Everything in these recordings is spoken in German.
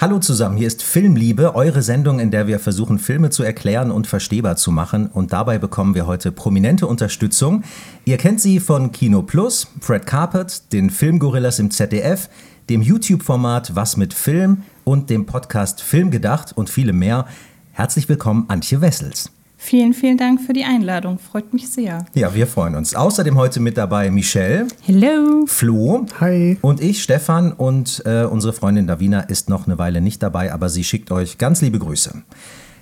Hallo zusammen, hier ist Filmliebe, eure Sendung, in der wir versuchen, Filme zu erklären und verstehbar zu machen. Und dabei bekommen wir heute prominente Unterstützung. Ihr kennt sie von Kino Plus, Fred Carpet, den Filmgorillas im ZDF, dem YouTube-Format Was mit Film und dem Podcast Film gedacht und viele mehr. Herzlich willkommen, Antje Wessels. Vielen, vielen Dank für die Einladung. Freut mich sehr. Ja, wir freuen uns. Außerdem heute mit dabei Michelle. Hello. Flo. Hi. Und ich, Stefan. Und äh, unsere Freundin Davina ist noch eine Weile nicht dabei, aber sie schickt euch ganz liebe Grüße.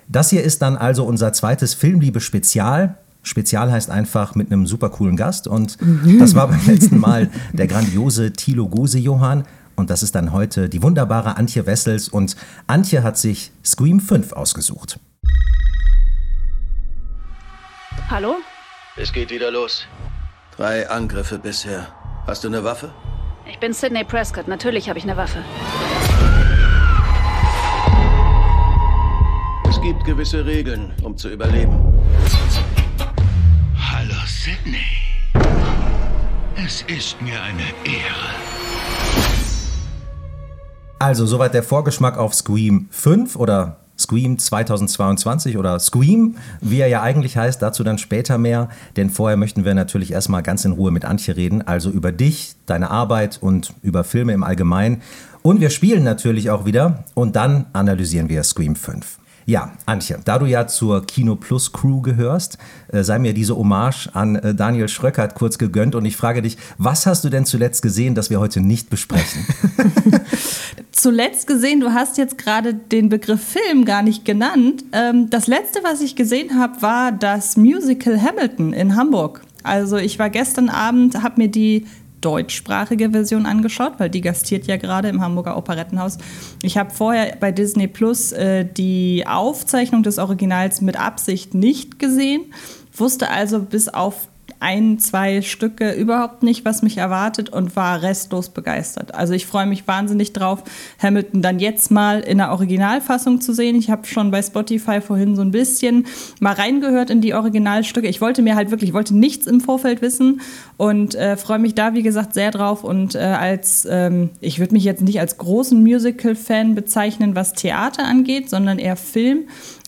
Das hier ist dann also unser zweites Filmliebe-Spezial. Spezial heißt einfach mit einem super coolen Gast. Und das war beim letzten Mal der grandiose Thilo Gose Johann. Und das ist dann heute die wunderbare Antje Wessels. Und Antje hat sich Scream 5 ausgesucht. Hallo? Es geht wieder los. Drei Angriffe bisher. Hast du eine Waffe? Ich bin Sidney Prescott. Natürlich habe ich eine Waffe. Es gibt gewisse Regeln, um zu überleben. Hallo Sidney. Es ist mir eine Ehre. Also, soweit der Vorgeschmack auf Scream 5 oder Scream 2022 oder Scream, wie er ja eigentlich heißt, dazu dann später mehr. Denn vorher möchten wir natürlich erstmal ganz in Ruhe mit Antje reden, also über dich, deine Arbeit und über Filme im Allgemeinen. Und wir spielen natürlich auch wieder und dann analysieren wir Scream 5. Ja, Antje, da du ja zur Kino Plus Crew gehörst, äh, sei mir diese Hommage an äh, Daniel Schröckert kurz gegönnt und ich frage dich, was hast du denn zuletzt gesehen, das wir heute nicht besprechen? zuletzt gesehen, du hast jetzt gerade den Begriff Film gar nicht genannt. Ähm, das letzte, was ich gesehen habe, war das Musical Hamilton in Hamburg. Also ich war gestern Abend, habe mir die deutschsprachige Version angeschaut, weil die gastiert ja gerade im Hamburger Operettenhaus. Ich habe vorher bei Disney Plus äh, die Aufzeichnung des Originals mit Absicht nicht gesehen, wusste also bis auf ein, zwei Stücke überhaupt nicht, was mich erwartet und war restlos begeistert. Also ich freue mich wahnsinnig drauf, Hamilton dann jetzt mal in der Originalfassung zu sehen. Ich habe schon bei Spotify vorhin so ein bisschen mal reingehört in die Originalstücke. Ich wollte mir halt wirklich, ich wollte nichts im Vorfeld wissen und äh, freue mich da, wie gesagt, sehr drauf. Und äh, als, ähm, ich würde mich jetzt nicht als großen Musical-Fan bezeichnen, was Theater angeht, sondern eher Film.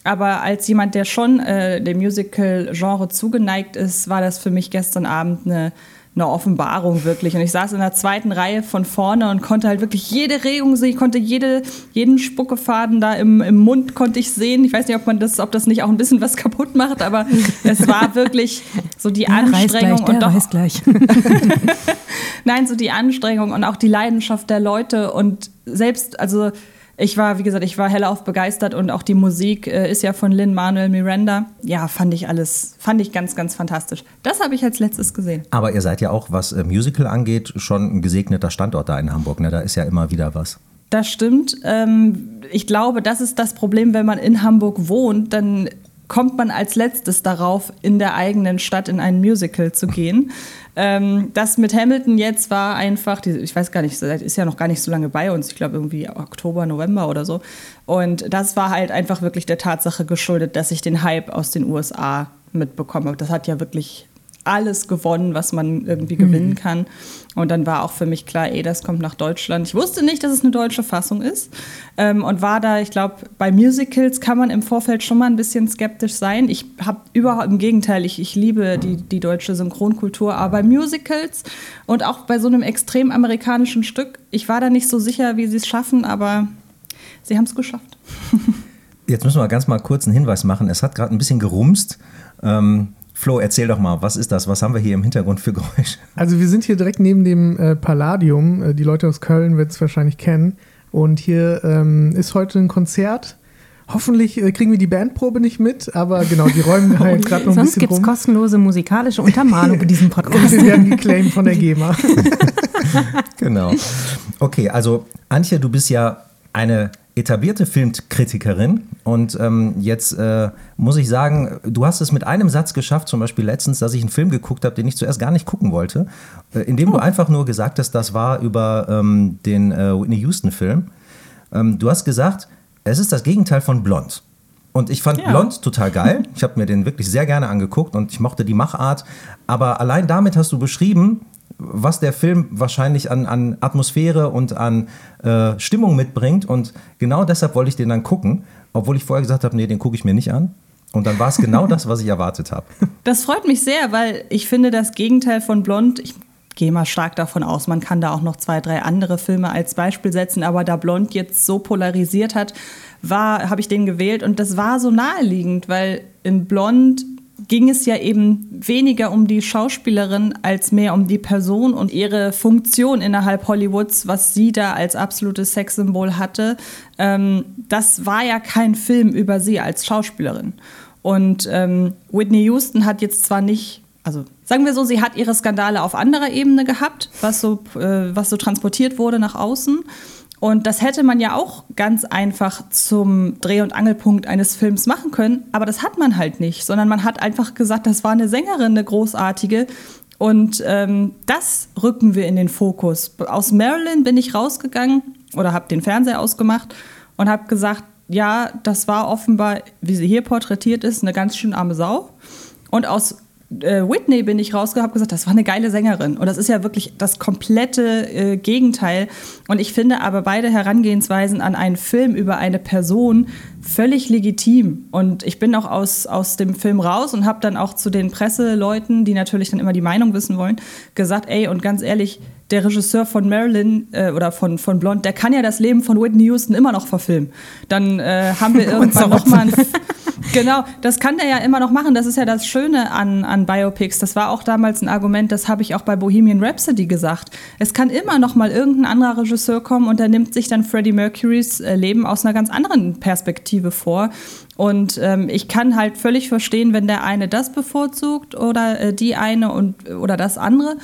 Aber als jemand, der schon äh, dem Musical-Genre zugeneigt ist, war das für mich gestern Abend eine, eine Offenbarung wirklich. Und ich saß in der zweiten Reihe von vorne und konnte halt wirklich jede Regung sehen. Ich konnte jede, jeden Spuckefaden da im, im Mund konnte ich sehen. Ich weiß nicht, ob man das, ob das nicht auch ein bisschen was kaputt macht, aber es war wirklich so die ja, Anstrengung gleich, und doch. gleich. Nein, so die Anstrengung und auch die Leidenschaft der Leute und selbst, also ich war, wie gesagt, ich war hellauf begeistert und auch die Musik äh, ist ja von Lin Manuel Miranda. Ja, fand ich alles, fand ich ganz, ganz fantastisch. Das habe ich als letztes gesehen. Aber ihr seid ja auch, was äh, Musical angeht, schon ein gesegneter Standort da in Hamburg. Ne? Da ist ja immer wieder was. Das stimmt. Ähm, ich glaube, das ist das Problem, wenn man in Hamburg wohnt, dann kommt man als letztes darauf, in der eigenen Stadt in ein Musical zu gehen. Ähm, das mit Hamilton jetzt war einfach, ich weiß gar nicht, ist ja noch gar nicht so lange bei uns, ich glaube irgendwie Oktober, November oder so. Und das war halt einfach wirklich der Tatsache geschuldet, dass ich den Hype aus den USA mitbekommen habe. Das hat ja wirklich alles gewonnen, was man irgendwie mhm. gewinnen kann. Und dann war auch für mich klar, ey, das kommt nach Deutschland. Ich wusste nicht, dass es eine deutsche Fassung ist. Ähm, und war da, ich glaube, bei Musicals kann man im Vorfeld schon mal ein bisschen skeptisch sein. Ich habe überhaupt im Gegenteil, ich, ich liebe die, die deutsche Synchronkultur, aber bei Musicals und auch bei so einem extrem amerikanischen Stück, ich war da nicht so sicher, wie sie es schaffen, aber sie haben es geschafft. Jetzt müssen wir ganz mal kurz einen Hinweis machen. Es hat gerade ein bisschen gerumst. Ähm, Flo, erzähl doch mal, was ist das? Was haben wir hier im Hintergrund für Geräusche? Also wir sind hier direkt neben dem äh, Palladium. Äh, die Leute aus Köln werden es wahrscheinlich kennen. Und hier ähm, ist heute ein Konzert. Hoffentlich äh, kriegen wir die Bandprobe nicht mit, aber genau, die räumen halt gerade noch ein bisschen Sonst gibt es kostenlose musikalische Untermalung in diesem Podcast. Und wir werden geclaimed von der GEMA. genau. Okay, also Antje, du bist ja eine etablierte Filmkritikerin und ähm, jetzt äh, muss ich sagen, du hast es mit einem Satz geschafft, zum Beispiel letztens, dass ich einen Film geguckt habe, den ich zuerst gar nicht gucken wollte, äh, indem oh. du einfach nur gesagt hast, das war über ähm, den äh, Whitney Houston-Film. Ähm, du hast gesagt, es ist das Gegenteil von Blond. Und ich fand ja. Blond total geil. Ich habe mir den wirklich sehr gerne angeguckt und ich mochte die Machart. Aber allein damit hast du beschrieben, was der Film wahrscheinlich an, an Atmosphäre und an äh, Stimmung mitbringt. Und genau deshalb wollte ich den dann gucken, obwohl ich vorher gesagt habe, nee, den gucke ich mir nicht an. Und dann war es genau das, was ich erwartet habe. Das freut mich sehr, weil ich finde, das Gegenteil von Blond, ich gehe mal stark davon aus, man kann da auch noch zwei, drei andere Filme als Beispiel setzen, aber da Blond jetzt so polarisiert hat, habe ich den gewählt und das war so naheliegend, weil in Blond ging es ja eben weniger um die Schauspielerin als mehr um die Person und ihre Funktion innerhalb Hollywoods, was sie da als absolutes Sexsymbol hatte. Ähm, das war ja kein Film über sie als Schauspielerin. Und ähm, Whitney Houston hat jetzt zwar nicht, also sagen wir so, sie hat ihre Skandale auf anderer Ebene gehabt, was so, äh, was so transportiert wurde nach außen. Und das hätte man ja auch ganz einfach zum Dreh- und Angelpunkt eines Films machen können, aber das hat man halt nicht, sondern man hat einfach gesagt, das war eine Sängerin, eine großartige. Und ähm, das rücken wir in den Fokus. Aus Maryland bin ich rausgegangen oder habe den Fernseher ausgemacht und habe gesagt, ja, das war offenbar, wie sie hier porträtiert ist, eine ganz schön arme Sau. Und aus äh, Whitney bin ich rausgekommen, habe gesagt, das war eine geile Sängerin. Und das ist ja wirklich das komplette äh, Gegenteil. Und ich finde aber beide Herangehensweisen an einen Film über eine Person völlig legitim. Und ich bin auch aus, aus dem Film raus und habe dann auch zu den Presseleuten, die natürlich dann immer die Meinung wissen wollen, gesagt, ey, und ganz ehrlich, der Regisseur von Marilyn äh, oder von, von Blond, der kann ja das Leben von Whitney Houston immer noch verfilmen. Dann äh, haben wir irgendwann nochmal ein Genau, das kann der ja immer noch machen. Das ist ja das Schöne an, an Biopics. Das war auch damals ein Argument, das habe ich auch bei Bohemian Rhapsody gesagt. Es kann immer noch mal irgendein anderer Regisseur kommen und der nimmt sich dann Freddie Mercurys äh, Leben aus einer ganz anderen Perspektive vor. Und ähm, ich kann halt völlig verstehen, wenn der eine das bevorzugt oder äh, die eine und oder das andere.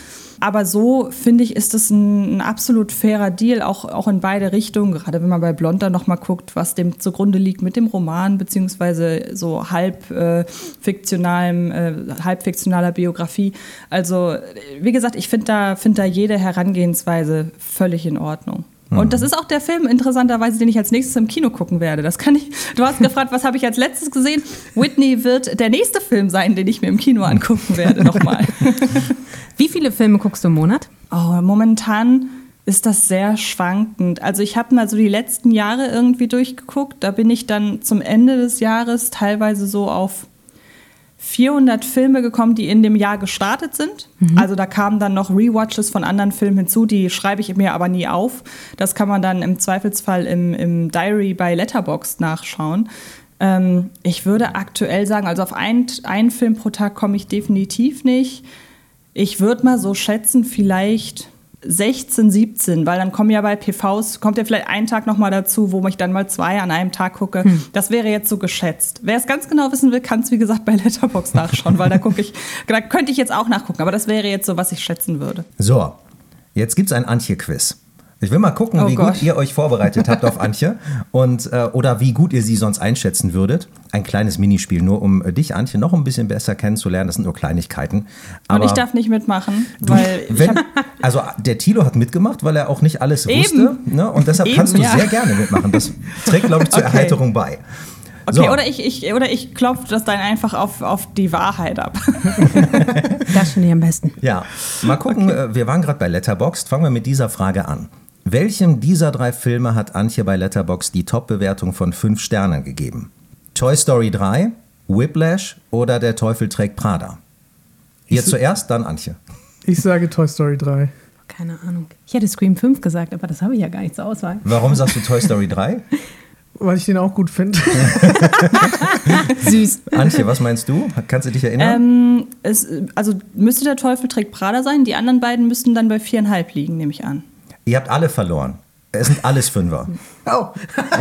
Aber so finde ich, ist es ein, ein, absolut fairer Deal, auch, auch in beide Richtungen. Gerade wenn man bei Blonder nochmal guckt, was dem zugrunde liegt mit dem Roman, beziehungsweise so halb äh, fiktionalem, äh, halb fiktionaler Biografie. Also, wie gesagt, ich finde da, find da jede Herangehensweise völlig in Ordnung. Und das ist auch der Film, interessanterweise, den ich als nächstes im Kino gucken werde. Das kann ich. Du hast gefragt, was habe ich als letztes gesehen? Whitney wird der nächste Film sein, den ich mir im Kino angucken werde, nochmal. Wie viele Filme guckst du im Monat? Oh, momentan ist das sehr schwankend. Also ich habe mal so die letzten Jahre irgendwie durchgeguckt. Da bin ich dann zum Ende des Jahres teilweise so auf 400 Filme gekommen, die in dem Jahr gestartet sind. Mhm. Also da kamen dann noch Rewatches von anderen Filmen hinzu, die schreibe ich mir aber nie auf. Das kann man dann im Zweifelsfall im, im Diary bei Letterboxd nachschauen. Ähm, ich würde aktuell sagen, also auf einen, einen Film pro Tag komme ich definitiv nicht. Ich würde mal so schätzen, vielleicht 16, 17, weil dann kommen ja bei PVs, kommt ja vielleicht ein Tag nochmal dazu, wo ich dann mal zwei an einem Tag gucke. Hm. Das wäre jetzt so geschätzt. Wer es ganz genau wissen will, kann es wie gesagt bei Letterbox nachschauen, weil da gucke ich, da könnte ich jetzt auch nachgucken, aber das wäre jetzt so, was ich schätzen würde. So, jetzt gibt es ein Antje-Quiz. Ich will mal gucken, oh wie Gott. gut ihr euch vorbereitet habt auf Antje und äh, oder wie gut ihr sie sonst einschätzen würdet. Ein kleines Minispiel, nur um äh, dich, Antje, noch ein bisschen besser kennenzulernen. Das sind nur Kleinigkeiten. Aber und ich darf nicht mitmachen, du, weil wenn, also der Tilo hat mitgemacht, weil er auch nicht alles Eben. wusste. Ne? Und deshalb Eben, kannst du ja. sehr gerne mitmachen. Das trägt, glaube ich, zur okay. Erheiterung bei. Okay, so. oder ich, ich, oder ich klopfe das dann einfach auf, auf die Wahrheit ab. das finde ich am besten. Ja, mal gucken. Okay. Äh, wir waren gerade bei Letterboxd. Fangen wir mit dieser Frage an. Welchem dieser drei Filme hat Antje bei Letterbox die Top-Bewertung von fünf Sternen gegeben? Toy Story 3, Whiplash oder Der Teufel trägt Prada? Ihr ich zuerst, dann Antje. Ich sage Toy Story 3. Keine Ahnung. Ich hätte Scream 5 gesagt, aber das habe ich ja gar nicht zur Auswahl. Warum sagst du Toy Story 3? Weil ich den auch gut finde. Süß. Antje, was meinst du? Kannst du dich erinnern? Ähm, es, also müsste der Teufel trägt Prada sein. Die anderen beiden müssten dann bei viereinhalb liegen, nehme ich an. Ihr habt alle verloren. Es sind alles Fünfer. Oh.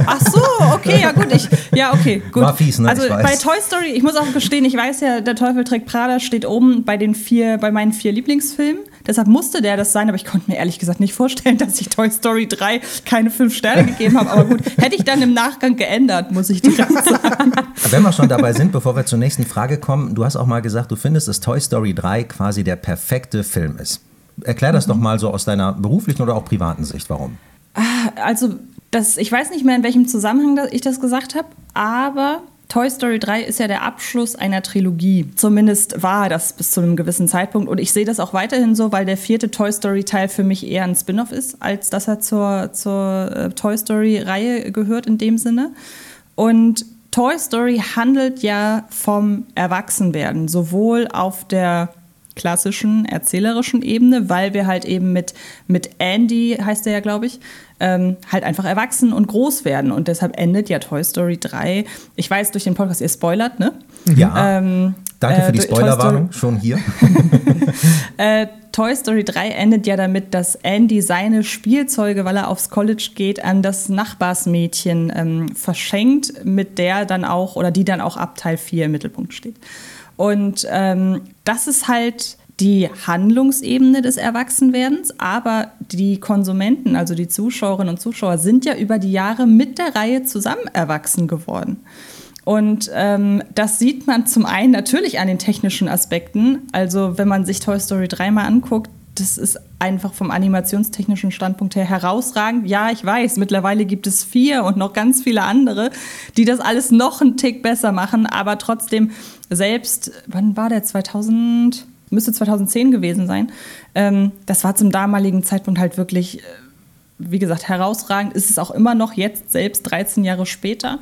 Ach so, okay, ja gut. Ich, ja, okay, gut. War fies, ne? Also bei Toy Story, ich muss auch gestehen, ich weiß ja, der Teufel trägt Prada steht oben bei den vier, bei meinen vier Lieblingsfilmen. Deshalb musste der das sein, aber ich konnte mir ehrlich gesagt nicht vorstellen, dass ich Toy Story 3 keine fünf Sterne gegeben habe. Aber gut, hätte ich dann im Nachgang geändert, muss ich direkt sagen. Wenn wir schon dabei sind, bevor wir zur nächsten Frage kommen, du hast auch mal gesagt, du findest, dass Toy Story 3 quasi der perfekte Film ist. Erklär das mhm. doch mal so aus deiner beruflichen oder auch privaten Sicht, warum? Ah, also, das, ich weiß nicht mehr, in welchem Zusammenhang ich das gesagt habe, aber Toy Story 3 ist ja der Abschluss einer Trilogie. Zumindest war das bis zu einem gewissen Zeitpunkt. Und ich sehe das auch weiterhin so, weil der vierte Toy Story-Teil für mich eher ein Spin-off ist, als dass er zur, zur äh, Toy Story-Reihe gehört in dem Sinne. Und Toy Story handelt ja vom Erwachsenwerden, sowohl auf der klassischen erzählerischen Ebene, weil wir halt eben mit, mit Andy, heißt er ja, glaube ich, ähm, halt einfach erwachsen und groß werden. Und deshalb endet ja Toy Story 3. Ich weiß durch den Podcast, ihr spoilert, ne? Ja. Ähm, Danke für die äh, Toy Spoilerwarnung, schon hier. äh, Toy Story 3 endet ja damit, dass Andy seine Spielzeuge, weil er aufs College geht, an das Nachbarsmädchen ähm, verschenkt, mit der dann auch oder die dann auch ab Teil 4 im Mittelpunkt steht. Und ähm, das ist halt die Handlungsebene des Erwachsenwerdens, aber die Konsumenten, also die Zuschauerinnen und Zuschauer, sind ja über die Jahre mit der Reihe zusammen erwachsen geworden. Und ähm, das sieht man zum einen natürlich an den technischen Aspekten. Also wenn man sich Toy Story 3 mal anguckt, das ist einfach vom animationstechnischen Standpunkt her herausragend. Ja, ich weiß, mittlerweile gibt es vier und noch ganz viele andere, die das alles noch einen Tick besser machen, aber trotzdem selbst, wann war der 2000? Müsste 2010 gewesen sein. Ähm, das war zum damaligen Zeitpunkt halt wirklich, äh, wie gesagt, herausragend. Ist es auch immer noch jetzt, selbst 13 Jahre später.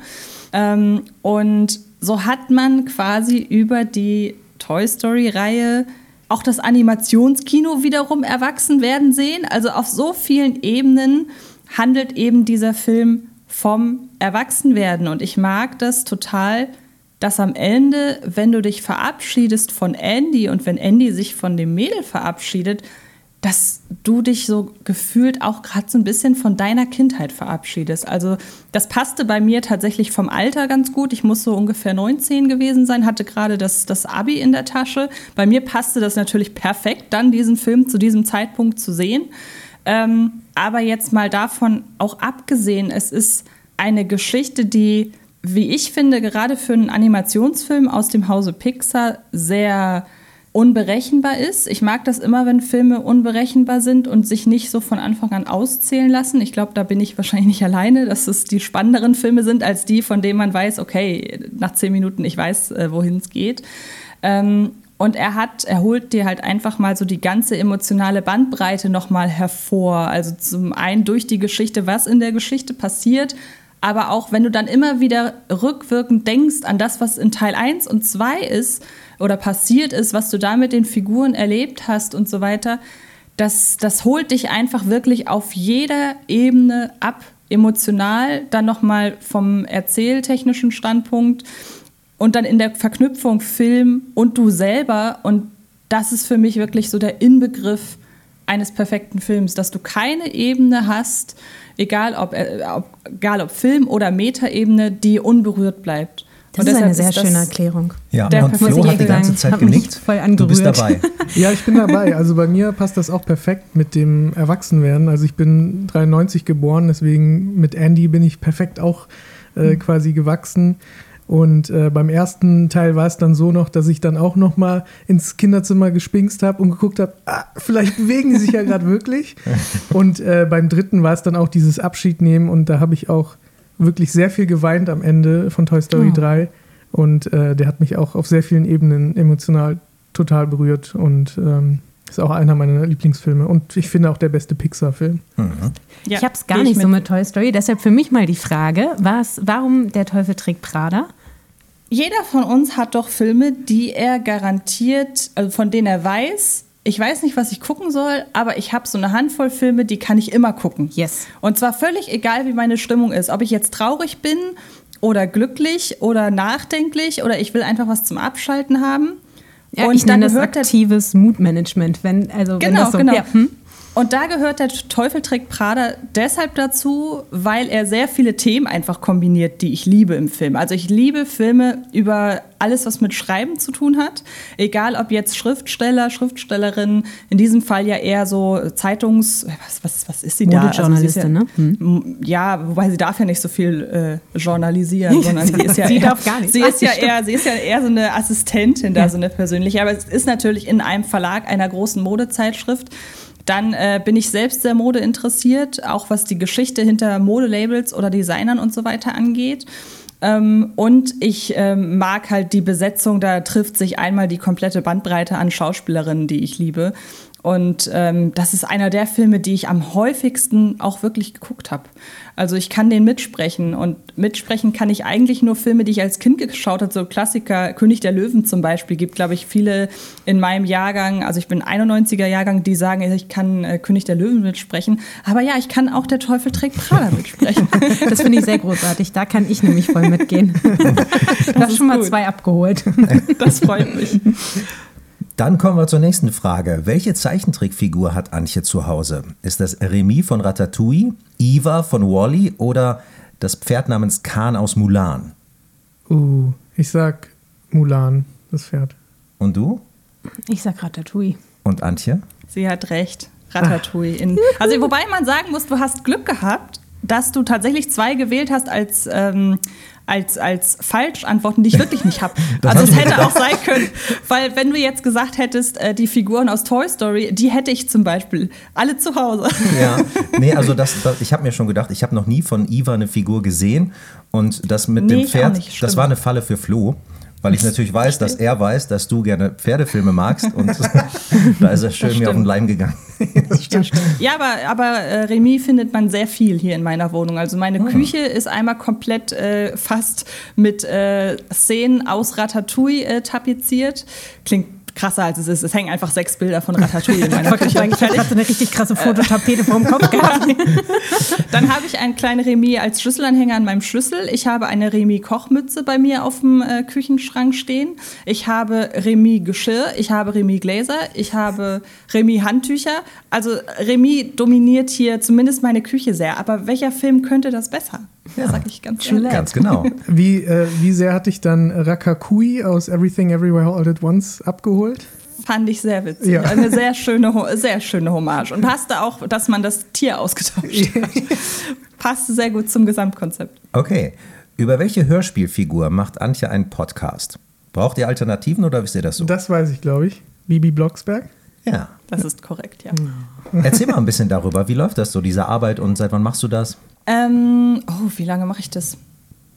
Ähm, und so hat man quasi über die Toy Story-Reihe auch das Animationskino wiederum erwachsen werden sehen. Also auf so vielen Ebenen handelt eben dieser Film vom Erwachsenwerden. Und ich mag das total, dass am Ende, wenn du dich verabschiedest von Andy und wenn Andy sich von dem Mädel verabschiedet, dass du dich so gefühlt auch gerade so ein bisschen von deiner Kindheit verabschiedest. Also das passte bei mir tatsächlich vom Alter ganz gut. Ich muss so ungefähr 19 gewesen sein, hatte gerade das, das Abi in der Tasche. Bei mir passte das natürlich perfekt, dann diesen Film zu diesem Zeitpunkt zu sehen. Ähm, aber jetzt mal davon auch abgesehen, es ist eine Geschichte, die, wie ich finde, gerade für einen Animationsfilm aus dem Hause Pixar sehr unberechenbar ist. Ich mag das immer, wenn Filme unberechenbar sind und sich nicht so von Anfang an auszählen lassen. Ich glaube, da bin ich wahrscheinlich nicht alleine, dass es die spannenderen Filme sind, als die, von denen man weiß, okay, nach zehn Minuten, ich weiß, äh, wohin es geht. Ähm, und er hat, er holt dir halt einfach mal so die ganze emotionale Bandbreite nochmal hervor. Also zum einen durch die Geschichte, was in der Geschichte passiert, aber auch wenn du dann immer wieder rückwirkend denkst an das, was in Teil 1 und 2 ist, oder passiert ist, was du da mit den Figuren erlebt hast und so weiter, das, das holt dich einfach wirklich auf jeder Ebene ab, emotional, dann nochmal vom erzähltechnischen Standpunkt und dann in der Verknüpfung Film und du selber. Und das ist für mich wirklich so der Inbegriff eines perfekten Films, dass du keine Ebene hast, egal ob, äh, egal ob Film oder Metaebene, die unberührt bleibt. Das ist eine sehr ist schöne Erklärung. Ja, der und Flo hat die ganze Zeit genickt. Voll angerührt. Du bist dabei. ja, ich bin dabei. Also bei mir passt das auch perfekt mit dem Erwachsenwerden. Also ich bin 93 geboren, deswegen mit Andy bin ich perfekt auch äh, quasi gewachsen. Und äh, beim ersten Teil war es dann so noch, dass ich dann auch noch mal ins Kinderzimmer gespinkst habe und geguckt habe, ah, vielleicht bewegen die sich ja gerade wirklich. Und äh, beim dritten war es dann auch dieses Abschied nehmen und da habe ich auch wirklich sehr viel geweint am Ende von Toy Story oh. 3. Und äh, der hat mich auch auf sehr vielen Ebenen emotional total berührt und ähm, ist auch einer meiner Lieblingsfilme. Und ich finde auch der beste Pixar-Film. Mhm. Ja, ich habe es gar nicht so mit Toy Story. Deshalb für mich mal die Frage, was, warum der Teufel trägt Prada? Jeder von uns hat doch Filme, die er garantiert, also von denen er weiß, ich weiß nicht, was ich gucken soll, aber ich habe so eine Handvoll Filme, die kann ich immer gucken. Yes. Und zwar völlig egal, wie meine Stimmung ist. Ob ich jetzt traurig bin oder glücklich oder nachdenklich oder ich will einfach was zum Abschalten haben. Ja, und ich nenne das aktives Moodmanagement, wenn also genau, wenn das so, genau. Ja, hm? Und da gehört der Teufel trägt Prada deshalb dazu, weil er sehr viele Themen einfach kombiniert, die ich liebe im Film. Also ich liebe Filme über alles, was mit Schreiben zu tun hat. Egal ob jetzt Schriftsteller, Schriftstellerin, in diesem Fall ja eher so Zeitungs... Was, was, was ist sie da? Modejournalistin, also ja, ne? Hm. Ja, wobei sie darf ja nicht so viel äh, journalisieren, sondern sie ist ja sie eher, darf gar nicht. Sie ist, ja eher, sie ist ja eher so eine Assistentin da, ja. so eine persönliche. Aber es ist natürlich in einem Verlag einer großen Modezeitschrift. Dann äh, bin ich selbst sehr Mode interessiert, auch was die Geschichte hinter Modelabels oder Designern und so weiter angeht. Ähm, und ich ähm, mag halt die Besetzung, da trifft sich einmal die komplette Bandbreite an Schauspielerinnen, die ich liebe. Und ähm, das ist einer der Filme, die ich am häufigsten auch wirklich geguckt habe. Also ich kann den mitsprechen und mitsprechen kann ich eigentlich nur Filme, die ich als Kind geschaut habe, so Klassiker, König der Löwen zum Beispiel, gibt glaube ich viele in meinem Jahrgang, also ich bin 91er Jahrgang, die sagen, ich kann äh, König der Löwen mitsprechen, aber ja, ich kann auch Der Teufel trägt Prada mitsprechen. das finde ich sehr großartig, da kann ich nämlich voll mitgehen. Du hast schon mal gut. zwei abgeholt. Das freut mich. Dann kommen wir zur nächsten Frage. Welche Zeichentrickfigur hat Antje zu Hause? Ist das Remy von Ratatouille, Eva von Wally oder das Pferd namens Khan aus Mulan? Uh, ich sag Mulan, das Pferd. Und du? Ich sag Ratatouille. Und Antje? Sie hat recht. Ratatouille. In, also wobei man sagen muss, du hast Glück gehabt, dass du tatsächlich zwei gewählt hast als ähm, als, als Falschantworten, die ich wirklich nicht habe. Also es hätte auch sein können, weil wenn du jetzt gesagt hättest, äh, die Figuren aus Toy Story, die hätte ich zum Beispiel alle zu Hause. Ja, nee, also das, das ich habe mir schon gedacht, ich habe noch nie von Eva eine Figur gesehen und das mit nee, dem Pferd, das war eine Falle für Flo weil ich natürlich weiß, dass er weiß, dass du gerne Pferdefilme magst und da ist er schön mir auf den Leim gegangen. ja, aber, aber äh, Remy findet man sehr viel hier in meiner Wohnung. Also meine oh. Küche ist einmal komplett äh, fast mit äh, Szenen aus Ratatouille äh, tapeziert. Klingt krasser als es ist. Es hängen einfach sechs Bilder von Ratatouille in meiner Küche. Ich habe eine richtig krasse Fototapete vor dem Kopf gehabt. Dann habe ich einen kleinen Remy als Schlüsselanhänger an meinem Schlüssel. Ich habe eine Remy Kochmütze bei mir auf dem äh, Küchenschrank stehen. Ich habe Remy Geschirr. Ich habe Remy Gläser. Ich habe Remy Handtücher. Also Remy dominiert hier zumindest meine Küche sehr. Aber welcher Film könnte das besser? Ja, sag ich ganz ehrlich. Ganz genau. Wie, äh, wie sehr hat dich dann Rakakui aus Everything Everywhere All at Once abgeholt? Fand ich sehr witzig. Ja. Eine sehr schöne, sehr schöne Hommage. Und passte auch, dass man das Tier ausgetauscht hat. passte sehr gut zum Gesamtkonzept. Okay. Über welche Hörspielfigur macht Antje einen Podcast? Braucht ihr Alternativen oder wisst ihr das so? Das weiß ich, glaube ich. Bibi Blocksberg? Ja. Das ist korrekt, ja. Erzähl mal ein bisschen darüber. Wie läuft das so, diese Arbeit und seit wann machst du das? Ähm, oh, wie lange mache ich das?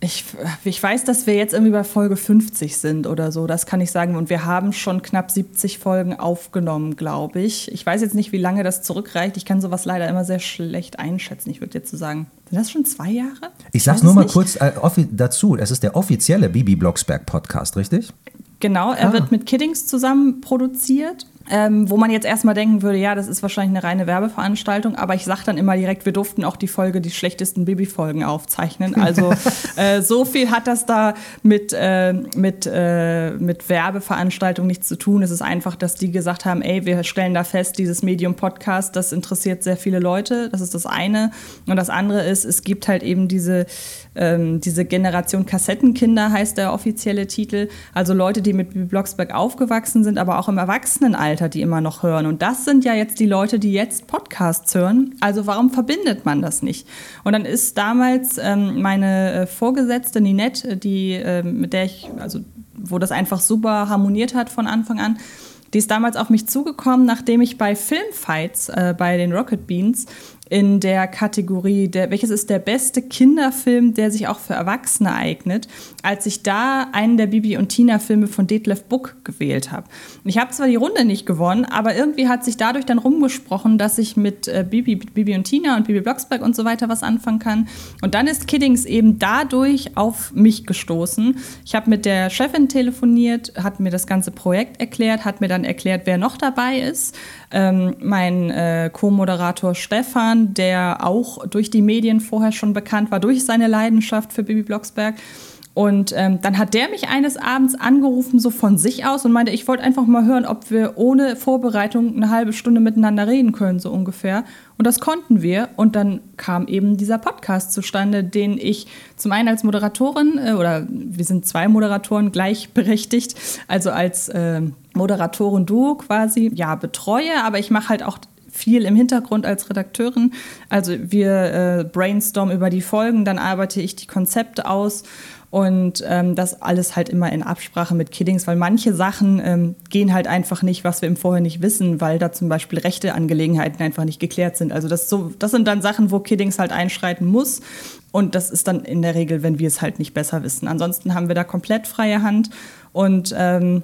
Ich, ich weiß, dass wir jetzt irgendwie bei Folge 50 sind oder so, das kann ich sagen. Und wir haben schon knapp 70 Folgen aufgenommen, glaube ich. Ich weiß jetzt nicht, wie lange das zurückreicht. Ich kann sowas leider immer sehr schlecht einschätzen. Ich würde jetzt so sagen, sind das schon zwei Jahre? Ich, ich sag's nur mal nicht. kurz äh, dazu. Es ist der offizielle Bibi Blocksberg Podcast, richtig? Genau, er ah. wird mit Kiddings zusammen produziert. Ähm, wo man jetzt erstmal denken würde, ja, das ist wahrscheinlich eine reine Werbeveranstaltung, aber ich sage dann immer direkt, wir durften auch die Folge, die schlechtesten Babyfolgen aufzeichnen. Also äh, so viel hat das da mit, äh, mit, äh, mit Werbeveranstaltung nichts zu tun. Es ist einfach, dass die gesagt haben, ey, wir stellen da fest, dieses Medium Podcast, das interessiert sehr viele Leute. Das ist das eine. Und das andere ist, es gibt halt eben diese, ähm, diese Generation Kassettenkinder, heißt der offizielle Titel. Also Leute, die mit Blocksberg aufgewachsen sind, aber auch im Erwachsenenalter Alter, die immer noch hören. Und das sind ja jetzt die Leute, die jetzt Podcasts hören. Also warum verbindet man das nicht? Und dann ist damals ähm, meine äh, Vorgesetzte Ninette, die, äh, mit der ich, also wo das einfach super harmoniert hat von Anfang an, die ist damals auf mich zugekommen, nachdem ich bei Filmfights äh, bei den Rocket Beans in der Kategorie, der, welches ist der beste Kinderfilm, der sich auch für Erwachsene eignet, als ich da einen der Bibi und Tina Filme von Detlef Book gewählt habe. Ich habe zwar die Runde nicht gewonnen, aber irgendwie hat sich dadurch dann rumgesprochen, dass ich mit äh, Bibi, Bibi und Tina und Bibi Blocksberg und so weiter was anfangen kann. Und dann ist Kiddings eben dadurch auf mich gestoßen. Ich habe mit der Chefin telefoniert, hat mir das ganze Projekt erklärt, hat mir dann erklärt, wer noch dabei ist. Ähm, mein äh, Co-Moderator Stefan der auch durch die Medien vorher schon bekannt war, durch seine Leidenschaft für Bibi Blocksberg. Und ähm, dann hat der mich eines Abends angerufen, so von sich aus, und meinte, ich wollte einfach mal hören, ob wir ohne Vorbereitung eine halbe Stunde miteinander reden können, so ungefähr. Und das konnten wir. Und dann kam eben dieser Podcast zustande, den ich zum einen als Moderatorin, äh, oder wir sind zwei Moderatoren gleichberechtigt, also als äh, Moderatorin-Duo quasi, ja, betreue, aber ich mache halt auch viel im Hintergrund als Redakteurin. Also wir äh, brainstormen über die Folgen, dann arbeite ich die Konzepte aus und ähm, das alles halt immer in Absprache mit Kiddings, weil manche Sachen ähm, gehen halt einfach nicht, was wir im Vorher nicht wissen, weil da zum Beispiel rechte Angelegenheiten einfach nicht geklärt sind. Also das, so, das sind dann Sachen, wo Kiddings halt einschreiten muss. Und das ist dann in der Regel, wenn wir es halt nicht besser wissen. Ansonsten haben wir da komplett freie Hand und ähm,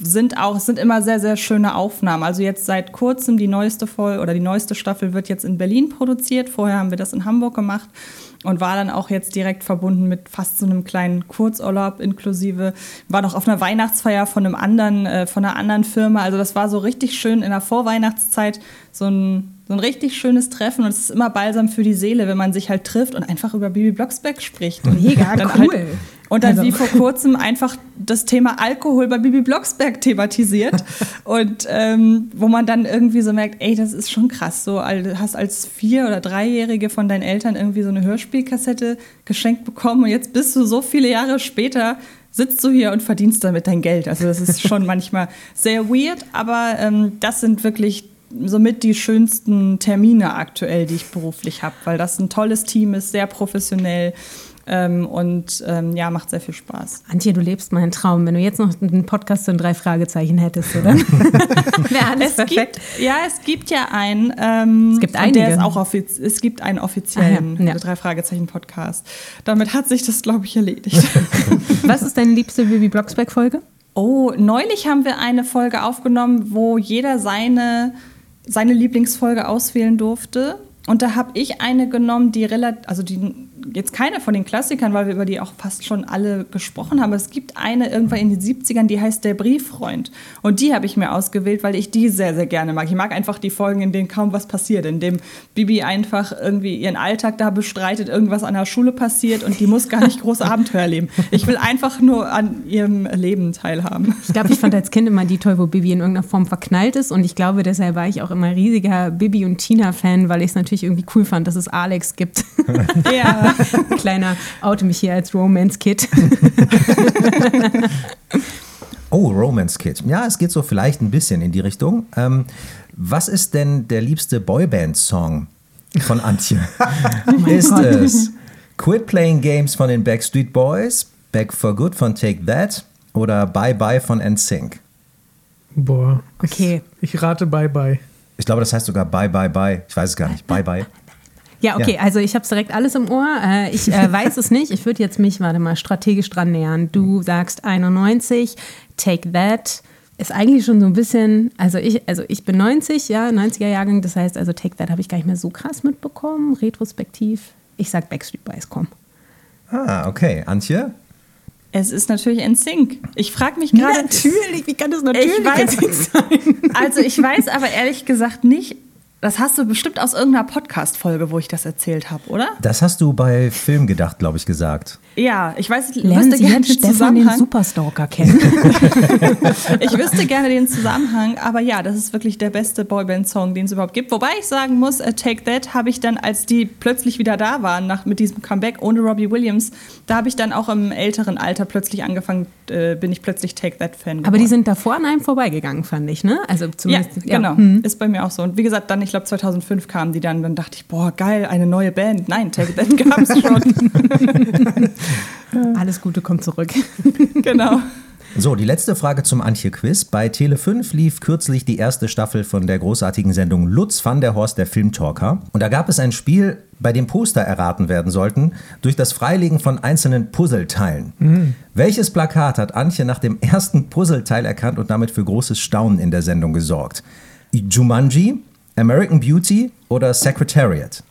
sind auch, es sind immer sehr, sehr schöne Aufnahmen. Also jetzt seit kurzem die neueste Folge oder die neueste Staffel wird jetzt in Berlin produziert. Vorher haben wir das in Hamburg gemacht und war dann auch jetzt direkt verbunden mit fast so einem kleinen Kurzurlaub inklusive. War noch auf einer Weihnachtsfeier von einem anderen, äh, von einer anderen Firma. Also das war so richtig schön in der Vorweihnachtszeit so ein so ein richtig schönes Treffen und es ist immer balsam für die Seele, wenn man sich halt trifft und einfach über Bibi Blocksberg spricht. Mega dann cool. Halt, und dann Also. wie vor kurzem einfach das Thema Alkohol bei Bibi Blocksberg thematisiert. und ähm, wo man dann irgendwie so merkt, ey, das ist schon krass. So, du hast als Vier- oder Dreijährige von deinen Eltern irgendwie so eine Hörspielkassette geschenkt bekommen und jetzt bist du so viele Jahre später sitzt du hier und verdienst damit dein Geld. Also das ist schon manchmal sehr weird, aber ähm, das sind wirklich somit die schönsten Termine aktuell, die ich beruflich habe, weil das ein tolles Team ist, sehr professionell ähm, und ähm, ja, macht sehr viel Spaß. Antje, du lebst meinen Traum. Wenn du jetzt noch einen Podcast zu drei Fragezeichen hättest, oder? Wäre alles Es perfekt. gibt, ja, es gibt ja einen. Ähm, Es gibt und Der einige. ist auch offiz es gibt einen offiziellen Ah, ja, ja. drei Fragezeichen Podcast. Damit hat sich das, glaube ich, erledigt. Was ist deine liebste Bibi Blocksberg-Folge? Oh, neulich haben wir eine Folge aufgenommen, wo jeder seine, seine Lieblingsfolge auswählen durfte. Und da habe ich eine genommen, die relativ, also die jetzt keine von den Klassikern, weil wir über die auch fast schon alle gesprochen haben. Es gibt eine irgendwann in den 70ern, die heißt Der Brieffreund. Und die habe ich mir ausgewählt, weil ich die sehr, sehr gerne mag. Ich mag einfach die Folgen, in denen kaum was passiert, in dem Bibi einfach irgendwie ihren Alltag da bestreitet, irgendwas an der Schule passiert und die muss gar nicht große Abenteuer erleben. Ich will einfach nur an ihrem Leben teilhaben. Ich glaube, ich fand als Kind immer die toll, wo Bibi in irgendeiner Form verknallt ist. Und ich glaube, deshalb war ich auch immer riesiger Bibi und Tina-Fan, weil ich es natürlich irgendwie cool fand, dass es Alex gibt. Ja. Kleiner oute mich hier als Romance-Kid. Oh, Romance Kid. Ja, es geht so vielleicht ein bisschen in die Richtung. Ähm, was ist denn der liebste Boyband-Song von Antje? ist es Quit Playing Games von den Backstreet Boys, Back for Good von Take That oder Bye Bye von NSYNC? Boah. Okay. Ich, ich rate Bye Bye. Ich glaube, das heißt sogar Bye Bye Bye. Ich weiß es gar nicht. Bye Bye. Ja, okay, Ja. also ich habe es direkt alles im Ohr. Äh, ich äh, weiß es nicht. Ich würde jetzt mich, warte mal, strategisch dran nähern. Du sagst 91, Take That. Ist eigentlich schon so ein bisschen, also ich, also ich bin 90, ja, 90er Jahrgang, das heißt, also Take That habe ich gar nicht mehr so krass mitbekommen, retrospektiv. Ich sag Backstreet Boys, komm. Ah, okay. Antje? Es ist natürlich NSYNC. Ich frage mich gerade. wie kann das Ich weiß, also ich weiß aber ehrlich gesagt nicht. Das hast du bestimmt aus irgendeiner Podcast-Folge, wo ich das erzählt habe, oder? Das hast du bei Film gedacht, glaube ich, gesagt. Ja, ich weiß, ich Lernen wüsste Sie gerne den Stefan den Zusammenhang. Superstalker kennen. Ich wüsste gerne den Zusammenhang, aber ja, das ist wirklich der beste Boyband-Song, den es überhaupt gibt. Wobei ich sagen muss, äh, Take That habe ich dann, als die plötzlich wieder da waren, nach, mit diesem Comeback ohne Robbie Williams, da habe ich dann auch im älteren Alter plötzlich angefangen, äh, bin ich plötzlich Take That-Fan. Aber die geworden. sind davor an einem vorbeigegangen, fand ich, ne? Also Ja, zumindest. genau. Hm. Ist bei mir auch so. Und wie gesagt, dann, ich glaube, 2005 kamen die dann. Dann dachte ich, boah, geil, eine neue Band. Nein, Take That gab es schon. Alles Gute kommt zurück. genau. So, die letzte Frage zum Antje-Quiz. Bei Tele5 lief kürzlich die erste Staffel von der großartigen Sendung Lutz van der Horst, der Filmtalker. Und da gab es ein Spiel, bei dem Poster erraten werden sollten, durch das Freilegen von einzelnen Puzzleteilen. Welches Plakat hat Antje nach dem ersten Puzzleteil erkannt und damit für großes Staunen in der Sendung gesorgt? Jumanji, American Beauty oder Secretariat?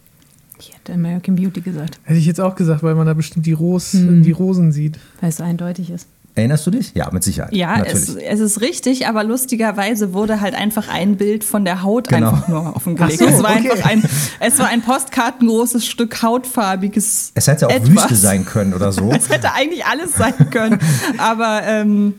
Ich hätte American Beauty gesagt, Hätte ich jetzt auch gesagt, weil man da bestimmt die, Ros die Rosen sieht. weil es so eindeutig ist. Erinnerst du dich? Ja, mit Sicherheit. Ja, es, natürlich. es ist richtig, aber lustigerweise wurde halt einfach ein Bild von der Haut Genau. einfach nur offengelegt. So, es, war okay. einfach ein, es war ein postkartengroßes Stück hautfarbiges. Es hätte auch etwas. Wüste sein können oder so. Es hätte eigentlich alles sein können. Aber ähm,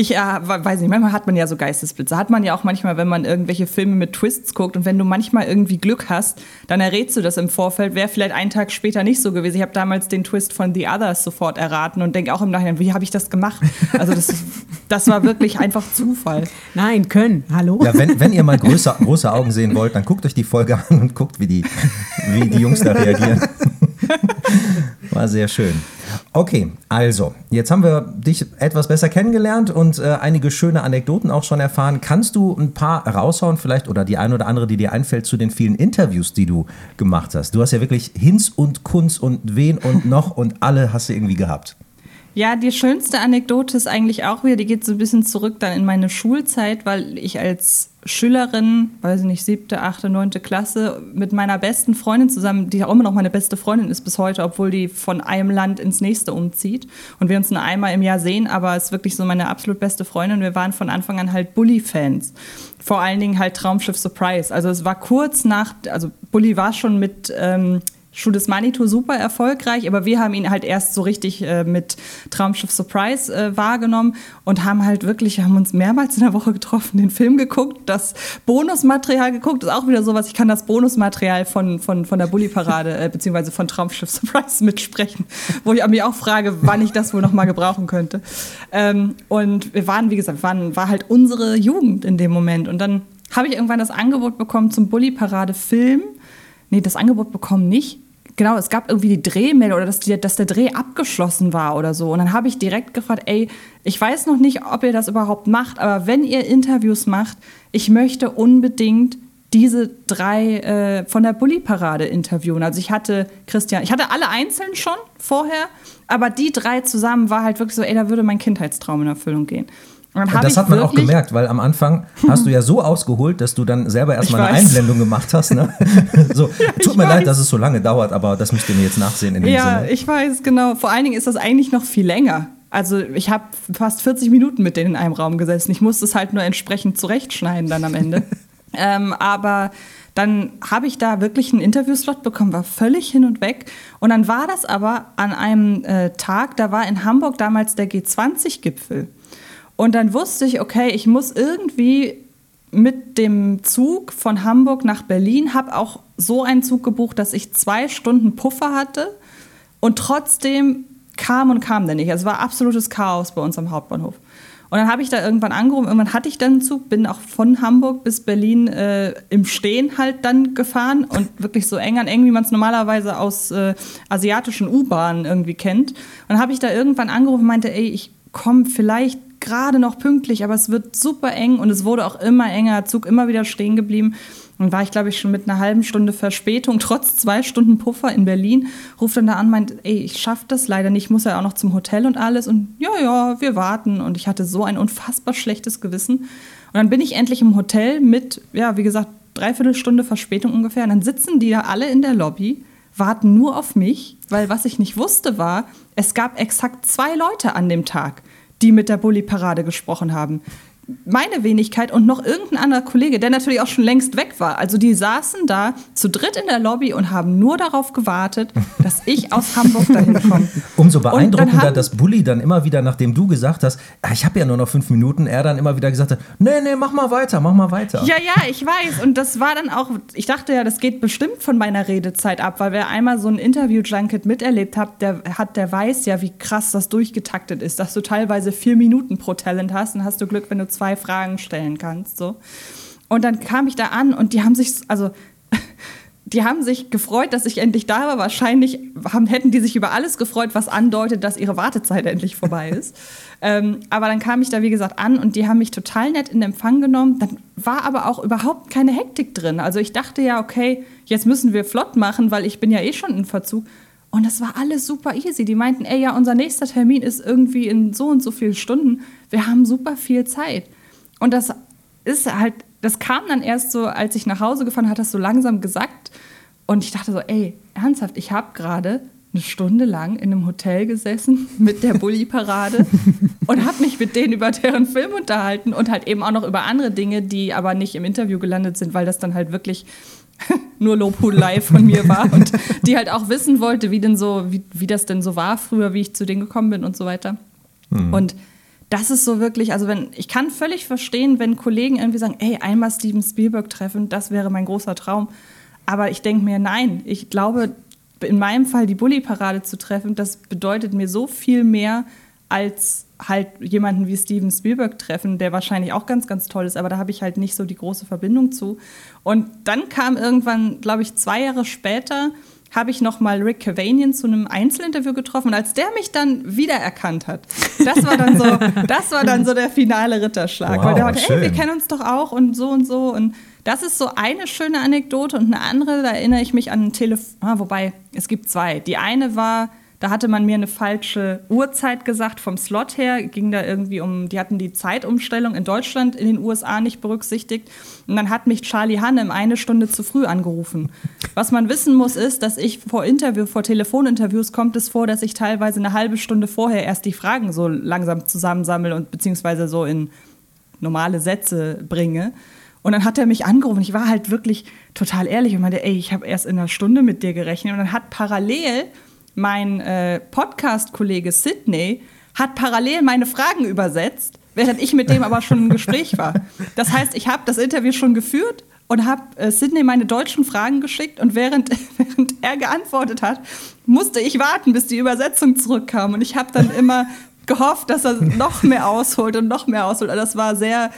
Ich äh, weiß nicht, manchmal hat man ja so Geistesblitze. Hat man ja auch manchmal, wenn man irgendwelche Filme mit Twists guckt und wenn du manchmal irgendwie Glück hast, dann errätst du das im Vorfeld. Wäre vielleicht einen Tag später nicht so gewesen. Ich habe damals den Twist von The Others sofort erraten und denke auch im Nachhinein, wie habe ich das gemacht? Also das, das war wirklich einfach Zufall. Nein, können. Hallo? Ja, wenn, wenn ihr mal größer, große Augen sehen wollt, dann guckt euch die Folge an und guckt, wie die, wie die Jungs da reagieren. War sehr schön. Okay, also, jetzt haben wir dich etwas besser kennengelernt und äh, einige schöne Anekdoten auch schon erfahren. Kannst du ein paar raushauen vielleicht oder die ein oder andere, die dir einfällt zu den vielen Interviews, die du gemacht hast? Du hast ja wirklich Hinz und Kunz und wen und noch und alle hast du irgendwie gehabt. Ja, die schönste Anekdote ist eigentlich auch wieder, die geht so ein bisschen zurück dann in meine Schulzeit, weil ich als Schülerin, weiß ich nicht, siebte, achte, neunte Klasse, mit meiner besten Freundin zusammen, die auch immer noch meine beste Freundin ist bis heute, obwohl die von einem Land ins nächste umzieht und wir uns nur einmal im Jahr sehen, aber ist wirklich so meine absolut beste Freundin. Wir waren von Anfang an halt Bully-Fans. Vor allen Dingen halt Traumschiff Surprise. Also es war kurz nach, also Bully war schon mit ähm, Schuh des Manitou super erfolgreich, aber wir haben ihn halt erst so richtig äh, mit Traumschiff Surprise äh, wahrgenommen und haben halt wirklich, haben uns mehrmals in der Woche getroffen, den Film geguckt, das Bonusmaterial geguckt, ist auch wieder sowas, ich kann das Bonusmaterial von, von, von der Bully-Parade äh, beziehungsweise von Traumschiff Surprise mitsprechen, wo ich mich auch frage, wann ich das wohl nochmal gebrauchen könnte. Ähm, und wir waren, wie gesagt, waren, war halt unsere Jugend in dem Moment und dann habe ich irgendwann das Angebot bekommen zum Bully-Parade-Film. Nee, das Angebot bekommen nicht genau, es gab irgendwie die Drehmeldung oder dass, die, dass der Dreh abgeschlossen war oder so. Und dann habe ich direkt gefragt, ey, ich weiß noch nicht, ob ihr das überhaupt macht, aber wenn ihr Interviews macht, ich möchte unbedingt diese drei äh, von der Bulli-Parade interviewen. Also ich hatte Christian, ich hatte alle einzeln schon vorher, aber die drei zusammen war halt wirklich so, ey, da würde mein Kindheitstraum in Erfüllung gehen das hat man auch gemerkt, weil am Anfang hast du ja so ausgeholt, dass du dann selber erstmal eine Einblendung gemacht hast. Ne? so, ja, tut mir weiß. leid, dass es so lange dauert, aber das müsst ihr mir jetzt nachsehen in dem ja, Sinne. ich weiß, genau. Vor allen Dingen ist das eigentlich noch viel länger. Also ich habe fast 40 Minuten mit denen in einem Raum gesessen. Ich musste es halt nur entsprechend zurechtschneiden dann am Ende. ähm, aber dann habe ich da wirklich einen Interviewslot bekommen, war völlig hin und weg. Und dann war das aber an einem äh, Tag, da war in Hamburg damals der G20-Gipfel. Und dann wusste ich, okay, ich muss irgendwie mit dem Zug von Hamburg nach Berlin, habe auch so einen Zug gebucht, dass ich zwei Stunden Puffer hatte und trotzdem kam und kam der nicht. Also es war absolutes Chaos bei uns am Hauptbahnhof. Und dann habe ich da irgendwann angerufen, irgendwann hatte ich dann einen Zug, bin auch von Hamburg bis Berlin äh, im Stehen halt dann gefahren und wirklich so eng an eng, wie man es normalerweise aus äh, asiatischen U-Bahnen irgendwie kennt. Und dann habe ich da irgendwann angerufen und meinte, ey, ich komme vielleicht gerade noch pünktlich, aber es wird super eng und es wurde auch immer enger, Zug immer wieder stehen geblieben. Und war ich, glaube ich, schon mit einer halben Stunde Verspätung, trotz zwei Stunden Puffer in Berlin, ruft dann da an, meint, ey, ich schaffe das leider nicht, ich muss ja auch noch zum Hotel und alles. Und ja, ja, wir warten. Und ich hatte so ein unfassbar schlechtes Gewissen. Und dann bin ich endlich im Hotel mit, ja, wie gesagt, dreiviertel Stunde Verspätung ungefähr. Und dann sitzen die da alle in der Lobby, warten nur auf mich, weil was ich nicht wusste war, es gab exakt zwei Leute an dem Tag die mit der Bulli-Parade gesprochen haben meine Wenigkeit und noch irgendein anderer Kollege, der natürlich auch schon längst weg war. Also die saßen da zu dritt in der Lobby und haben nur darauf gewartet, dass ich aus Hamburg dahin komme. Umso beeindruckender, dass Bulli dann immer wieder, nachdem du gesagt hast, ah, ich habe ja nur noch fünf Minuten, er dann immer wieder gesagt hat, nee, nee, mach mal weiter, mach mal weiter. Ja, ja, ich weiß. Und das war dann auch, ich dachte ja, das geht bestimmt von meiner Redezeit ab, weil wer einmal so ein Interview-Junket miterlebt hat, der hat, der weiß ja, wie krass das durchgetaktet ist, dass du teilweise vier Minuten pro Talent hast und hast du Glück, wenn du zwei Fragen stellen kannst. So. Und dann kam ich da an und die haben sich, also die haben sich gefreut, dass ich endlich da war. Wahrscheinlich haben, hätten die sich über alles gefreut, was andeutet, dass ihre Wartezeit endlich vorbei ist. ähm, aber dann kam ich da, wie gesagt, an und die haben mich total nett in Empfang genommen. Dann war aber auch überhaupt keine Hektik drin. Also ich dachte ja, okay, jetzt müssen wir flott machen, weil ich bin ja eh schon in Verzug. Und das war alles super easy. Die meinten, ey, ja, unser nächster Termin ist irgendwie in so und so vielen Stunden. Wir haben super viel Zeit. Und das ist halt, das kam dann erst so, als ich nach Hause gefahren hat das so langsam gesagt. Und ich dachte so, ey, ernsthaft, ich habe gerade eine Stunde lang in einem Hotel gesessen mit der Bulli-Parade und habe mich mit denen über deren Film unterhalten und halt eben auch noch über andere Dinge, die aber nicht im Interview gelandet sind, weil das dann halt wirklich nur Lobhudelei von mir war und die halt auch wissen wollte, wie denn so, wie, wie das denn so war früher, wie ich zu denen gekommen bin und so weiter. Mhm. Und das ist so wirklich, also wenn, ich kann völlig verstehen, wenn Kollegen irgendwie sagen, ey, einmal Steven Spielberg treffen, das wäre mein großer Traum. Aber ich denke mir, nein, ich glaube, in meinem Fall die Bully-Parade zu treffen, das bedeutet mir so viel mehr als halt jemanden wie Steven Spielberg treffen, der wahrscheinlich auch ganz, ganz toll ist, aber da habe ich halt nicht so die große Verbindung zu. Und dann kam irgendwann, glaube ich, zwei Jahre später, habe ich noch mal Rick Cavanian zu einem Einzelinterview getroffen und als der mich dann wiedererkannt hat, das war dann so, das war dann so der finale Ritterschlag, Wow, weil der schön. hey, wir kennen uns doch auch und so und so und das ist so eine schöne Anekdote und eine andere, da erinnere ich mich an ein Telefon, ah, wobei es gibt zwei. Die eine war, da hatte man mir eine falsche Uhrzeit gesagt vom Slot her, ging da irgendwie um, die hatten die Zeitumstellung in Deutschland in den USA nicht berücksichtigt und dann hat mich Charlie Hannem eine Stunde zu früh angerufen. Was man wissen muss ist, dass ich vor Interview, vor Telefoninterviews kommt es vor, dass ich teilweise eine halbe Stunde vorher erst die Fragen so langsam zusammensammle und beziehungsweise so in normale Sätze bringe. Und dann hat er mich angerufen. Ich war halt wirklich total ehrlich und meinte, ey, ich habe erst in einer Stunde mit dir gerechnet. Und dann hat parallel mein äh, Podcast-Kollege Sydney hat parallel meine Fragen übersetzt, während ich mit dem aber schon im Gespräch war. Das heißt, ich habe das Interview schon geführt und habe äh, Sydney meine deutschen Fragen geschickt und während, während er geantwortet hat, musste ich warten, bis die Übersetzung zurückkam. Und ich habe dann immer gehofft, dass er noch mehr ausholt und noch mehr ausholt. Also das war sehr,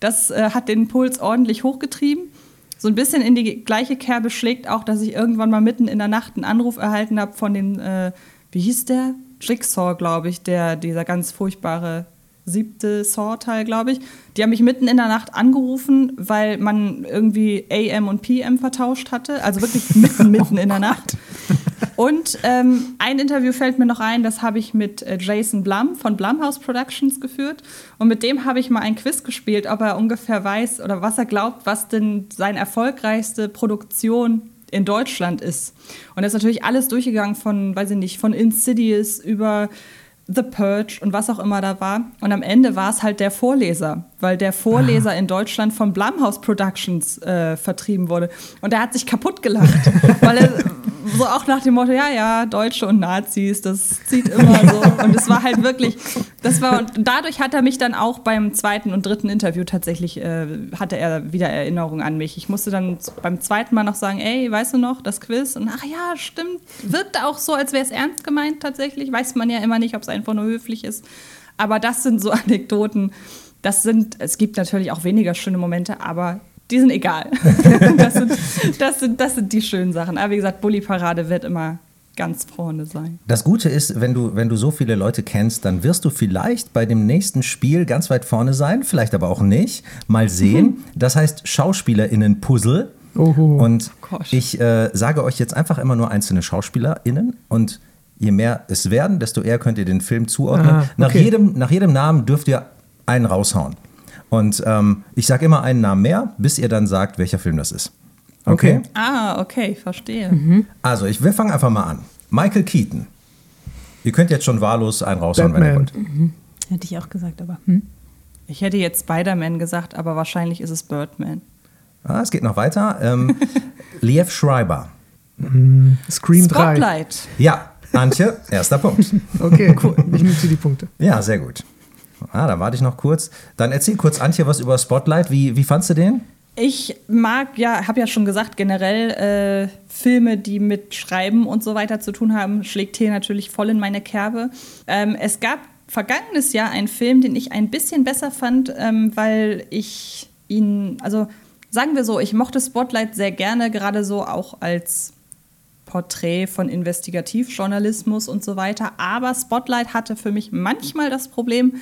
das äh, hat den Puls ordentlich hochgetrieben. So ein bisschen in die gleiche Kerbe schlägt auch, dass ich irgendwann mal mitten in der Nacht einen Anruf erhalten habe von den, äh, wie hieß der? Jigsaw, glaube ich, der, dieser ganz furchtbare siebte Saw-Teil, glaube ich. Die haben mich mitten in der Nacht angerufen, weil man irgendwie AM und PM vertauscht hatte. Also wirklich mitten, mitten in der Nacht. Und ähm, ein Interview fällt mir noch ein, das habe ich mit äh, Jason Blum von Blumhouse Productions geführt. Und mit dem habe ich mal ein Quiz gespielt, ob er ungefähr weiß oder was er glaubt, was denn seine erfolgreichste Produktion in Deutschland ist. Und das ist natürlich alles durchgegangen von, weiß ich nicht, von Insidious über The Purge und was auch immer da war. Und am Ende war es halt der Vorleser, weil der Vorleser in Deutschland von Blumhouse Productions äh, vertrieben wurde. Und der hat sich kaputt gelacht, weil er so auch nach dem Motto, ja, ja, Deutsche und Nazis, das zieht immer so. Und es war halt wirklich, das war, und dadurch hat er mich dann auch beim zweiten und dritten Interview tatsächlich, äh, hatte er wieder Erinnerungen an mich. Ich musste dann beim zweiten Mal noch sagen, ey, weißt du noch, das Quiz? Und ach ja, stimmt, wirkte auch so, als wäre es ernst gemeint tatsächlich. Weiß man ja immer nicht, ob es einfach nur höflich ist. Aber das sind so Anekdoten, das sind, es gibt natürlich auch weniger schöne Momente, aber die sind egal. das, sind, das, sind, das sind die schönen Sachen. Aber wie gesagt, Bulli-Parade wird immer ganz vorne sein. Das Gute ist, wenn du, wenn du so viele Leute kennst, dann wirst du vielleicht bei dem nächsten Spiel ganz weit vorne sein, vielleicht aber auch nicht. Mal sehen. Das heißt SchauspielerInnen-Puzzle. Und Gosh. ich äh, sage euch jetzt einfach immer nur einzelne SchauspielerInnen und je mehr es werden, desto eher könnt ihr den Film zuordnen. Ah, nach, okay. jedem, nach jedem Namen dürft ihr einen raushauen. Und ähm, ich sage immer einen Namen mehr, bis ihr dann sagt, welcher Film das ist. Okay? Okay. Ah, okay, verstehe. Also, ich, wir fangen einfach mal an. Michael Keaton. Ihr könnt jetzt schon wahllos einen raushauen, wenn ihr wollt. Batman. Hätte ich auch gesagt, aber hm. Ich hätte jetzt Spider-Man gesagt, aber wahrscheinlich ist es Birdman. Ah, es geht noch weiter. Ähm, Liev Schreiber. Scream 3. Spotlight. Ja, Antje, erster Punkt. Okay, cool. Ich nutze die Punkte. Ja, sehr gut. Ah, da warte ich noch kurz. Dann erzähl kurz, Antje, was über Spotlight. Wie, wie fandst du den? Ich mag, ja, habe ja schon gesagt, generell äh, Filme, die mit Schreiben und so weiter zu tun haben, schlägt hier natürlich voll in meine Kerbe. Ähm, es gab vergangenes Jahr einen Film, den ich ein bisschen besser fand, ähm, weil ich ihn, also sagen wir so, ich mochte Spotlight sehr gerne, gerade so auch als Porträt von Investigativjournalismus und so weiter. Aber Spotlight hatte für mich manchmal das Problem,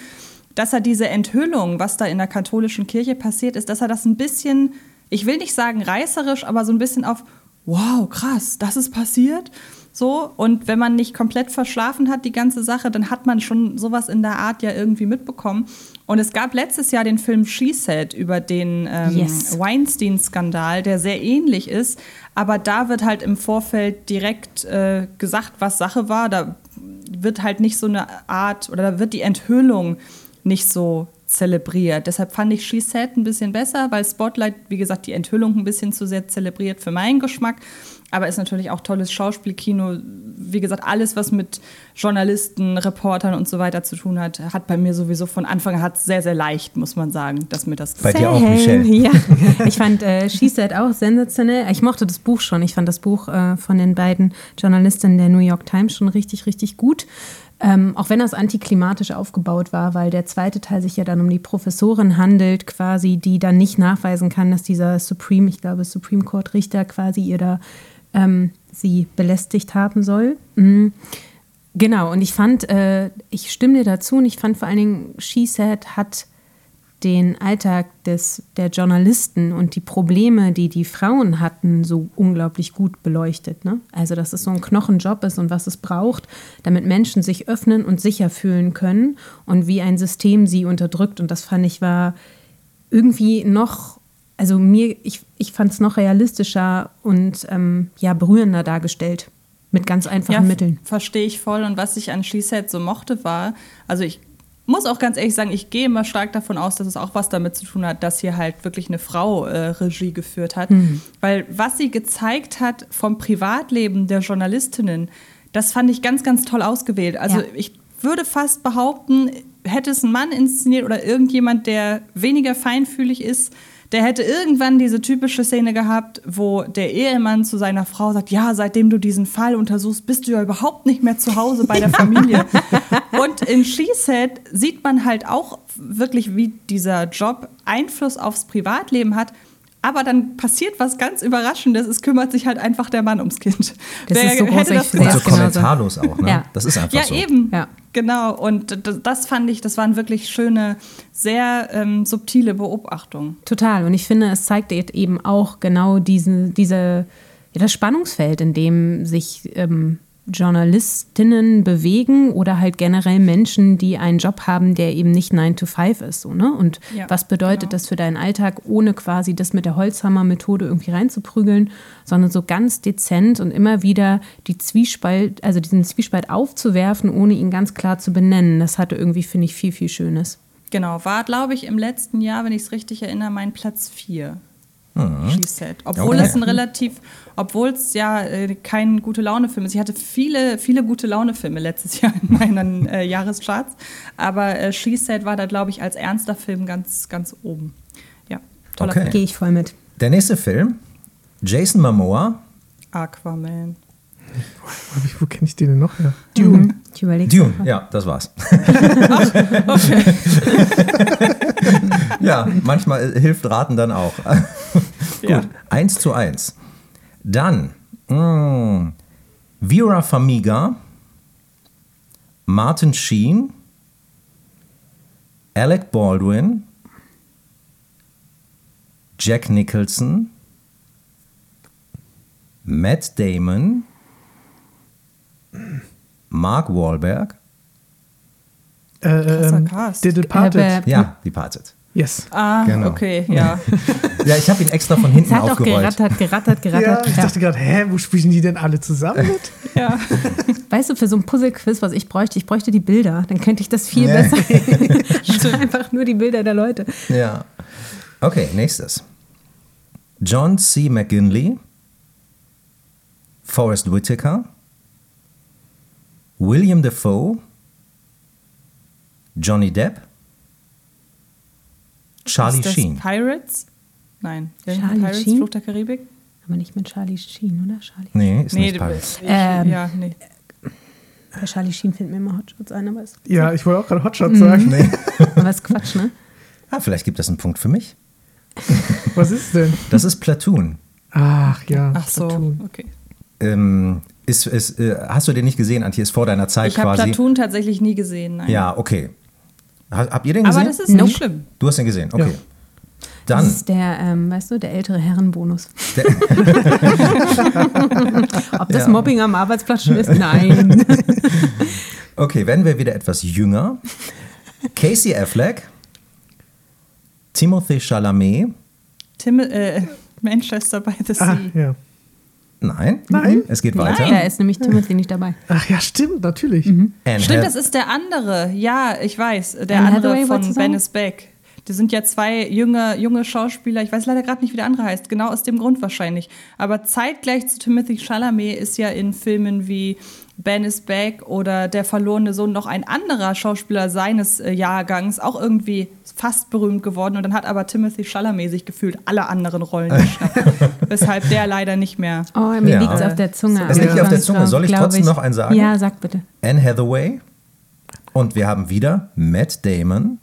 dass er diese Enthüllung, was da in der katholischen Kirche passiert ist, dass er das ein bisschen, ich will nicht sagen reißerisch, aber so ein bisschen auf, wow, krass, das ist passiert. So, und wenn man nicht komplett verschlafen hat, die ganze Sache, dann hat man schon sowas in der Art ja irgendwie mitbekommen. Und es gab letztes Jahr den Film She Said über den ähm, Yes. Weinstein-Skandal, der sehr ähnlich ist. Aber da wird halt im Vorfeld direkt äh, gesagt, was Sache war. Da wird halt nicht so eine Art oder da wird die Enthüllung nicht so zelebriert. Deshalb fand ich She Said ein bisschen besser, weil Spotlight, wie gesagt, die Enthüllung ein bisschen zu sehr zelebriert für meinen Geschmack. Aber ist natürlich auch tolles Schauspielkino. Wie gesagt, alles, was mit Journalisten, Reportern und so weiter zu tun hat, hat bei mir sowieso von Anfang an hat sehr, sehr leicht, muss man sagen, dass mir das Bei dir auch. Michelle. Ja, ich fand äh, She Said auch sensationell. Ich mochte das Buch schon. Ich fand das Buch äh, von den beiden Journalistinnen der New York Times schon richtig, richtig gut. Ähm, auch wenn das antiklimatisch aufgebaut war, weil der zweite Teil sich ja dann um die Professorin handelt, quasi, die dann nicht nachweisen kann, dass dieser Supreme, ich glaube, Supreme Court Richter quasi ihr da ähm, sie belästigt haben soll. Mhm. Genau, und ich fand, äh, ich stimme dir dazu und ich fand vor allen Dingen, She Said hat den Alltag des, der Journalisten und die Probleme, die die Frauen hatten, so unglaublich gut beleuchtet. Ne? Also, dass es so ein Knochenjob ist und was es braucht, damit Menschen sich öffnen und sicher fühlen können und wie ein System sie unterdrückt. Und das fand ich war irgendwie noch, also mir, ich, ich fand es noch realistischer und ähm, ja, berührender dargestellt. Mit ganz einfachen Mitteln. Verstehe ich voll. Und was ich an She Said so mochte, war, also ich muss auch ganz ehrlich sagen, ich gehe immer stark davon aus, dass es auch was damit zu tun hat, dass hier halt wirklich eine Frau äh, Regie geführt hat. Weil was sie gezeigt hat vom Privatleben der Journalistinnen, das fand ich ganz, ganz toll ausgewählt. Also Ja. ich würde fast behaupten, hätte es ein Mann inszeniert oder irgendjemand, der weniger feinfühlig ist, der hätte irgendwann diese typische Szene gehabt, wo der Ehemann zu seiner Frau sagt, ja, seitdem du diesen Fall untersuchst, bist du ja überhaupt nicht mehr zu Hause bei der Familie. Und in She Said sieht man halt auch wirklich, wie dieser Job Einfluss aufs Privatleben hat. Aber dann passiert was ganz Überraschendes. Es kümmert sich halt einfach der Mann ums Kind. Das ist so groß, hätte ich das sehe Und Ja, so kommentarlos auch, ne? Ja. Das ist einfach Ja, so. eben. Ja. Genau. Und das fand ich, das waren wirklich schöne, sehr ähm, subtile Beobachtungen. Total. Und ich finde, es zeigt eben auch genau diesen, diese, ja, das Spannungsfeld, in dem sich ähm, Journalistinnen bewegen oder halt generell Menschen, die einen Job haben, der eben nicht 9 to 5 ist. So, ne? Und Ja, was bedeutet genau. das für deinen Alltag, ohne quasi das mit der Holzhammer-Methode irgendwie reinzuprügeln, sondern so ganz dezent und immer wieder die Zwiespalt, also diesen Zwiespalt aufzuwerfen, ohne ihn ganz klar zu benennen. Das hatte irgendwie, finde ich, viel, viel Schönes. Genau, war, glaube ich, im letzten Jahr, wenn ich es richtig erinnere, mein Platz 4. She said. Obwohl Okay. es ein relativ, obwohl es ja äh, kein gute Laune-Film ist. Ich hatte viele, viele gute Laune-Filme letztes Jahr in meinen äh, Jahrescharts. Aber äh, She said war da, glaube ich, als ernster Film ganz, ganz oben. Ja, toller Okay. Film. Gehe ich voll mit. Der nächste Film, Jason Momoa, Aquaman. Wo kenne ich den denn noch her? Dune. Überlege Dune. Ja, das war's. ja, manchmal äh, hilft Raten dann auch. Ja. Gut, 1 zu 1. Dann mh, Vera Famiga, Martin Sheen, Alec Baldwin, Jack Nicholson, Matt Damon, Mark Wahlberg. Äh, ähm, Cast. The Departed. Äh, Ja, Departed. Yes. Ah, Genau. okay, ja. Ja, ich habe ihn extra von hinten Es hat auch aufgerollt. gerattert, gerattert, Ja, gerattert. ich dachte gerade, hä, wo spielen die denn alle zusammen mit? ja. Weißt du, für so ein Puzzle-Quiz, was ich bräuchte, ich bräuchte die Bilder. Dann könnte ich das viel Ja. besser. Statt einfach nur die Bilder der Leute. Ja. Okay, nächstes. John C. McGinley, Forrest Whitaker, William Defoe, Johnny Depp, Charlie ist das Sheen. Pirates? Nein. Charlie Pirates, Sheen? Fluch der Karibik? Aber nicht mit Charlie Sheen, oder? Charlie. Nee, ist Nee, nicht Pirates. ich- Ähm, ja, nee. Bei Charlie Sheen fällt mir immer Hotshots ein, aber ist, Ja, ich wollte auch gerade Hotshot Mhm. sagen. Nee. aber ist Quatsch, ne? Ah, vielleicht gibt es einen Punkt für mich. Was ist denn? Das ist Platoon. Ach ja. Ach so, Platoon. okay. Ähm, ist, ist, äh, hast du den nicht gesehen, Antje? Ist vor deiner Zeit Ich habe quasi. Platoon tatsächlich nie gesehen, nein. Ja, okay. Ha- Habt ihr den Aber gesehen? das ist Nope. nicht schlimm. du hast den gesehen, okay. Ja. Das Dann, ist der, ähm, weißt du, der ältere Herrenbonus. Ob das Ja. Mobbing am Arbeitsplatz schon ist? Nein. okay, werden wir wieder etwas jünger. Casey Affleck, Timothy Chalamet, Tim, äh, Manchester by the Sea. Ah, ja. Nein. Nein? Es geht Nein. weiter. Da ist nämlich Timothy nicht dabei. Ach ja, stimmt, natürlich. Anne Stimmt, das ist der andere. Ja, ich weiß. Der Anne andere Hathaway, von? Ben is Back. Die sind ja zwei junge, junge Schauspieler. Ich weiß leider gerade nicht, wie der andere heißt. Genau aus dem Grund wahrscheinlich. Aber zeitgleich zu Timothy Chalamet ist ja in Filmen wie Ben is Back oder Der verlorene Sohn noch ein anderer Schauspieler seines äh, Jahrgangs auch irgendwie fast berühmt geworden. Und dann hat aber Timothy Chalamet sich gefühlt alle anderen Rollen geschnappt. weshalb der leider nicht mehr. Oh, mir Ja. liegt's auf der Zunge. Es liegt auf der Zunge. Soll ich trotzdem noch einen sagen? Ja, sag bitte. Anne Hathaway. Und wir haben wieder Matt Damon,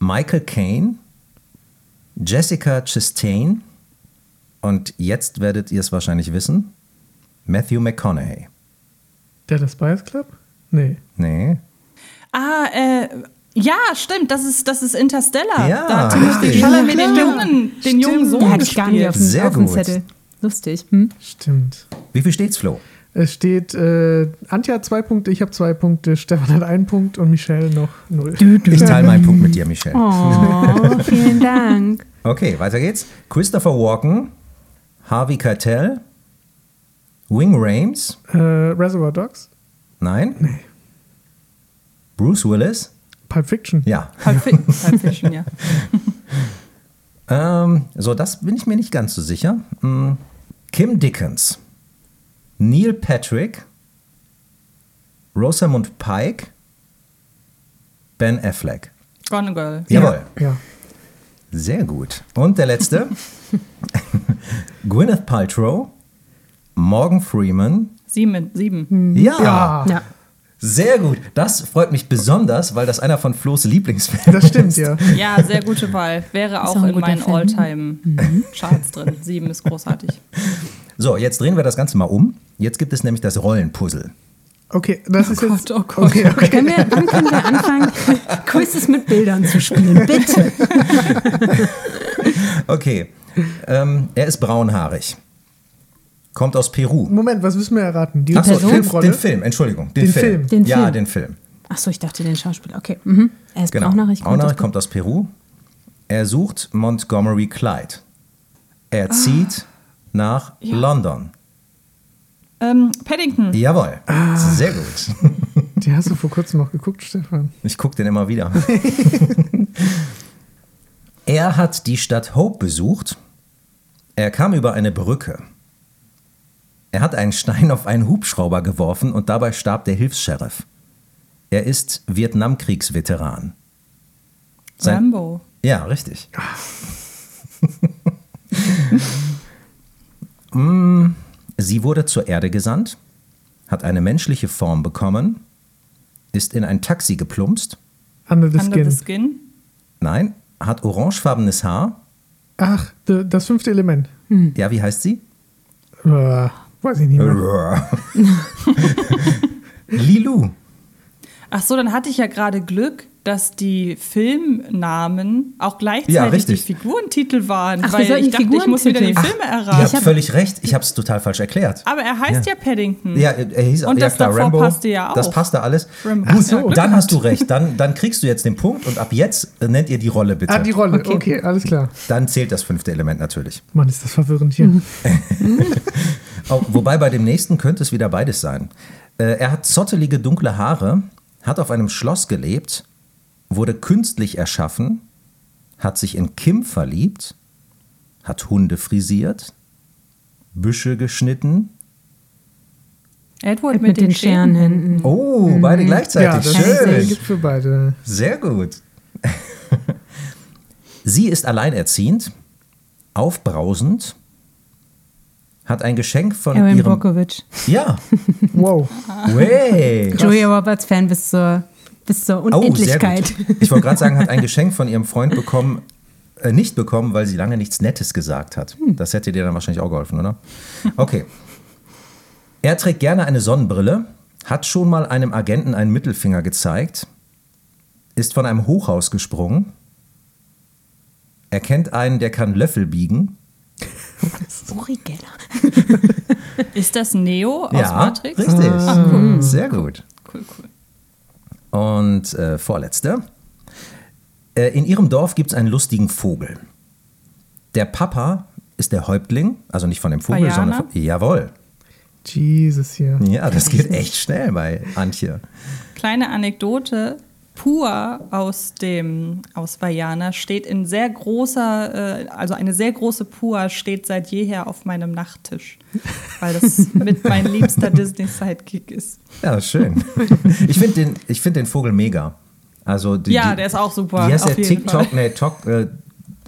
Michael Caine, Jessica Chastain und jetzt werdet ihr es wahrscheinlich wissen, Matthew McConaughey. Der das Bias Club? Nee. Nee. Ah, äh, ja, stimmt, das ist, das ist Interstellar. Ja, da hat richtig. Chalamet Ja, den klar. jungen, den jungen Sohn Der hatte ich gar nicht auf dem, Sehr auf dem gut. Zettel. Lustig. Hm? Stimmt. Wie viel steht's, Flo? Es steht, äh, Antje hat zwei Punkte, ich habe zwei Punkte, Stefan hat einen Punkt und Michelle noch null. Ich teile meinen Punkt mit dir, Michelle. Oh, vielen Dank. Okay, weiter geht's. Christopher Walken, Harvey Keitel, Wing Rames, Äh, Reservoir Dogs, nein. Bruce Willis, Pulp Fiction. ja. Pulp Fi- Pulp Fiction, ja. Ähm, so, das bin ich mir nicht ganz so sicher. Hm. Kim Dickens, Neil Patrick, Rosamund Pike, Ben Affleck. Gone Girl. Jawohl, Ja. sehr gut. Und der letzte, Gwyneth Paltrow, Morgan Freeman. Sieben. Sieben. Ja, Ja. Ja. sehr gut. Das freut mich besonders, weil das einer von Flo's Lieblingsfilmen Das stimmt, ja. Ja, sehr gute Wahl. Wäre auch, auch in meinen. All-Time-Charts drin. Sieben ist großartig. So, jetzt drehen wir das Ganze mal um. Jetzt gibt es nämlich das Rollenpuzzle. Okay, das ist jetzt. Gott, oh Gott. Okay, okay. Können wir, wann können wir anfangen, Quizzes mit Bildern zu spielen? Bitte. Okay, ähm, er ist braunhaarig. Kommt aus Peru. Moment, was müssen wir erraten? Die Achso, Person? den, Filmrolle? den Film, Entschuldigung. Den, Den Film. Film. Den ja, Film. den Film. Achso, ich dachte den Schauspieler. Okay. Mhm. Er ist Genau. braunhaarig aus- kommt aus Peru. Er sucht Montgomery Clyde. Er Ah. zieht nach London. Ähm, Paddington. Jawohl. Ah. Sehr gut. Die hast du vor kurzem noch geguckt, Stefan. Ich gucke den immer wieder. er hat die Stadt Hope besucht. Er kam über eine Brücke. Er hat einen Stein auf einen Hubschrauber geworfen und dabei starb der Hilfs-Sheriff. Er ist Vietnamkriegsveteran. Sein- Rambo. Ja, richtig. Mm, Sie wurde zur Erde gesandt, hat eine menschliche Form bekommen, ist in ein Taxi geplumpst, Under the Under Skin. the Skin. nein, hat orangefarbenes Haar. Ach, das fünfte Element. Ja, wie heißt sie? Äh, weiß ich nicht mehr. Lilu. Ach so, dann hatte ich ja gerade Glück, dass die Filmnamen auch gleichzeitig Ja, die. Figurentitel waren. Ach, weil ich dachte, ich muss wieder die. Filme Ihr erraten. habt völlig recht, ich habe es total falsch erklärt. Aber er heißt ja, Paddington. Ja, er hieß Und ja das klar, davor Rambo. passte ja auch. Das passte alles. Rambo. Gut, Ach so. dann hast du recht. Dann, dann kriegst du jetzt den Punkt und ab jetzt äh, nennt ihr die Rolle bitte. Ah, die Rolle. Okay. alles klar. dann zählt das fünfte Element natürlich. Mann, ist das verwirrend hier. Oh, wobei bei dem nächsten könnte es wieder beides sein. Äh, er hat zottelige dunkle Haare, hat auf einem Schloss gelebt, wurde künstlich erschaffen, hat sich in Kim verliebt, hat Hunde frisiert, Büsche geschnitten. Edward Mit, den Scherenhänden. Oh, beide Ja, gleichzeitig. das Schön. gibt für beide. Sehr gut. Sie ist alleinerziehend, aufbrausend, hat ein Geschenk von Aaron ihrem... Brockovich. Ja. Wow. Way. Julia Roberts Fan bis zur, bis zur Oh, sehr Unendlichkeit. gut. Ich wollte gerade sagen, hat ein Geschenk von ihrem Freund bekommen, äh, nicht bekommen, weil sie lange nichts Nettes gesagt hat. Das hätte dir dann wahrscheinlich auch geholfen, oder? Okay. Er trägt gerne eine Sonnenbrille, hat schon mal einem Agenten einen Mittelfinger gezeigt, ist von einem Hochhaus gesprungen, er kennt einen, der kann Löffel biegen. Uri Geller. Ist das Neo aus Matrix? richtig. Sehr gut. Cool, cool. Und äh, vorletzte. Äh, in ihrem Dorf gibt es einen lustigen Vogel. Der Papa ist der Häuptling, also nicht von dem Vogel, Vajana? sondern von, jawohl. Jesus hier. Ja, das geht echt schnell bei Antje. Kleine Anekdote. Pur aus dem aus Vajana steht in sehr großer, äh, also eine sehr große Pur steht seit jeher auf meinem Nachttisch, weil das mit mein liebster Disney Sidekick ist. Ja, schön. Ich finde den, ich find den Vogel mega. Also die, Ja, die, der ist auch super. Wie heißt auf der jeden TikTok? Fall. Nee, Tok, äh,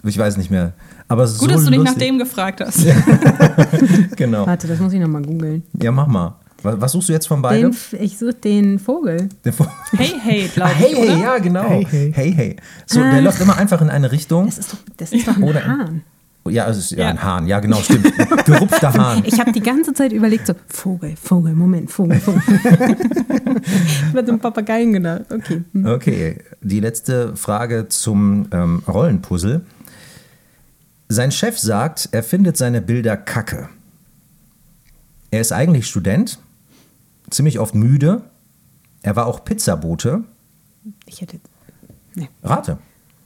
ich weiß nicht mehr. Aber so Gut, dass du nicht nach lustig. dem gefragt hast. Genau. Warte, das muss ich nochmal googeln. Ja, mach mal. Was, was suchst du jetzt von Den, beiden? Ich suche den Vogel. Den Vo- Hey, hey, glaube Ah, hey, ich, oder? hey, ja, genau. Hey, hey. hey, hey. So, der Ach. läuft immer einfach in eine Richtung. Das ist doch, das ist doch ein Oder- Hahn. Ja, es ist ja, ein Hahn. Ja, genau, stimmt. Gerupfter Hahn. Ich habe die ganze Zeit überlegt, so Vogel, Vogel, Moment, Vogel, Vogel. ich werde zum Papageien gedacht. Okay. hm. Okay, die letzte Frage zum ähm, Rollenpuzzle. Sein Chef sagt, er findet seine Bilder kacke. Er ist eigentlich Student, ziemlich oft müde. Er war auch Pizzabote. Ich hätte. Nee, Rate.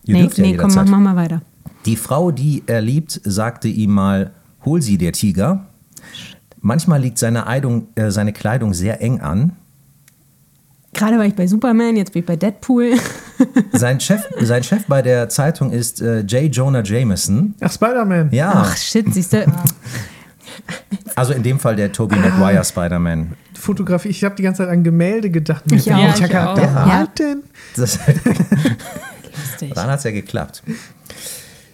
Ihr nee, dürft ja nee komm, mach, jederzeit. mach mal weiter. Die Frau, die er liebt, sagte ihm mal, hol sie der Tiger. Manchmal liegt seine, Eidung, äh, seine Kleidung sehr eng an. Gerade war ich bei Superman, jetzt bin ich bei Deadpool. Sein Chef, sein Chef bei der Zeitung ist äh, J. Jonah Jameson. Ach, Spider-Man. Ja, Ach shit, siehst du. also in dem Fall der Tobey Maguire Spider-Man. Fotografie. Ich habe die ganze Zeit an Gemälde gedacht. Ich auch. Ja, ich Chaka, auch. Der Ja. malt denn? Das, Lustig. dann hat es ja geklappt.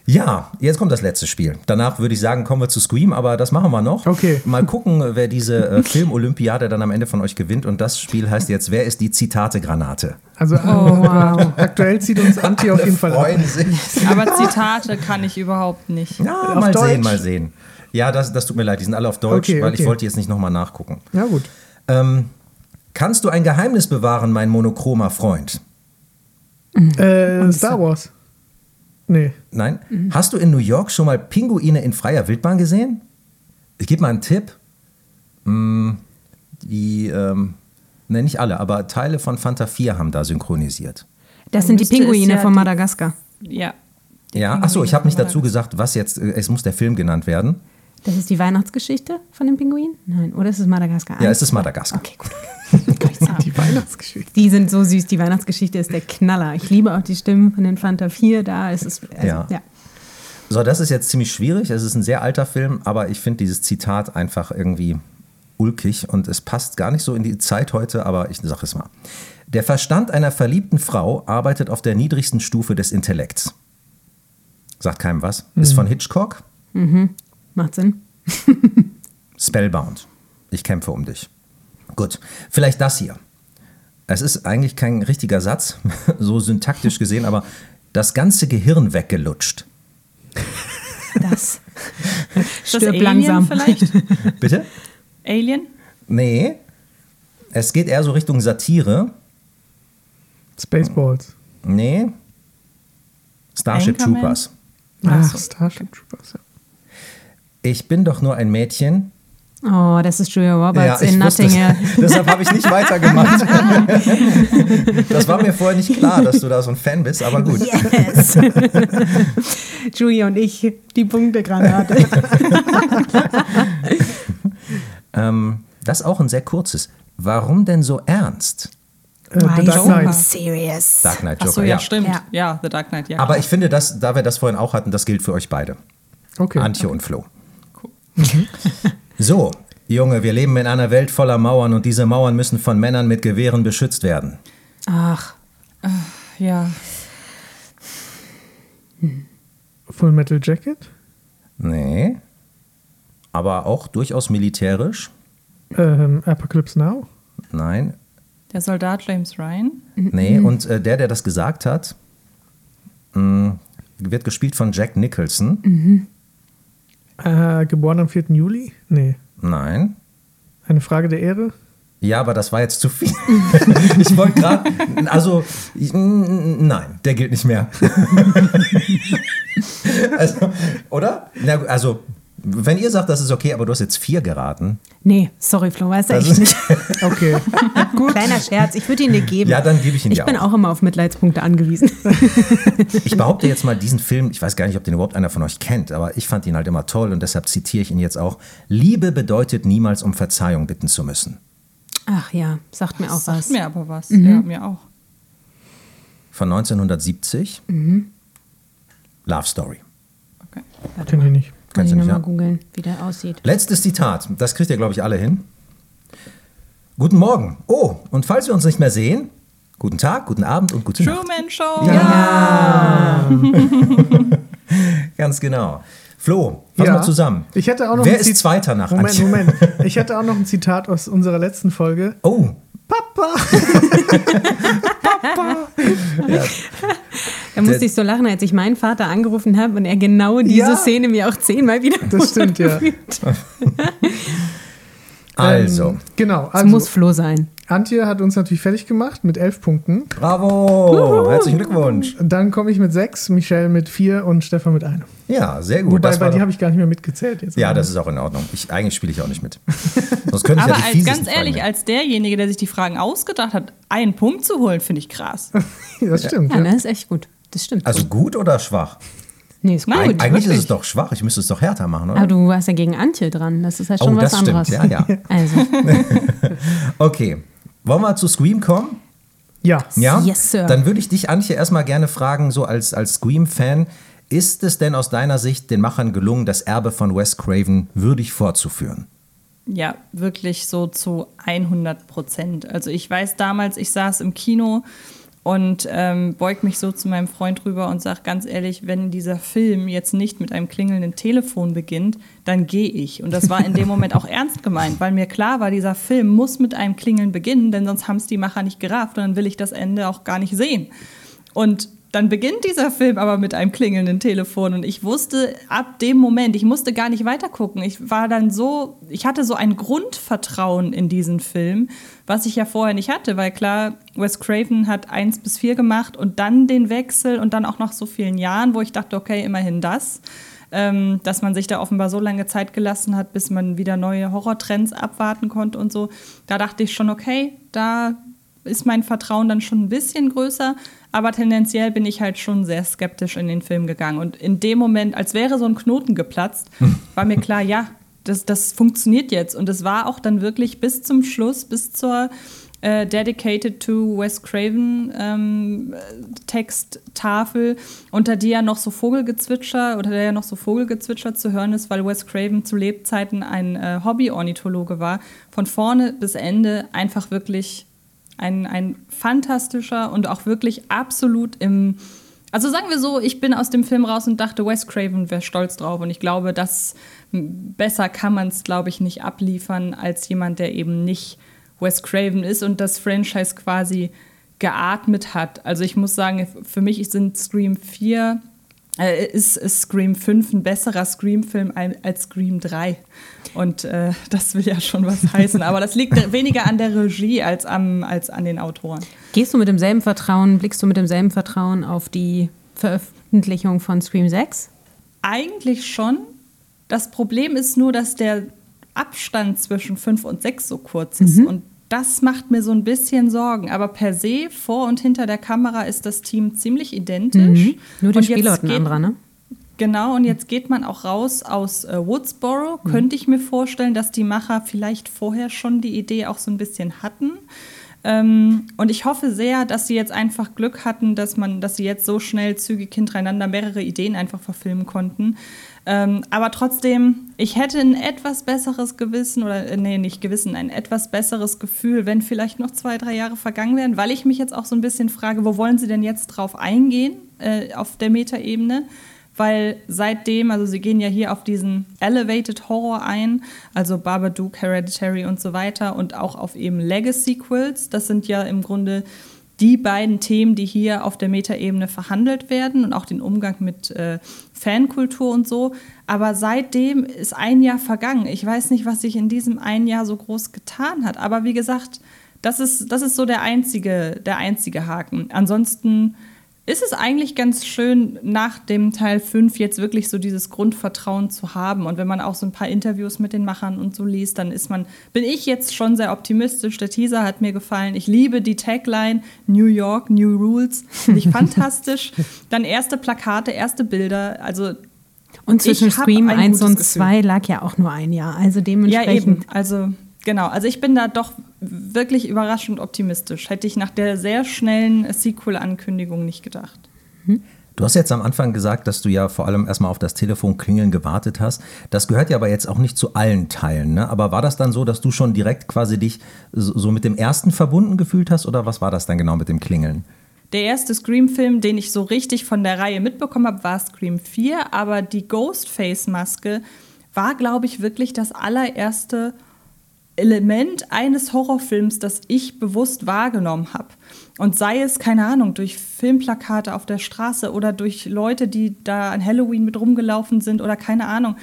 Ja, jetzt kommt das letzte Spiel. Danach würde ich sagen, kommen wir zu Scream, aber das machen wir noch. Okay. Mal gucken, wer diese äh, Film-Olympiade dann am Ende von euch gewinnt. Und das Spiel heißt jetzt, wer ist die Zitate-Granate? Also wow. aktuell zieht uns Anti auf jeden Fall ab. Freuen sich. Aber Zitate kann ich überhaupt nicht. Ja, Auf mal sehen, Deutsch? mal sehen. Ja, das, das tut mir leid, die sind alle auf Deutsch, Okay, weil ich okay. wollte jetzt nicht nochmal nachgucken. Ja, gut. Ähm, kannst du ein Geheimnis bewahren, mein monochromer Freund? Äh, Star Wars. Nee. Nein? Hast du in New York schon mal Pinguine in freier Wildbahn gesehen? Ich gebe mal einen Tipp. Mm, Die, ähm, ne, nicht alle, aber Teile von Fanta 4 haben da synchronisiert. Das sind die Pinguine ja von die- Madagaskar. Ja. Ja, achso, ich habe nicht dazu gesagt, was jetzt, äh, es muss der Film genannt werden. Das ist die Weihnachtsgeschichte von den Pinguinen? Nein, oder ist es Madagaskar? Ja, es ist Madagaskar. Okay, gut. Die Weihnachtsgeschichte. Die sind so süß. Die Weihnachtsgeschichte ist der Knaller. Ich liebe auch die Stimmen von den Fanta 4. Da ist es. Also, Ja. ja. So, das ist jetzt ziemlich schwierig. Es ist ein sehr alter Film, aber ich finde dieses Zitat einfach irgendwie ulkig und es passt gar nicht so in die Zeit heute, aber ich sage es mal. Der Verstand einer verliebten Frau arbeitet auf der niedrigsten Stufe des Intellekts. Sagt keinem was. Ist von Hitchcock. Macht Sinn. Spellbound. Ich kämpfe um dich. Gut, vielleicht das hier. Es ist eigentlich kein richtiger Satz, so syntaktisch gesehen, aber das ganze Gehirn weggelutscht. Das. Das Stirb Alien langsam. vielleicht? Bitte? Alien? Nee. Es geht eher so Richtung Satire. Spaceballs. Nee. Starship Anchorman? Troopers. Ach, Starship Troopers. Ja. Ich bin doch nur ein Mädchen. Oh, das ist Julia Roberts in wusste Nothing. Hill. Deshalb habe ich nicht weitergemacht. das war mir vorher nicht klar, dass du da so ein Fan bist, aber gut. Yes. Julia und ich, die Punktegranate. Ähm, das ist auch ein sehr kurzes. Warum denn so ernst? Äh, The Dark so Knight. serious? Dark Knight Achso, Joker, ja, ja. stimmt. Ja. Ja. The Dark Knight, ja. Aber ich finde, dass, da wir das vorhin auch hatten, das gilt für euch beide. Okay. Antje und Flo. So, Junge, wir leben in einer Welt voller Mauern und diese Mauern müssen von Männern mit Gewehren beschützt werden. Ach, ja. Full Metal Jacket. Nee. Aber auch durchaus militärisch. Ähm, Apocalypse Now. Nein. Der Soldat James Ryan. Nee, und äh, der, der das gesagt hat, mh, wird gespielt von Jack Nicholson. Äh, geboren am 4. Juli? Nee. Nein. Eine Frage der Ehre? Ja, aber das war jetzt zu viel. ich wollte gerade, also, nein, der gilt nicht mehr. also, oder? Na, also, Wenn ihr sagt, das ist okay, aber du hast jetzt vier geraten. Nee, sorry, Flo, weißt du Das echt nicht. Okay. Gut. Kleiner Scherz, ich würde ihn dir geben. Ja, dann gebe ich ihn Ich dir bin auch. auch immer auf Mitleidspunkte angewiesen. Ich behaupte jetzt mal diesen Film, ich weiß gar nicht, ob den überhaupt einer von euch kennt, aber ich fand ihn halt immer toll und deshalb zitiere ich ihn jetzt auch. Liebe bedeutet niemals um Verzeihung bitten zu müssen. Ach ja, sagt mir auch Sagt was. mir aber was. Mhm. Ja, mir auch. Von 1970. Love Story. Okay. Kenn ich nicht. Kann Kennst ich du nicht, nochmal ja? googeln, wie der aussieht. Letztes Zitat, das kriegt ihr, glaube ich, alle hin. Guten Morgen. Oh, und falls wir uns nicht mehr sehen, guten Tag, guten Abend und gute Nacht. Truman Show. Ganz genau. Flo, fass Ja. mal zusammen. Ich hätte auch noch Wer ein ist Zweiter nach Moment, Antje? Moment. Ich hätte auch noch ein Zitat aus unserer letzten Folge. Oh, Papa! Da musste ich so lachen, als ich meinen Vater angerufen habe und er genau diese Ja. Szene mir auch zehnmal wieder Das stimmt, ja. also. Ähm, genau. Es Also, muss Flo sein. Antje hat uns natürlich fertig gemacht mit elf Punkten. Bravo! Herzlichen Glückwunsch. Dann komme ich mit sechs, Michelle mit vier und Stefan mit einem. Ja, sehr gut. Wobei, Das bei dir habe ich gar nicht mehr mitgezählt jetzt. ja, das ist auch in Ordnung. Ich, eigentlich spiele ich auch nicht mit. Sonst könnte ich Aber ja die als, ganz ehrlich, als derjenige, der sich die Fragen ausgedacht hat, einen Punkt zu holen, finde ich krass. das stimmt. Ja, Ja, das ist echt gut. Das stimmt. Also gut oder schwach? nee, ist gut. Eig eigentlich ist es doch schwach. Ich müsste es doch härter machen, oder? Aber du warst ja gegen Antje dran. Das ist halt schon oh, was das stimmt. anderes. Ja, ja. Also, Okay. Wollen wir zu Scream kommen? ja. Ja? Yes, Sir. Dann würde ich dich, Antje, erstmal gerne fragen, so als, als Scream-Fan, ist es denn aus deiner Sicht den Machern gelungen, das Erbe von Wes Craven würdig fortzuführen? Ja, wirklich so zu 100 Prozent. Also ich weiß damals, ich saß im Kino und ähm, beug mich so zu meinem Freund rüber und sag ganz ehrlich, wenn dieser Film jetzt nicht mit einem klingelnden Telefon beginnt, dann gehe ich. Und das war in dem Moment auch ernst gemeint, weil mir klar war, dieser Film muss mit einem Klingeln beginnen, denn sonst haben es die Macher nicht gerafft und dann will ich das Ende auch gar nicht sehen. Und dann beginnt dieser Film aber mit einem klingelnden Telefon und ich wusste ab dem Moment, ich musste gar nicht weitergucken. Ich war dann so, ich hatte so ein Grundvertrauen in diesen Film, was ich ja vorher nicht hatte, weil klar, Wes Craven hat eins bis vier gemacht und dann den Wechsel und dann auch nach so vielen Jahren, wo ich dachte, okay, immerhin das. Ähm, dass man sich da offenbar so lange Zeit gelassen hat, bis man wieder neue Horrortrends abwarten konnte und so. Da dachte ich schon, okay, da ist mein Vertrauen dann schon ein bisschen größer, aber tendenziell bin ich halt schon sehr skeptisch in den Film gegangen. Und in dem Moment, als wäre so ein Knoten geplatzt, war mir klar, ja, das, das funktioniert jetzt. Und es war auch dann wirklich bis zum Schluss, bis zur äh, Dedicated to Wes Craven ähm, Texttafel, unter die ja noch so Vogelgezwitscher oder der ja noch so Vogelgezwitscher zu hören ist, weil Wes Craven zu Lebzeiten ein äh, Hobby-Ornithologe war. Von vorne bis Ende einfach wirklich ein, ein fantastischer und auch wirklich absolut im. Also sagen wir so, ich bin aus dem Film raus und dachte, Wes Craven wäre stolz drauf. Und ich glaube, das besser kann man es, glaube ich, nicht abliefern als jemand, der eben nicht Wes Craven ist und das Franchise quasi geatmet hat. Also ich muss sagen, für mich sind Scream 4, äh, ist, ist Scream 5 ein besserer Scream-Film al- als Scream 3. Und äh, das will ja schon was heißen. Aber das liegt weniger an der Regie als, am, als an den Autoren. gehst du mit demselben Vertrauen, blickst du mit demselben Vertrauen auf die Veröffentlichung von Scream 6? Eigentlich schon. Das Problem ist nur, dass der Abstand zwischen 5 und 6 so kurz ist. Und das macht mir so ein bisschen Sorgen. Aber per se, vor und hinter der Kamera ist das Team ziemlich identisch. Mhm. Nur der jetzt Spielort ein anderer, ne? Genau, und jetzt geht man auch raus aus äh, Woodsboro. Könnte ich mir vorstellen, dass die Macher vielleicht vorher schon die Idee auch so ein bisschen hatten. Ähm, und ich hoffe sehr, dass sie jetzt einfach Glück hatten, dass man, dass sie jetzt so schnell zügig hintereinander mehrere Ideen einfach verfilmen konnten. Ähm, aber trotzdem, ich hätte ein etwas besseres Gewissen oder äh, nee, nicht Gewissen, ein etwas besseres Gefühl, wenn vielleicht noch zwei, drei Jahre vergangen wären, weil ich mich jetzt auch so ein bisschen frage, wo wollen sie denn jetzt drauf eingehen äh, auf der Metaebene? weil seitdem, also sie gehen ja hier auf diesen Elevated Horror ein, also Babadook, Hereditary und so weiter und auch auf eben Legacy-Sequels. Das sind ja im Grunde die beiden Themen, die hier auf der Metaebene verhandelt werden und auch den Umgang mit äh, Fankultur und so. Aber seitdem ist ein Jahr vergangen. Ich weiß nicht, was sich in diesem einen Jahr so groß getan hat. Aber wie gesagt, das ist, das ist so der einzige, der einzige Haken. Ansonsten ist es eigentlich ganz schön, nach dem Teil 5 jetzt wirklich so dieses Grundvertrauen zu haben. Und wenn man auch so ein paar Interviews mit den Machern und so liest, dann ist man, bin ich jetzt schon sehr optimistisch. Der Teaser hat mir gefallen. Ich liebe die Tagline New York, New Rules. Finde ich fantastisch. Dann erste Plakate, erste Bilder. Also Und zwischen Scream ein 1 und gutes Gefühl. 2 lag ja auch nur ein Jahr. Also ja, dementsprechend. eben. Also genau. Also ich bin da doch wirklich überraschend optimistisch. Hätte ich nach der sehr schnellen Sequel-Ankündigung nicht gedacht. Du hast jetzt am Anfang gesagt, dass du ja vor allem erstmal auf das Telefon klingeln gewartet hast. Das gehört ja aber jetzt auch nicht zu allen Teilen. Ne? Aber war das dann so, dass du schon direkt quasi dich so so mit dem ersten verbunden gefühlt hast oder was war das dann genau mit dem Klingeln? Der erste Scream-Film, den ich so richtig von der Reihe mitbekommen habe, war Scream 4, aber die Ghostface-Maske war, glaube ich, wirklich das allererste Element eines Horrorfilms, das ich bewusst wahrgenommen habe. Und sei es, keine Ahnung, durch Filmplakate auf der Straße oder durch Leute, die da an Halloween mit rumgelaufen sind oder keine Ahnung,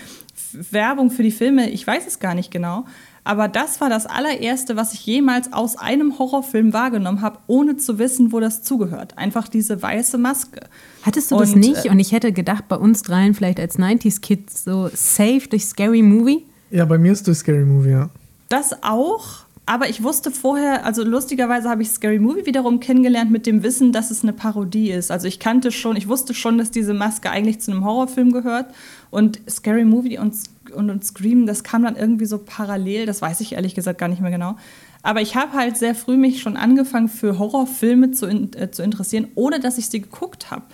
Werbung für die Filme, ich weiß es gar nicht genau. Aber das war das allererste, was ich jemals aus einem Horrorfilm wahrgenommen habe, ohne zu wissen, wo das zugehört. Einfach diese weiße Maske. Hattest du das Und, nicht? äh, Und ich hätte gedacht, bei uns dreien vielleicht als 90s-Kids so safe durch Scary Movie. Ja, bei mir ist durch Scary Movie, ja. Das auch, aber ich wusste vorher, also lustigerweise habe ich Scary Movie wiederum kennengelernt mit dem Wissen, dass es eine Parodie ist. Also ich kannte schon, ich wusste schon, dass diese Maske eigentlich zu einem Horrorfilm gehört. Und Scary Movie und, und, und Scream, das kam dann irgendwie so parallel, das weiß ich ehrlich gesagt gar nicht mehr genau. Aber ich habe halt sehr früh mich schon angefangen, für Horrorfilme zu, in, äh, zu interessieren, ohne dass ich sie geguckt habe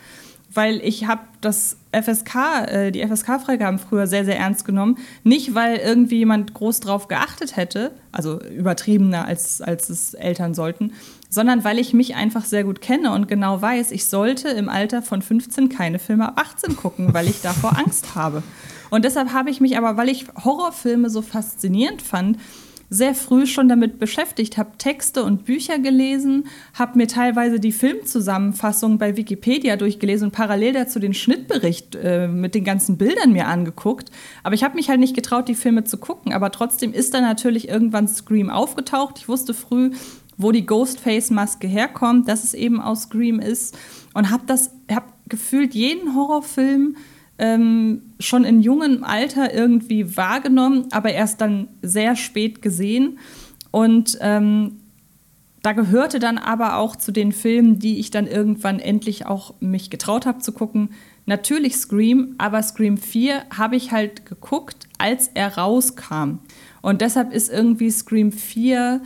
weil ich habe das FSK, äh, die FSK-Freigaben früher sehr, sehr ernst genommen. Nicht, weil irgendwie jemand groß drauf geachtet hätte, also übertriebener als, als es Eltern sollten, sondern weil ich mich einfach sehr gut kenne und genau weiß, ich sollte im Alter von 15 keine Filme ab 18 gucken, weil ich davor Angst habe. Und deshalb habe ich mich aber, weil ich Horrorfilme so faszinierend fand, sehr früh schon damit beschäftigt, habe Texte und Bücher gelesen, habe mir teilweise die Filmzusammenfassung bei Wikipedia durchgelesen und parallel dazu den Schnittbericht äh, mit den ganzen Bildern mir angeguckt. Aber ich habe mich halt nicht getraut, die Filme zu gucken. Aber trotzdem ist da natürlich irgendwann Scream aufgetaucht. Ich wusste früh, wo die Ghostface-Maske herkommt, dass es eben aus Scream ist und habe das, habe gefühlt jeden Horrorfilm ähm, schon in jungem Alter irgendwie wahrgenommen, aber erst dann sehr spät gesehen. Und ähm, da gehörte dann aber auch zu den Filmen, die ich dann irgendwann endlich auch mich getraut habe zu gucken, natürlich Scream, aber Scream 4 habe ich halt geguckt, als er rauskam. Und deshalb ist irgendwie Scream 4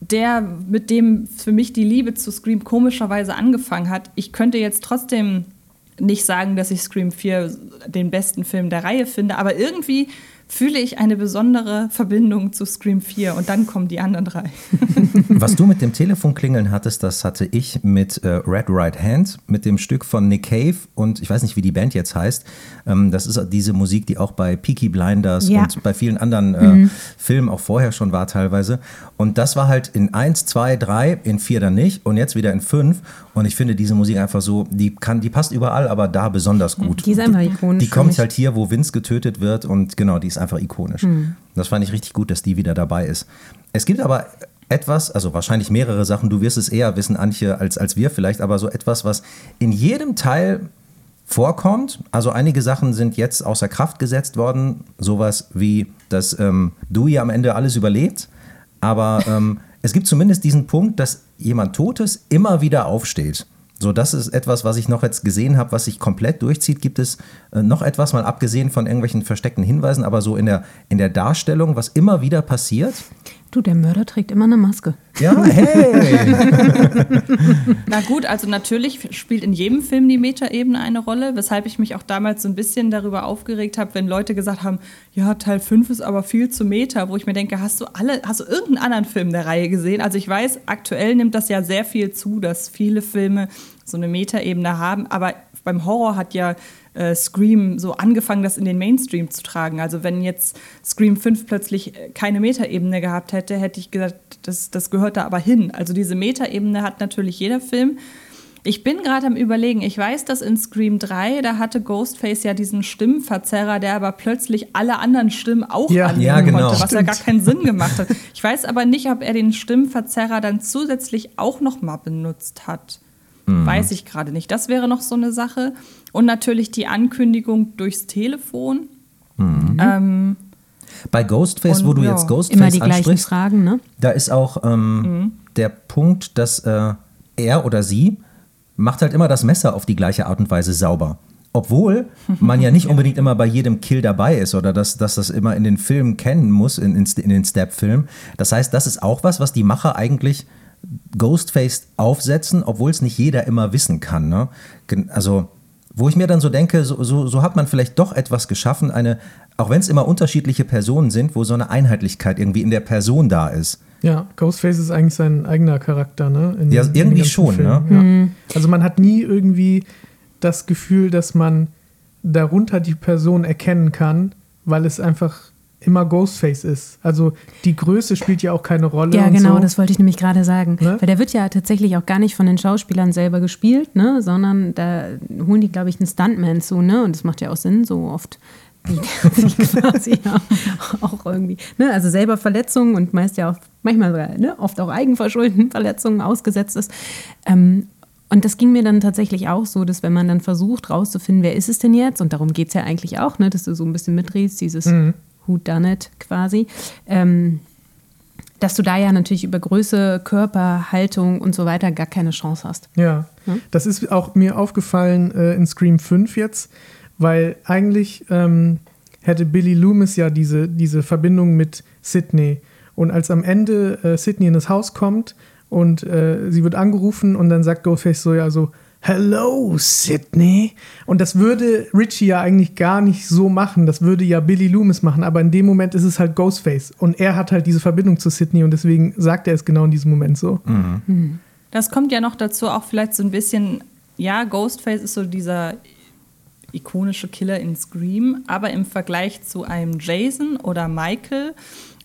der, mit dem für mich die Liebe zu Scream komischerweise angefangen hat. Ich könnte jetzt trotzdem nicht sagen, dass ich Scream 4 den besten Film der Reihe finde, aber irgendwie fühle ich eine besondere Verbindung zu Scream 4 und dann kommen die anderen drei. Was du mit dem Telefonklingeln hattest, das hatte ich mit äh, Red Right Hand, mit dem Stück von Nick Cave und ich weiß nicht, wie die Band jetzt heißt. Ähm, das ist diese Musik, die auch bei Peaky Blinders Ja. und bei vielen anderen äh, Filmen auch vorher schon war teilweise. Und das war halt in 1, 2, 3, in 4 dann nicht und jetzt wieder in 5. Und ich finde diese Musik einfach so, die kann, die passt überall, aber da besonders gut. Die ist einfach ikonisch Die kommt halt hier, wo Vince getötet wird und genau, die ist einfach ikonisch. Das fand ich richtig gut, dass die wieder dabei ist. Es gibt aber etwas, also wahrscheinlich mehrere Sachen, du wirst es eher wissen, Antje, als, als wir vielleicht, aber so etwas, was in jedem Teil vorkommt. Also einige Sachen sind jetzt außer Kraft gesetzt worden, sowas wie, dass ähm, Dewey am Ende alles überlebt, aber ähm, es gibt zumindest diesen Punkt, dass jemand Totes immer wieder aufsteht. So, das ist etwas, was ich noch jetzt gesehen habe, was sich komplett durchzieht. Gibt es äh, noch etwas, mal abgesehen von irgendwelchen versteckten Hinweisen, aber so in der, in der Darstellung, was immer wieder passiert? Du, der Mörder trägt immer eine Maske. Ja, hey! Na gut, also natürlich spielt in jedem Film die Metaebene eine Rolle, weshalb ich mich auch damals so ein bisschen darüber aufgeregt habe, wenn Leute gesagt haben, ja, Teil 5 ist aber viel zu Meta, wo ich mir denke, hast du alle, hast du irgendeinen anderen Film der Reihe gesehen? Also ich weiß, aktuell nimmt das ja sehr viel zu, dass viele Filme so eine Metaebene haben, aber beim Horror hat ja äh, Scream so angefangen, das in den Mainstream zu tragen. Also wenn jetzt Scream 5 plötzlich äh, keine Metaebene gehabt hätte, hätte ich gesagt, das, das gehört da aber hin. Also diese Metaebene hat natürlich jeder Film. Ich bin gerade am überlegen, ich weiß, dass in Scream 3, da hatte Ghostface ja diesen Stimmenverzerrer, der aber plötzlich alle anderen Stimmen auch Ja. annehmen Ja, genau. konnte, was ja gar keinen Sinn gemacht hat. Ich weiß aber nicht, ob er den Stimmenverzerrer dann zusätzlich auch noch mal benutzt hat. Weiß ich gerade nicht. Das wäre noch so eine Sache. Und natürlich die Ankündigung durchs Telefon. Ähm, Bei Ghostface, Und wo du ja, jetzt Ghostface Immer die gleichen ansprichst, Fragen, ne? da ist auch ähm, der Punkt, dass äh, er oder sie macht halt immer das Messer auf die gleiche Art und Weise sauber. Obwohl man ja nicht unbedingt immer bei jedem Kill dabei ist oder dass, dass das immer in den Filmen kennen muss, in, in, in den Step-Filmen. Das heißt, das ist auch was, was die Macher eigentlich Ghostface aufsetzen, obwohl es nicht jeder immer wissen kann. Ne? Also, wo ich mir dann so denke, so, so, so hat man vielleicht doch etwas geschaffen, eine, auch wenn es immer unterschiedliche Personen sind, wo so eine Einheitlichkeit irgendwie in der Person da ist. Ja, Ghostface ist eigentlich sein eigener Charakter, ne? In, Ja, irgendwie schon, ne? Filmen, Ja. Also man hat nie irgendwie das Gefühl, dass man darunter die Person erkennen kann, weil es einfach immer Ghostface ist. Also die Größe spielt ja auch keine Rolle. Ja, genau, so. das wollte ich nämlich gerade sagen. Ne? Weil der wird ja tatsächlich auch gar nicht von den Schauspielern selber gespielt, ne? sondern da holen die, glaube ich, einen Stuntman zu. Ne? Und das macht ja auch Sinn, so oft sich quasi ja auch irgendwie, ne? also selber Verletzungen und meist ja auch, manchmal sogar, ne? oft auch eigenverschuldeten Verletzungen ausgesetzt ist. Ähm, und das ging mir dann tatsächlich auch so, dass wenn man dann versucht rauszufinden, wer ist es denn jetzt, und darum geht es ja eigentlich auch, ne? dass du so ein bisschen mitredest, dieses Who Done It quasi, ähm, dass du da ja natürlich über Größe, Körper, Haltung und so weiter gar keine Chance hast. Ja, das ist auch mir aufgefallen äh, in Scream 5 jetzt, weil eigentlich ähm, hätte Billy Loomis ja diese, diese Verbindung mit Sydney. Und als am Ende äh, Sydney in das Haus kommt und äh, sie wird angerufen und dann sagt Ghostface so, ja so, Hello, Sydney. Und das würde Richie ja eigentlich gar nicht so machen. Das würde ja Billy Loomis machen. Aber in dem Moment ist es halt Ghostface. Und er hat halt diese Verbindung zu Sydney und deswegen sagt er es genau in diesem Moment so. Das kommt ja noch dazu, auch vielleicht so ein bisschen, ja, Ghostface ist so dieser ikonische Killer in Scream, aber im Vergleich zu einem Jason oder Michael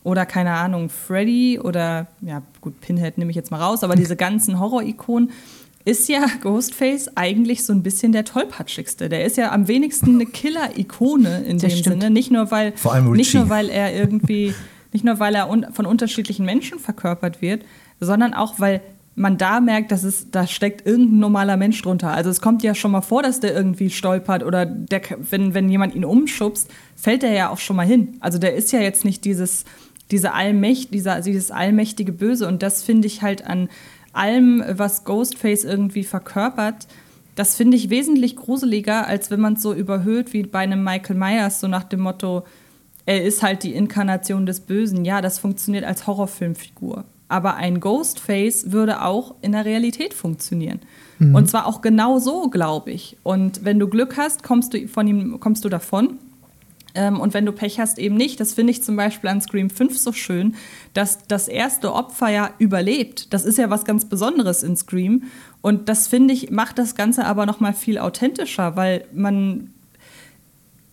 oder keine Ahnung, Freddy oder, ja, gut, Pinhead nehme ich jetzt mal raus, aber diese ganzen Horror-Ikonen ist ja Ghostface eigentlich so ein bisschen der tollpatschigste. Der ist ja am wenigsten eine Killer-Ikone in Das dem stimmt. Sinne. Nicht nur, weil, Vor allem nicht nur, weil er irgendwie, nicht nur, weil er un von unterschiedlichen Menschen verkörpert wird, sondern auch, weil man da merkt, dass es, da steckt irgendein normaler Mensch drunter. Also es kommt ja schon mal vor, dass der irgendwie stolpert oder der, wenn, wenn jemand ihn umschubst, fällt er ja auch schon mal hin. Also der ist ja jetzt nicht dieses, diese Allmächt, dieser, dieses allmächtige Böse. Und das finde ich halt an allem, was Ghostface irgendwie verkörpert, das finde ich wesentlich gruseliger, als wenn man es so überhöht wie bei einem Michael Myers, so nach dem Motto, er ist halt die Inkarnation des Bösen. Ja, das funktioniert als Horrorfilmfigur. Aber ein Ghostface würde auch in der Realität funktionieren. Und zwar auch genau so, glaube ich. Und wenn du Glück hast, kommst du von ihm, kommst du davon. Ähm, und wenn du Pech hast, eben nicht. Das finde ich zum Beispiel an Scream 5 so schön, dass das erste Opfer ja überlebt. Das ist ja was ganz Besonderes in Scream. Und das finde ich, macht das Ganze aber noch mal viel authentischer, weil man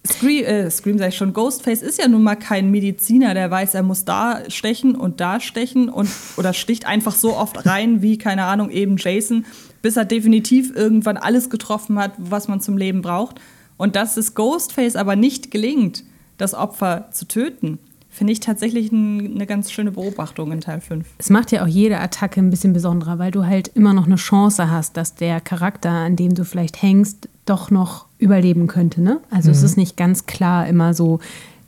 Scream, äh, Scream sag ich schon, Ghostface ist ja nun mal kein Mediziner, der weiß, er muss da stechen und da stechen und oder sticht einfach so oft rein wie, keine Ahnung, eben Jason, bis er definitiv irgendwann alles getroffen hat, was man zum Leben braucht. Und dass es Ghostface aber nicht gelingt, das Opfer zu töten, finde ich tatsächlich ein, eine ganz schöne Beobachtung in Teil 5. Es macht ja auch jede Attacke ein bisschen besonderer, weil du halt immer noch eine Chance hast, dass der Charakter, an dem du vielleicht hängst, doch noch überleben könnte. Ne? Also es ist nicht ganz klar immer so,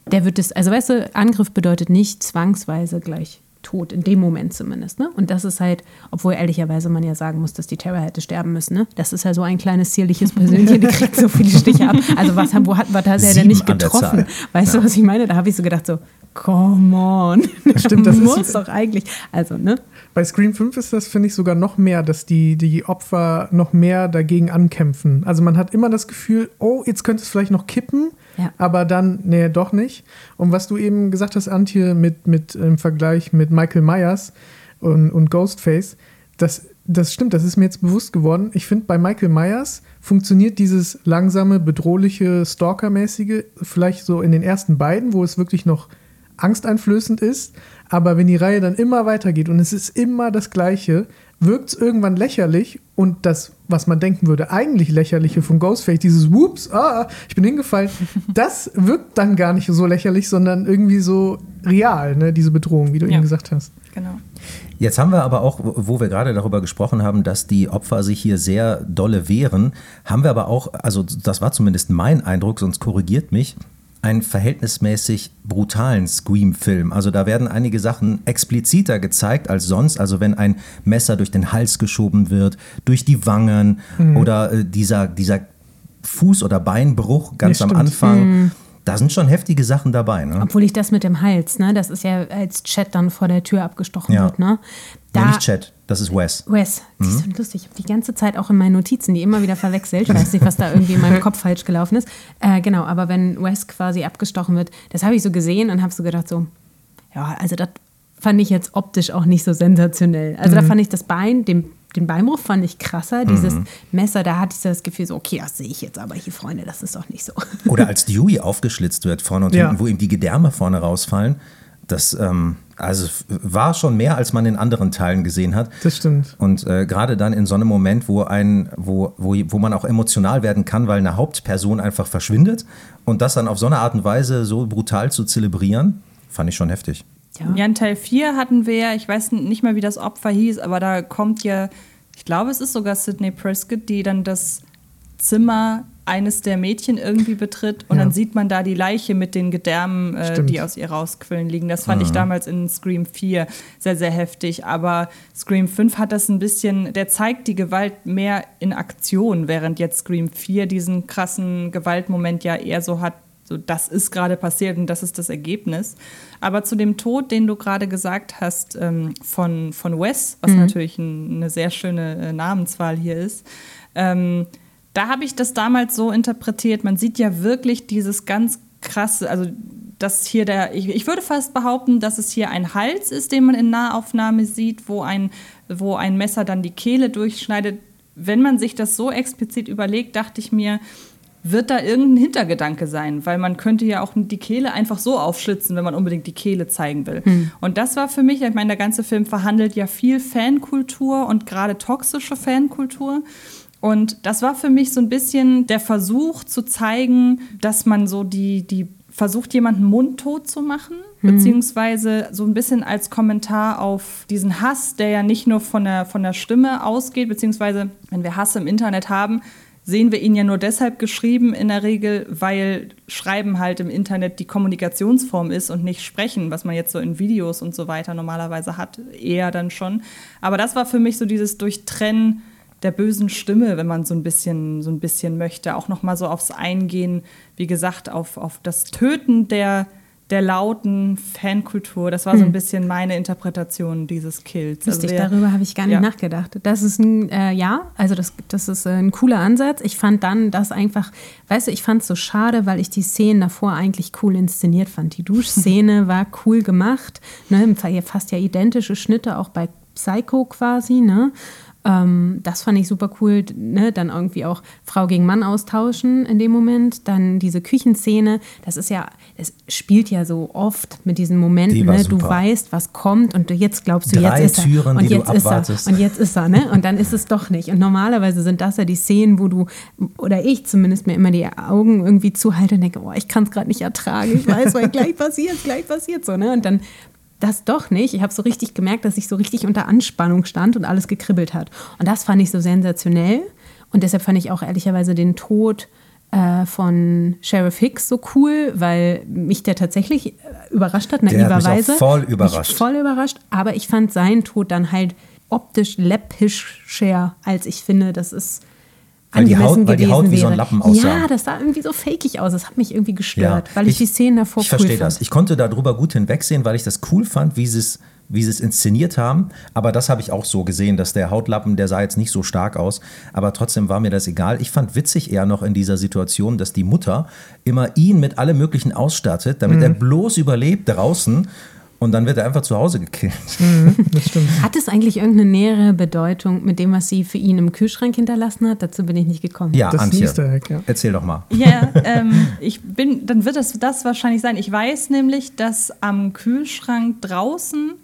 der wird es, also weißt du, Angriff bedeutet nicht zwangsweise gleich tot, in dem Moment zumindest. Ne? Und das ist halt, obwohl ehrlicherweise man ja sagen muss, dass die Terror hätte sterben müssen. Ne? Das ist ja so ein kleines zierliches Persönchen, der kriegt so viele Stiche ab. Also was, wo hat, was hat er denn nicht getroffen? Weißt du, was ich meine? Da habe ich so gedacht so, come on. Stimmt, das ist- muss doch eigentlich, also ne? Bei Scream 5 ist das, finde ich, sogar noch mehr, dass die, die Opfer noch mehr dagegen ankämpfen. Also man hat immer das Gefühl, oh, jetzt könnte es vielleicht noch kippen, Ja. aber dann, nee, doch nicht. Und was du eben gesagt hast, Antje, mit, mit im Vergleich mit Michael Myers und, und Ghostface, das, das stimmt, das ist mir jetzt bewusst geworden. Ich finde, bei Michael Myers funktioniert dieses langsame, bedrohliche, Stalker-mäßige vielleicht so in den ersten beiden, wo es wirklich noch angsteinflößend ist. Aber wenn die Reihe dann immer weitergeht und es ist immer das Gleiche, wirkt es irgendwann lächerlich und das, was man denken würde, eigentlich lächerliche von Ghostface, dieses Whoops, ah, ich bin hingefallen, das wirkt dann gar nicht so lächerlich, sondern irgendwie so real, ne, diese Bedrohung, wie du Ja. eben gesagt hast. Genau. Jetzt haben wir aber auch, wo wir gerade darüber gesprochen haben, dass die Opfer sich hier sehr dolle wehren, haben wir aber auch, also das war zumindest mein Eindruck, sonst korrigiert mich, einen verhältnismäßig brutalen Scream-Film. Also da werden einige Sachen expliziter gezeigt als sonst. Also wenn ein Messer durch den Hals geschoben wird, durch die Wangen Mhm. oder äh, dieser, dieser Fuß- oder Beinbruch ganz Ja, am. Anfang. Da sind schon heftige Sachen dabei. Ne? Obwohl ich das mit dem Hals, ne, das ist ja als Chat dann vor der Tür abgestochen Ja. wird, ne? Nee, nicht Chad, das ist Wes. Wes, Mhm. siehst du, lustig. Ich habe die ganze Zeit auch in meinen Notizen, die immer wieder verwechselt. Ich weiß nicht, was da irgendwie in meinem Kopf falsch gelaufen ist. Äh, genau, aber wenn Wes quasi abgestochen wird, das habe ich so gesehen und habe so gedacht, so, ja, also das fand ich jetzt optisch auch nicht so sensationell. Also da Mhm. fand ich das Bein, den, den Beinbruch fand ich krasser. Dieses Messer, da hatte ich das Gefühl, so, okay, das sehe ich jetzt aber hier, Freunde, das ist doch nicht so. Oder als Dewey aufgeschlitzt wird vorne und Ja. hinten, wo ihm die Gedärme vorne rausfallen. Das ähm, also war schon mehr, als man in anderen Teilen gesehen hat. Das stimmt. Und äh, gerade dann in so einem Moment, wo, ein, wo, wo, wo man auch emotional werden kann, weil eine Hauptperson einfach verschwindet und das dann auf so eine Art und Weise so brutal zu zelebrieren, fand ich schon heftig. Ja, in Teil 4 hatten wir ja, ich weiß nicht mehr, wie das Opfer hieß, aber da kommt ja, ich glaube, es ist sogar Sidney Prescott, die dann das Zimmer eines der Mädchen irgendwie betritt und Ja. dann sieht man da die Leiche mit den Gedärmen, äh, die aus ihr rausquillen liegen. Das fand ich damals in Scream 4 sehr, sehr heftig. Aber Scream 5 hat das ein bisschen, der zeigt die Gewalt mehr in Aktion, während jetzt Scream 4 diesen krassen Gewaltmoment ja eher so hat, so das ist gerade passiert und das ist das Ergebnis. Aber zu dem Tod, den du gerade gesagt hast ähm, von, von Wes, was natürlich ein, eine sehr schöne äh, Namenswahl hier ist, ähm, da habe ich das damals so interpretiert, man sieht ja wirklich dieses ganz krasse, also dass hier der, ich, ich würde fast behaupten, dass es hier ein Hals ist, den man in Nahaufnahme sieht, wo ein, wo ein Messer dann die Kehle durchschneidet. Wenn man sich das so explizit überlegt, dachte ich mir, wird da irgendein Hintergedanke sein, weil man könnte ja auch die Kehle einfach so aufschlitzen, wenn man unbedingt die Kehle zeigen will. Und das war für mich, ich meine, der ganze Film verhandelt ja viel Fankultur und gerade toxische Fankultur. Und das war für mich so ein bisschen der Versuch zu zeigen, dass man so die, die versucht, jemanden mundtot zu machen, beziehungsweise so ein bisschen als Kommentar auf diesen Hass, der ja nicht nur von der, von der Stimme ausgeht, beziehungsweise wenn wir Hass im Internet haben, sehen wir ihn ja nur deshalb geschrieben in der Regel, weil Schreiben halt im Internet die Kommunikationsform ist und nicht Sprechen, was man jetzt so in Videos und so weiter normalerweise hat, eher dann schon. Aber das war für mich so dieses Durchtrennen der bösen Stimme, wenn man so ein bisschen, so ein bisschen möchte, auch noch mal so aufs Eingehen, wie gesagt, auf, auf das Töten der, der lauten Fankultur. Das war so ein bisschen meine Interpretation dieses Kills. Lustig, wer- darüber habe ich gar nicht ja. nachgedacht. Das ist ein, äh, ja, also das, das ist äh, ein cooler Ansatz. Ich fand dann das einfach, weißt du, ich fand es so schade, weil ich die Szenen davor eigentlich cool inszeniert fand. Die Duschszene war cool gemacht, ne, fast ja identische Schnitte, auch bei Psycho quasi, ne? Ähm, das fand ich super cool, ne? Dann irgendwie auch Frau gegen Mann austauschen in dem Moment. Dann diese Küchenszene, das ist ja, es spielt ja so oft mit diesen Momenten, Die ne? Du weißt, was kommt und jetzt glaubst du, Drei jetzt ist er. Türen, und die du jetzt ist er. Und jetzt ist er, ne? Und dann ist es doch nicht. Und normalerweise sind das ja die Szenen, wo du, oder ich zumindest mir immer die Augen irgendwie zuhalte und denke, oh, ich kann es gerade nicht ertragen. Ich weiß, weil gleich passiert, gleich passiert so, ne? Und dann das doch nicht. Ich habe so richtig gemerkt, dass ich so richtig unter Anspannung stand und alles gekribbelt hat. Und das fand ich so sensationell. Und deshalb fand ich auch ehrlicherweise den Tod äh, von Sheriff Hicks so cool, weil mich der tatsächlich äh, überrascht hat, naiverweise. voll überrascht. Mich voll überrascht. Aber ich fand seinen Tod dann halt optisch läppischer, als ich finde, das ist Weil die Haut- weil die Haut wie so ein. Lappen aussah. Ja, das sah irgendwie so fakig aus. Das hat mich irgendwie gestört, weil ich, die Szenen davor Ich cool verstehe das. Ich konnte darüber gut hinwegsehen, weil ich das cool fand, wie sie es wie sie es inszeniert haben. Aber das habe ich auch so gesehen, dass der Hautlappen, der sah jetzt nicht so stark aus. Aber trotzdem war mir das egal. Ich fand witzig eher noch in dieser Situation, dass die Mutter immer ihn mit allem Möglichen ausstattet, damit er bloß überlebt draußen. Und dann wird er einfach zu Hause gekillt. Das stimmt. Hat es eigentlich irgendeine nähere Bedeutung mit dem, was sie für ihn im Kühlschrank hinterlassen hat? Dazu bin ich nicht gekommen. Ja, Das Antje, Easter Egg, ja. erzähl doch mal. Ja, ähm, ich bin, dann wird das das wahrscheinlich sein. Ich weiß nämlich, dass am Kühlschrank draußen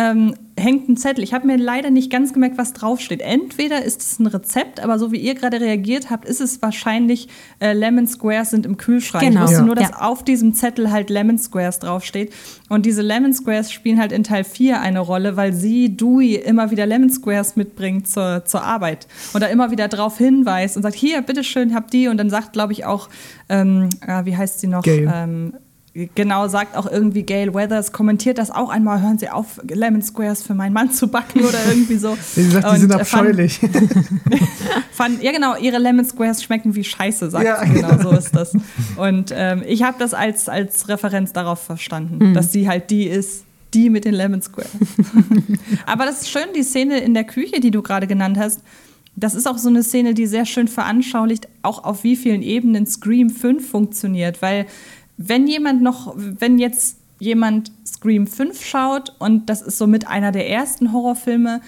ähm, hängt ein Zettel. Ich habe mir leider nicht ganz gemerkt, was draufsteht. Entweder ist es ein Rezept, aber so wie ihr gerade reagiert habt, ist es wahrscheinlich äh, Lemon Squares sind im Kühlschrank. Genau. Ich wusste Ja. nur, dass Ja. auf diesem Zettel halt Lemon Squares draufsteht. Und diese Lemon Squares spielen halt in Teil 4 eine Rolle, weil sie, Dewey, immer wieder Lemon Squares mitbringt zur, zur Arbeit. Und da immer wieder drauf hinweist und sagt, hier, bitteschön, habt die. Und dann sagt, glaube ich, auch, ähm, äh, wie heißt sie noch? Gail. Ähm, Genau, sagt auch irgendwie Gail Weathers, kommentiert das auch einmal, hören Sie auf, Lemon Squares für meinen Mann zu backen oder irgendwie so. Sie sagt, die sind äh, fand- abscheulich. Fand, ja, genau, ihre Lemon Squares schmecken wie Scheiße, sagt Ja, sie. Genau, so ist das. Und ähm, ich habe das als, als Referenz darauf verstanden, dass sie halt die ist, die mit den Lemon Squares. Aber das ist schön, die Szene in der Küche, die du gerade genannt hast. Das ist auch so eine Szene, die sehr schön veranschaulicht, auch auf wie vielen Ebenen Scream 5 funktioniert. Weil, wenn jemand noch, wenn jetzt jemand Scream 5 schaut und das ist somit einer der ersten Horrorfilme,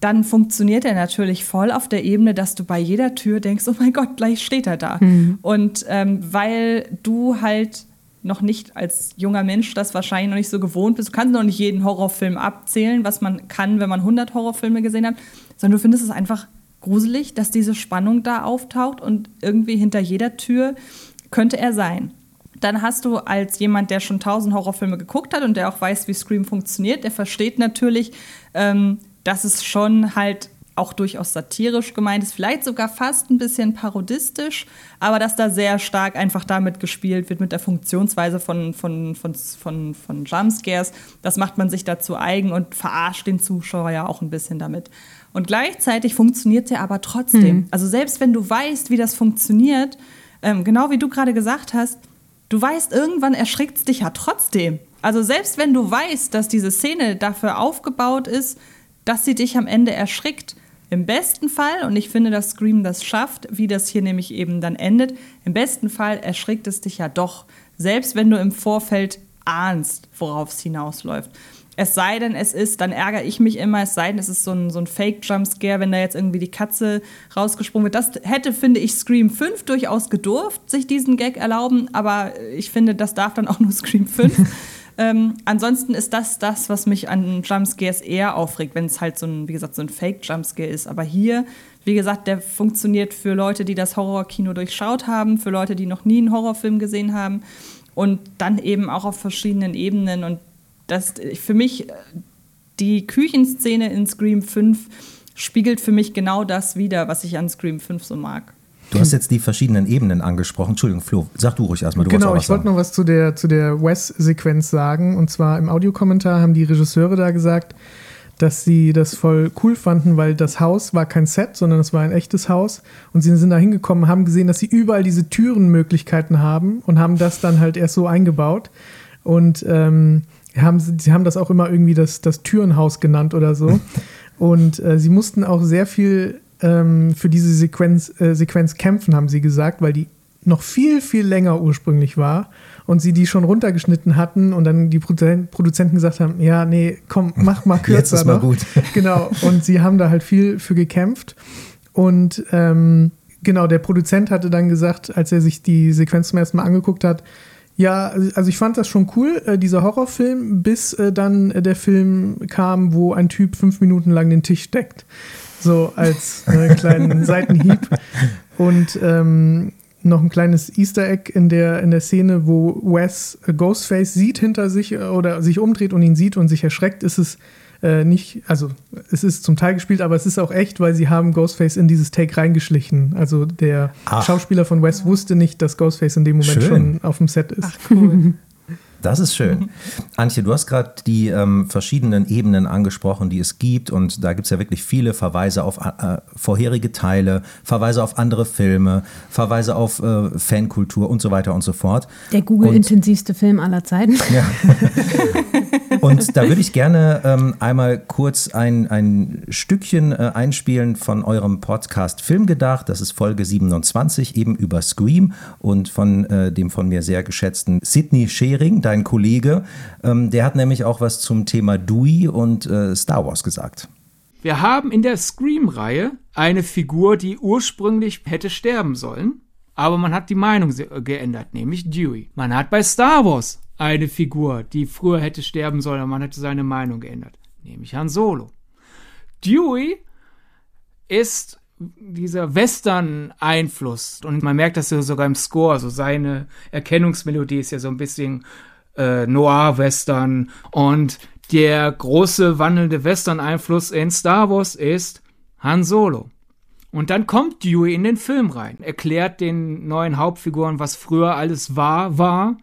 dann funktioniert er natürlich voll auf der Ebene, dass du bei jeder Tür denkst, oh mein Gott, gleich steht er da. Und ähm, weil du halt noch nicht als junger Mensch das wahrscheinlich noch nicht so gewohnt bist, du kannst noch nicht jeden Horrorfilm abzählen, was man kann, wenn man 100 Horrorfilme gesehen hat, sondern du findest es einfach gruselig, dass diese Spannung da auftaucht und irgendwie hinter jeder Tür könnte er sein. Dann hast du als jemand, der schon tausend Horrorfilme geguckt hat und der auch weiß, wie Scream funktioniert, der versteht natürlich, ähm, dass es schon halt auch durchaus satirisch gemeint ist, vielleicht sogar fast ein bisschen parodistisch, aber dass da sehr stark einfach damit gespielt wird, mit der Funktionsweise von, von, von, von, von Jumpscares. Das macht man sich dazu eigen und verarscht den Zuschauer ja auch ein bisschen damit. Und gleichzeitig funktioniert sie aber trotzdem. Also selbst wenn du weißt, wie das funktioniert, ähm, genau wie du gerade gesagt hast, du weißt, irgendwann erschrickt es dich ja trotzdem. Also selbst wenn du weißt, dass diese Szene dafür aufgebaut ist, dass sie dich am Ende erschrickt, im besten Fall, und ich finde, dass Scream das schafft, wie das hier nämlich eben dann endet, im besten Fall erschrickt es dich ja doch, selbst wenn du im Vorfeld ahnst, worauf es hinausläuft. Es sei denn, es ist, dann ärgere ich mich immer, es sei denn, es ist so ein, so ein Fake-Jumpscare, wenn da jetzt irgendwie die Katze rausgesprungen wird. Das hätte, finde ich, Scream 5 durchaus gedurft, sich diesen Gag erlauben, aber ich finde, das darf dann auch nur Scream 5. ähm, ansonsten ist das das, was mich an Jumpscares eher aufregt, wenn es halt so ein, wie gesagt, so ein Fake-Jumpscare ist. Aber hier, wie gesagt, der funktioniert für Leute, die das Horrorkino durchschaut haben, für Leute, die noch nie einen Horrorfilm gesehen haben und dann eben auch auf verschiedenen Ebenen. Und das für mich, äh, die Küchenszene in Scream 5 spiegelt für mich genau das wider, was ich an Scream 5 so mag. Du hast jetzt die verschiedenen Ebenen angesprochen. Entschuldigung, Flo, sag du ruhig erstmal. Du genau, ich auch was wollte noch was zu der, zu der Wes-Sequenz sagen. Und zwar im Audiokommentar haben die Regisseure da gesagt, dass sie das voll cool fanden, weil das Haus war kein Set, sondern es war ein echtes Haus. Und sie sind da hingekommen, haben gesehen, dass sie überall diese Türenmöglichkeiten haben und haben das dann halt erst so eingebaut. Und ähm, haben, sie sie haben das auch immer irgendwie das, das Türenhaus genannt oder so. Und äh, sie mussten auch sehr viel ähm, für diese Sequenz, äh, Sequenz kämpfen, haben sie gesagt, weil die noch viel, viel länger ursprünglich war und sie die schon runtergeschnitten hatten und dann die Produ- Produzenten gesagt haben, ja, nee, komm, mach mal kürzer. Jetzt ist mal noch. gut. Genau, und sie haben da halt viel für gekämpft und ähm, genau, der Produzent hatte dann gesagt, als er sich die Sequenz zum ersten Mal angeguckt hat, ja, also ich fand das schon cool, äh, dieser Horrorfilm, bis äh, dann äh, der Film kam, wo ein Typ fünf Minuten lang den Tisch deckt. So als äh, kleinen Seitenhieb. Und ähm, noch ein kleines Easter Egg in der, in der Szene, wo Wes Ghostface sieht hinter sich oder sich umdreht und ihn sieht und sich erschreckt, ist es äh, nicht, also es ist zum Teil gespielt, aber es ist auch echt, weil sie haben Ghostface in dieses Take reingeschlichen. Also der Ach. Schauspieler von Wes wusste nicht, dass Ghostface in dem Moment Schön. schon auf dem Set ist. Cool. Das ist schön. Antje, du hast gerade die ähm, verschiedenen Ebenen angesprochen, die es gibt. Und da gibt es ja wirklich viele Verweise auf äh, vorherige Teile, Verweise auf andere Filme, Verweise auf äh, Fankultur und so weiter und so fort. Der Google-intensivste Film aller Zeiten. Ja. Und da würde ich gerne ähm, einmal kurz ein, ein Stückchen äh, einspielen von eurem Podcast Filmgedacht. Das ist Folge 27, eben über Scream und von äh, dem von mir sehr geschätzten Sidney Schering, dein Kollege. Ähm, der hat nämlich auch was zum Thema Dewey und äh, Star Wars gesagt. Wir haben in der Scream-Reihe eine Figur, die ursprünglich hätte sterben sollen, aber man hat die Meinung se- geändert, nämlich Dewey. Man hat bei Star Wars eine Figur, die früher hätte sterben sollen, aber man hätte seine Meinung geändert, nämlich Han Solo. Dewey ist dieser Western-Einfluss und man merkt das ja sogar im Score, so seine Erkennungsmelodie ist ja so ein bisschen äh, Noir-Western und der große wandelnde Western-Einfluss in Star Wars ist Han Solo. Und dann kommt Dewey in den Film rein, erklärt den neuen Hauptfiguren, was früher alles war, war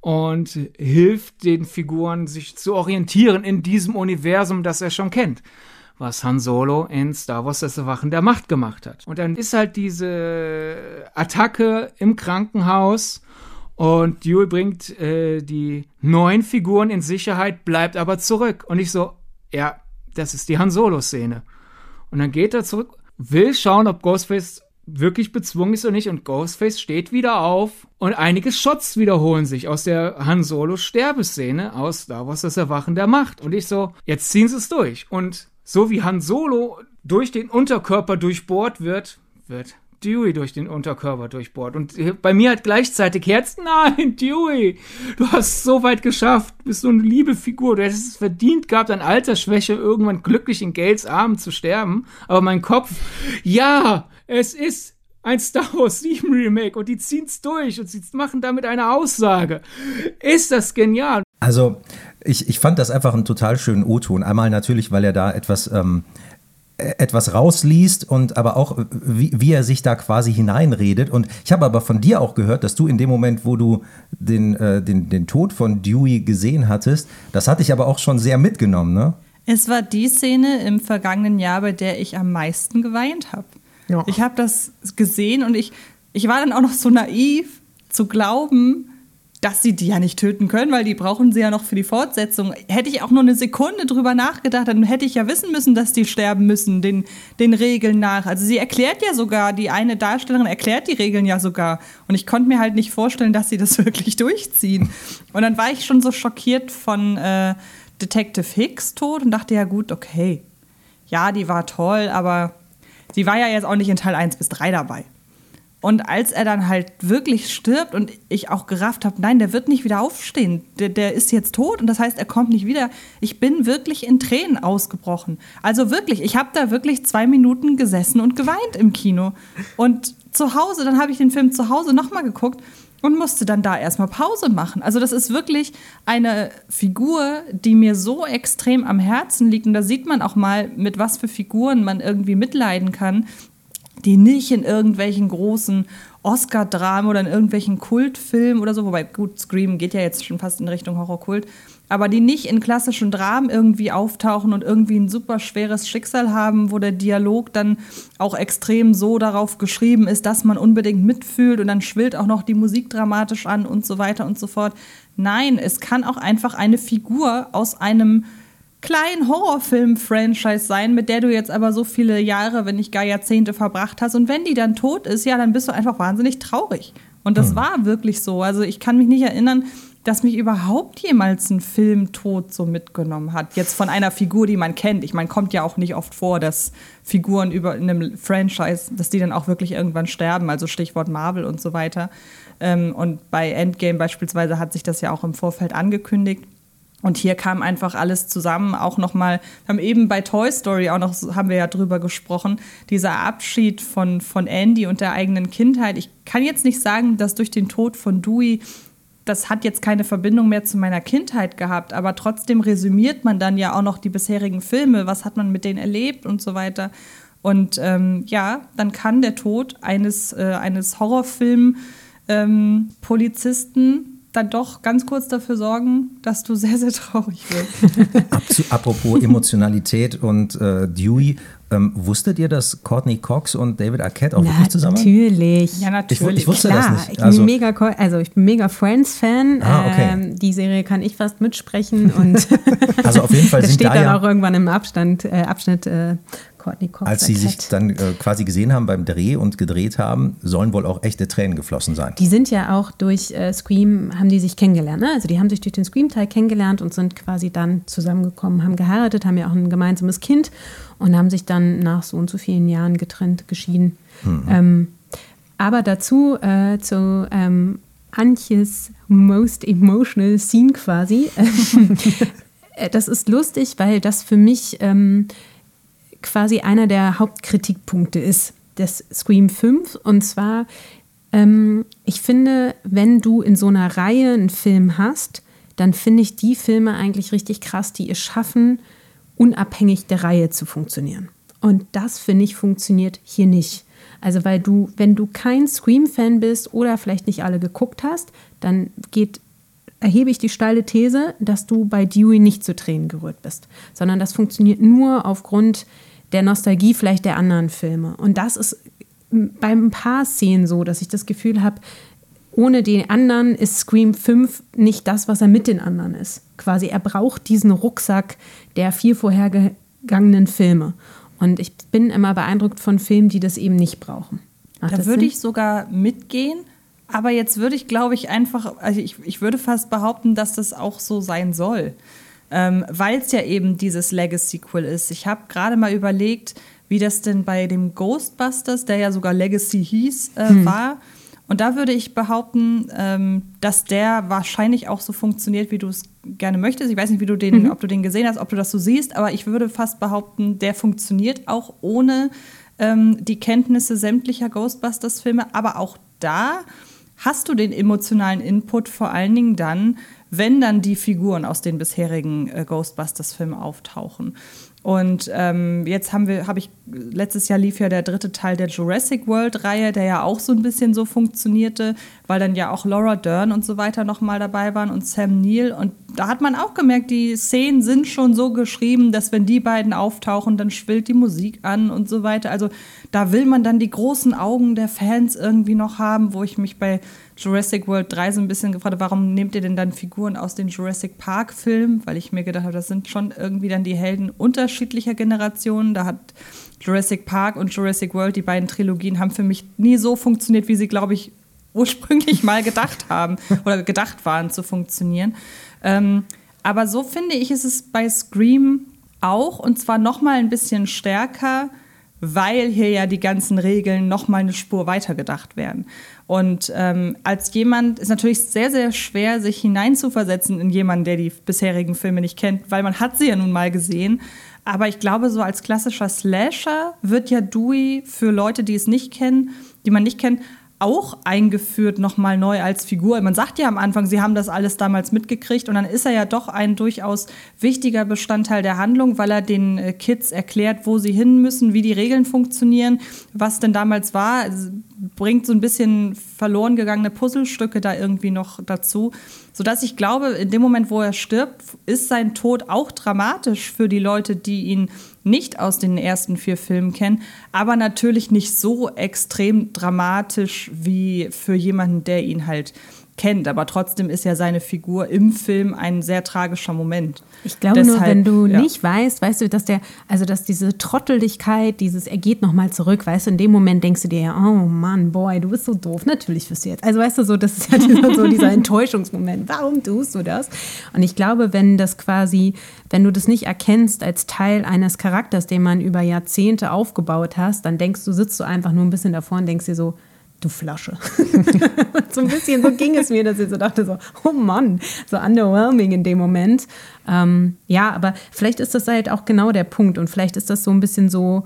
und hilft den Figuren, sich zu orientieren in diesem Universum, das er schon kennt was Han Solo in Star Wars das Erwachen der Macht gemacht hat. Und dann ist halt diese Attacke im Krankenhaus und Dewey bringt äh, die neuen Figuren in Sicherheit, bleibt aber zurück. Und ich so, ja, das ist die Han Solo-Szene. Und dann geht er zurück, will schauen, ob Ghostface wirklich bezwungen ist oder nicht. Und Ghostface steht wieder auf und einige Shots wiederholen sich aus der Han Solo Sterbeszene aus Star Wars das Erwachen der Macht. Und ich so, jetzt ziehen sie es durch. Und so wie Han Solo durch den Unterkörper durchbohrt wird, wird Dewey durch den Unterkörper durchbohrt. Und bei mir hat gleichzeitig Herz, nein, Dewey, du hast es so weit geschafft, bist so eine liebe Figur, du hättest es verdient gehabt, an Altersschwäche irgendwann glücklich in Gales Armen zu sterben. Aber mein Kopf, ja, es ist ein Star Wars 7 Remake und die ziehen es durch und sie machen damit eine Aussage. Ist das genial? Also, ich, ich fand das einfach einen total schönen O-Ton. Einmal natürlich, weil er da etwas, ähm, äh, etwas rausliest und aber auch, wie, wie er sich da quasi hineinredet. Und ich habe aber von dir auch gehört, dass du in dem Moment, wo du den, äh, den, den Tod von Dewey gesehen hattest, das hatte ich aber auch schon sehr mitgenommen, ne? Es war die Szene im vergangenen Jahr, bei der ich am meisten geweint habe. Ja. Ich habe das gesehen und ich, ich war dann auch noch so naiv zu glauben, dass sie die ja nicht töten können, weil die brauchen sie ja noch für die Fortsetzung. Hätte ich auch nur eine Sekunde drüber nachgedacht, dann hätte ich ja wissen müssen, dass die sterben müssen, den, den Regeln nach. Also sie erklärt ja sogar, die eine Darstellerin erklärt die Regeln ja sogar. Und ich konnte mir halt nicht vorstellen, dass sie das wirklich durchziehen. Und dann war ich schon so schockiert von äh, Detective Hicks Tod und dachte ja gut, okay, ja, die war toll, aber sie war ja jetzt auch nicht in Teil 1 bis 3 dabei. Und als er dann halt wirklich stirbt und ich auch gerafft habe, nein, der wird nicht wieder aufstehen, der, der ist jetzt tot und das heißt, er kommt nicht wieder. Ich bin wirklich in Tränen ausgebrochen. Also wirklich, ich habe da wirklich zwei Minuten gesessen und geweint im Kino. Und zu Hause, dann habe ich den Film zu Hause nochmal geguckt und musste dann da erstmal Pause machen. Also das ist wirklich eine Figur, die mir so extrem am Herzen liegt. Und da sieht man auch mal, mit was für Figuren man irgendwie mitleiden kann die nicht in irgendwelchen großen Oscar-Dramen oder in irgendwelchen Kultfilmen oder so, wobei gut, Scream geht ja jetzt schon fast in Richtung Horrorkult, aber die nicht in klassischen Dramen irgendwie auftauchen und irgendwie ein super schweres Schicksal haben, wo der Dialog dann auch extrem so darauf geschrieben ist, dass man unbedingt mitfühlt und dann schwillt auch noch die Musik dramatisch an und so weiter und so fort. Nein, es kann auch einfach eine Figur aus einem kleinen Horrorfilm-Franchise sein, mit der du jetzt aber so viele Jahre, wenn nicht gar Jahrzehnte verbracht hast. Und wenn die dann tot ist, ja, dann bist du einfach wahnsinnig traurig. Und das hm. war wirklich so. Also ich kann mich nicht erinnern, dass mich überhaupt jemals ein Film tot so mitgenommen hat. Jetzt von einer Figur, die man kennt. Ich meine, kommt ja auch nicht oft vor, dass Figuren über in einem Franchise, dass die dann auch wirklich irgendwann sterben. Also Stichwort Marvel und so weiter. Ähm, und bei Endgame beispielsweise hat sich das ja auch im Vorfeld angekündigt. Und hier kam einfach alles zusammen, auch nochmal, wir haben eben bei Toy Story auch noch, haben wir ja drüber gesprochen, dieser Abschied von, von Andy und der eigenen Kindheit. Ich kann jetzt nicht sagen, dass durch den Tod von Dewey, das hat jetzt keine Verbindung mehr zu meiner Kindheit gehabt, aber trotzdem resümiert man dann ja auch noch die bisherigen Filme, was hat man mit denen erlebt und so weiter. Und ähm, ja, dann kann der Tod eines, äh, eines Horrorfilm-Polizisten ähm, dann doch ganz kurz dafür sorgen, dass du sehr, sehr traurig wirst. Apropos Emotionalität und äh, Dewey, ähm, wusstet ihr, dass Courtney Cox und David Arquette auch wirklich zusammen Natürlich. Ja, natürlich. Ich, ich wusste Klar, das nicht. Also, ich bin mega, also ich bin mega Friends-Fan. Ah, okay. ähm, die Serie kann ich fast mitsprechen. Und also auf jeden Fall das sind steht da dann ja auch irgendwann im Abstand, äh, Abschnitt äh, Courtney Cox. Als sie sich dann äh, quasi gesehen haben beim Dreh und gedreht haben, sollen wohl auch echte Tränen geflossen sein. Die sind ja auch durch äh, Scream, haben die sich kennengelernt. Ne? Also die haben sich durch den Scream-Teil kennengelernt und sind quasi dann zusammengekommen, haben geheiratet, haben ja auch ein gemeinsames Kind und haben sich dann nach so und so vielen Jahren getrennt, geschieden. Mhm. Ähm, aber dazu äh, zu ähm, Antjes most emotional scene quasi. äh, das ist lustig, weil das für mich ähm, quasi einer der Hauptkritikpunkte ist des Scream 5. Und zwar, ähm, ich finde, wenn du in so einer Reihe einen Film hast, dann finde ich die Filme eigentlich richtig krass, die es schaffen, unabhängig der Reihe zu funktionieren. Und das, finde ich, funktioniert hier nicht. Also, weil du, wenn du kein Scream-Fan bist oder vielleicht nicht alle geguckt hast, dann geht, erhebe ich die steile These, dass du bei Dewey nicht zu Tränen gerührt bist, sondern das funktioniert nur aufgrund der Nostalgie vielleicht der anderen Filme. Und das ist bei ein paar Szenen so, dass ich das Gefühl habe, ohne den anderen ist Scream 5 nicht das, was er mit den anderen ist. Quasi, er braucht diesen Rucksack der vier vorhergegangenen Filme. Und ich bin immer beeindruckt von Filmen, die das eben nicht brauchen. Macht da würde Sinn? ich sogar mitgehen. Aber jetzt würde ich, glaube ich, einfach, also ich, ich würde fast behaupten, dass das auch so sein soll ähm, weil es ja eben dieses Legacy-Sequel ist. Ich habe gerade mal überlegt, wie das denn bei dem Ghostbusters, der ja sogar Legacy hieß, äh, hm. war. Und da würde ich behaupten, ähm, dass der wahrscheinlich auch so funktioniert, wie du es gerne möchtest. Ich weiß nicht, wie du den, mhm. ob du den gesehen hast, ob du das so siehst, aber ich würde fast behaupten, der funktioniert auch ohne ähm, die Kenntnisse sämtlicher Ghostbusters-Filme. Aber auch da hast du den emotionalen Input vor allen Dingen dann, wenn dann die Figuren aus den bisherigen äh, Ghostbusters-Filmen auftauchen. Und ähm, jetzt haben wir, habe ich, letztes Jahr lief ja der dritte Teil der Jurassic World-Reihe, der ja auch so ein bisschen so funktionierte, weil dann ja auch Laura Dern und so weiter nochmal dabei waren und Sam Neill. Und da hat man auch gemerkt, die Szenen sind schon so geschrieben, dass wenn die beiden auftauchen, dann schwillt die Musik an und so weiter. Also da will man dann die großen Augen der Fans irgendwie noch haben, wo ich mich bei Jurassic World 3 so ein bisschen gefragt warum nehmt ihr denn dann Figuren aus den Jurassic Park-Filmen? Weil ich mir gedacht habe, das sind schon irgendwie dann die Helden unterschiedlicher Generationen. Da hat Jurassic Park und Jurassic World, die beiden Trilogien, haben für mich nie so funktioniert, wie sie, glaube ich, ursprünglich mal gedacht haben oder gedacht waren zu funktionieren. Ähm, aber so finde ich, ist es bei Scream auch und zwar noch mal ein bisschen stärker, weil hier ja die ganzen Regeln noch mal eine Spur weitergedacht werden. Und ähm, als jemand ist natürlich sehr, sehr schwer, sich hineinzuversetzen in jemanden, der die bisherigen Filme nicht kennt, weil man hat sie ja nun mal gesehen. Aber ich glaube, so als klassischer Slasher wird ja Dewey für Leute, die es nicht kennen, die man nicht kennt, auch eingeführt, nochmal neu als Figur. Man sagt ja am Anfang, sie haben das alles damals mitgekriegt und dann ist er ja doch ein durchaus wichtiger Bestandteil der Handlung, weil er den äh, Kids erklärt, wo sie hin müssen, wie die Regeln funktionieren, was denn damals war, bringt so ein bisschen verloren gegangene Puzzlestücke da irgendwie noch dazu, sodass ich glaube, in dem Moment, wo er stirbt, ist sein Tod auch dramatisch für die Leute, die ihn nicht aus den ersten vier Filmen kennen, aber natürlich nicht so extrem dramatisch wie für jemanden, der ihn halt kennt. Aber trotzdem ist ja seine Figur im Film ein sehr tragischer Moment. Ich glaube Deshalb, nur, wenn du ja. nicht weißt, weißt du, dass der, also dass diese Trotteligkeit, dieses, er geht nochmal zurück, weißt du, in dem Moment denkst du dir ja, oh Mann, boy, du bist so doof, natürlich wirst du jetzt. Also weißt du, so, das ist ja dieser, so dieser Enttäuschungsmoment. Warum tust du das? Und ich glaube, wenn das quasi, wenn du das nicht erkennst als Teil eines Charakters, den man über Jahrzehnte aufgebaut hast, dann denkst du, sitzt du einfach nur ein bisschen davor und denkst dir so, du Flasche. so ein bisschen so ging es mir, dass ich so dachte, so, oh Mann, so underwhelming in dem Moment. Ähm, ja, aber vielleicht ist das halt auch genau der Punkt und vielleicht ist das so ein bisschen so,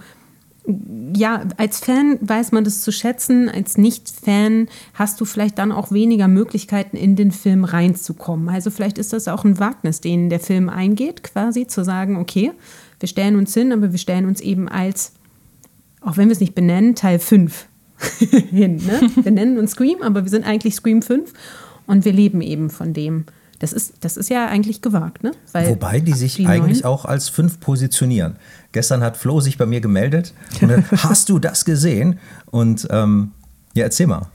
ja, als Fan weiß man das zu schätzen, als Nicht-Fan hast du vielleicht dann auch weniger Möglichkeiten, in den Film reinzukommen. Also vielleicht ist das auch ein Wagnis, den der Film eingeht, quasi zu sagen, okay, wir stellen uns hin, aber wir stellen uns eben als, auch wenn wir es nicht benennen, Teil 5 hin. Ne? Wir nennen uns Scream, aber wir sind eigentlich Scream 5 und wir leben eben von dem. Das ist, das ist ja eigentlich gewagt, ne? Weil Wobei die sich die eigentlich auch als fünf positionieren. Gestern hat Flo sich bei mir gemeldet und hast du das gesehen? Und ähm, ja, erzähl mal.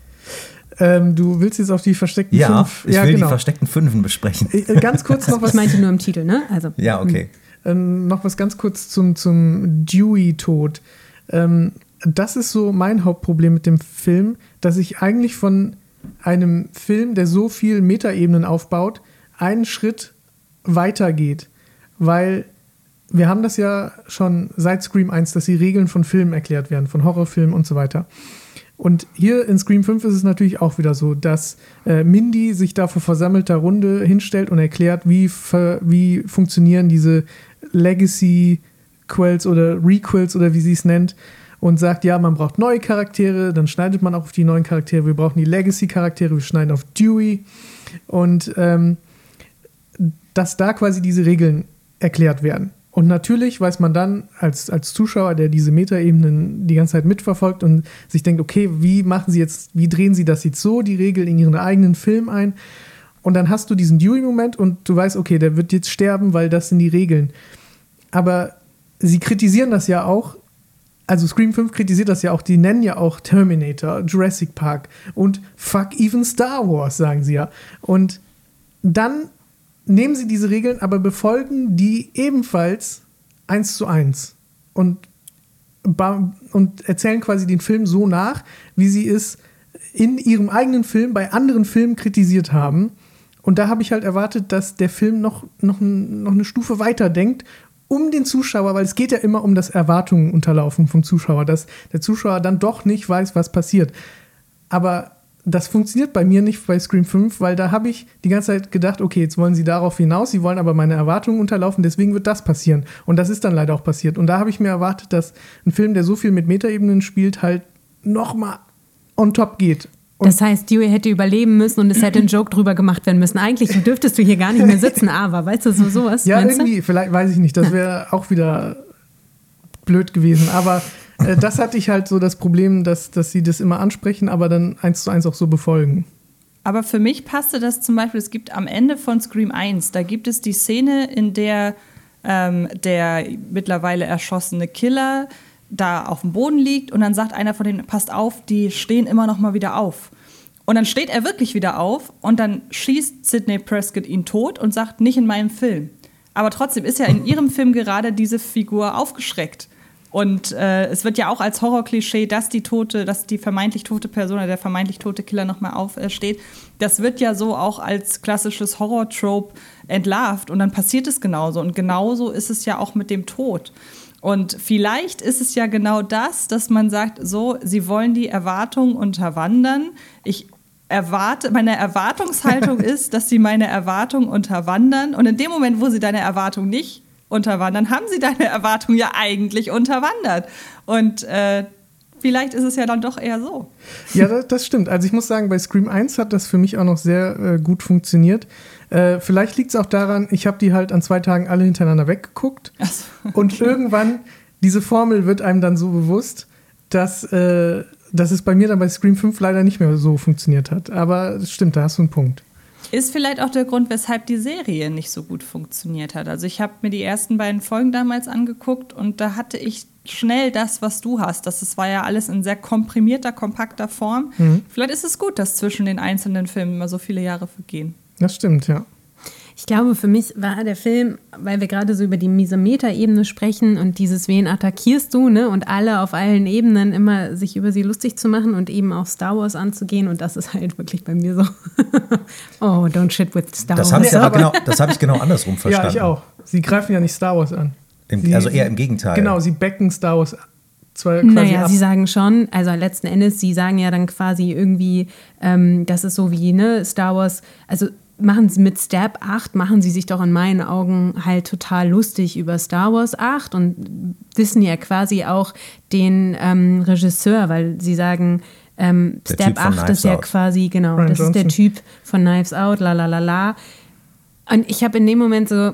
Ähm, du willst jetzt auf die versteckten ja, fünf. Ich ja, will genau. die versteckten Fünfen besprechen. Äh, ganz kurz noch was. Ich meinte nur im Titel, ne? Also, ja, okay. Ähm, noch was ganz kurz zum, zum Dewey-Tod. Ähm, das ist so mein Hauptproblem mit dem Film, dass ich eigentlich von einem Film, der so viel Metaebenen aufbaut, einen Schritt weiter geht. Weil wir haben das ja schon seit Scream 1, dass die Regeln von Filmen erklärt werden, von Horrorfilmen und so weiter. Und hier in Scream 5 ist es natürlich auch wieder so, dass äh, Mindy sich da vor versammelter Runde hinstellt und erklärt, wie, wie funktionieren diese Legacy-Quells oder Requels oder wie sie es nennt und sagt, ja, man braucht neue Charaktere, dann schneidet man auch auf die neuen Charaktere, wir brauchen die Legacy-Charaktere, wir schneiden auf Dewey und ähm, dass da quasi diese Regeln erklärt werden. Und natürlich weiß man dann als, als Zuschauer, der diese Metaebenen die ganze Zeit mitverfolgt und sich denkt, okay, wie machen sie jetzt, wie drehen sie das jetzt so, die Regeln in ihren eigenen Film ein? Und dann hast du diesen Dewey-Moment und du weißt, okay, der wird jetzt sterben, weil das sind die Regeln. Aber sie kritisieren das ja auch. Also Scream 5 kritisiert das ja auch, die nennen ja auch Terminator, Jurassic Park und fuck even Star Wars, sagen sie ja. Und dann nehmen sie diese Regeln, aber befolgen die ebenfalls eins zu eins und, und erzählen quasi den Film so nach, wie sie es in ihrem eigenen Film bei anderen Filmen kritisiert haben. Und da habe ich halt erwartet, dass der Film noch, noch, noch eine Stufe weiter denkt, um den Zuschauer, weil es geht ja immer um das Erwartungen unterlaufen vom Zuschauer, dass der Zuschauer dann doch nicht weiß, was passiert. Aber das funktioniert bei mir nicht bei Scream 5, weil da habe ich die ganze Zeit gedacht, okay, jetzt wollen sie darauf hinaus, sie wollen aber meine Erwartungen unterlaufen, deswegen wird das passieren. Und das ist dann leider auch passiert. Und da habe ich mir erwartet, dass ein Film, der so viel mit Metaebenen spielt, halt nochmal on top geht. Und das heißt, Dewey hätte überleben müssen und es hätte ein Joke drüber gemacht werden müssen. Eigentlich dürftest du hier gar nicht mehr sitzen, aber weißt du, so sowas? Ja, irgendwie, du? vielleicht weiß ich nicht, das wäre auch wieder blöd gewesen. Aber äh, das hatte ich halt so das Problem, dass, dass sie das immer ansprechen, aber dann eins zu eins auch so befolgen. Aber für mich passte das zum Beispiel, es gibt am Ende von Scream 1, da gibt es die Szene, in der ähm, der mittlerweile erschossene Killer da auf dem Boden liegt und dann sagt einer von denen, passt auf, die stehen immer noch mal wieder auf. Und dann steht er wirklich wieder auf und dann schießt Sidney Prescott ihn tot und sagt, nicht in meinem Film. Aber trotzdem ist ja in ihrem Film gerade diese Figur aufgeschreckt. Und äh, es wird ja auch als Horrorklischee, dass die tote, dass die vermeintlich tote Person oder der vermeintlich tote Killer nochmal aufsteht. Äh, das wird ja so auch als klassisches Horror-Trope entlarvt und dann passiert es genauso. Und genauso ist es ja auch mit dem Tod. Und vielleicht ist es ja genau das, dass man sagt, so, sie wollen die Erwartungen unterwandern. Ich erwarte, meine Erwartungshaltung ist, dass sie meine Erwartungen unterwandern. Und in dem Moment, wo sie deine Erwartung nicht unterwandern, haben sie deine Erwartung ja eigentlich unterwandert. Und äh, vielleicht ist es ja dann doch eher so. Ja, das, das, stimmt. Also ich muss sagen, bei Scream 1 hat das für mich auch noch sehr äh, gut funktioniert. Äh, vielleicht liegt es auch daran, ich habe die halt an zwei Tagen alle hintereinander weggeguckt. So. Und irgendwann, diese Formel wird einem dann so bewusst, dass, äh, dass es bei mir dann bei Scream 5 leider nicht mehr so funktioniert hat. Aber es stimmt, da hast du einen Punkt. Ist vielleicht auch der Grund, weshalb die Serie nicht so gut funktioniert hat. Also ich habe mir die ersten beiden Folgen damals angeguckt und da hatte ich schnell das, was du hast. Das, war ja alles in sehr komprimierter, kompakter Form. Mhm. Vielleicht ist es gut, dass zwischen den einzelnen Filmen immer so viele Jahre vergehen. Das stimmt, ja. Ich glaube, für mich war der Film, weil wir gerade so über die Meta-Ebene sprechen und dieses Wen attackierst du, ne? Und alle auf allen Ebenen immer sich über sie lustig zu machen und eben auch Star Wars anzugehen. Und das ist halt wirklich bei mir so. oh, don't shit with Star das Wars. Ich aber genau, das habe ich genau andersrum verstanden. Ja, ich auch. Sie greifen ja nicht Star Wars an. Im, sie, also eher im Gegenteil. Genau, sie backen Star Wars zwar naja, ab. sie sagen schon, also letzten Endes, sie sagen ja dann quasi irgendwie, ähm, das ist so wie ne, Star Wars, also machen sie mit Stab 8, machen sie sich doch in meinen Augen halt total lustig über Star Wars 8 und wissen ja quasi auch den ähm, Regisseur, weil sie sagen, ähm, Stab 8 ist ja Out. quasi, genau, Brian das Johnson. ist der Typ von Knives Out, la la la la. Und ich habe in dem Moment so.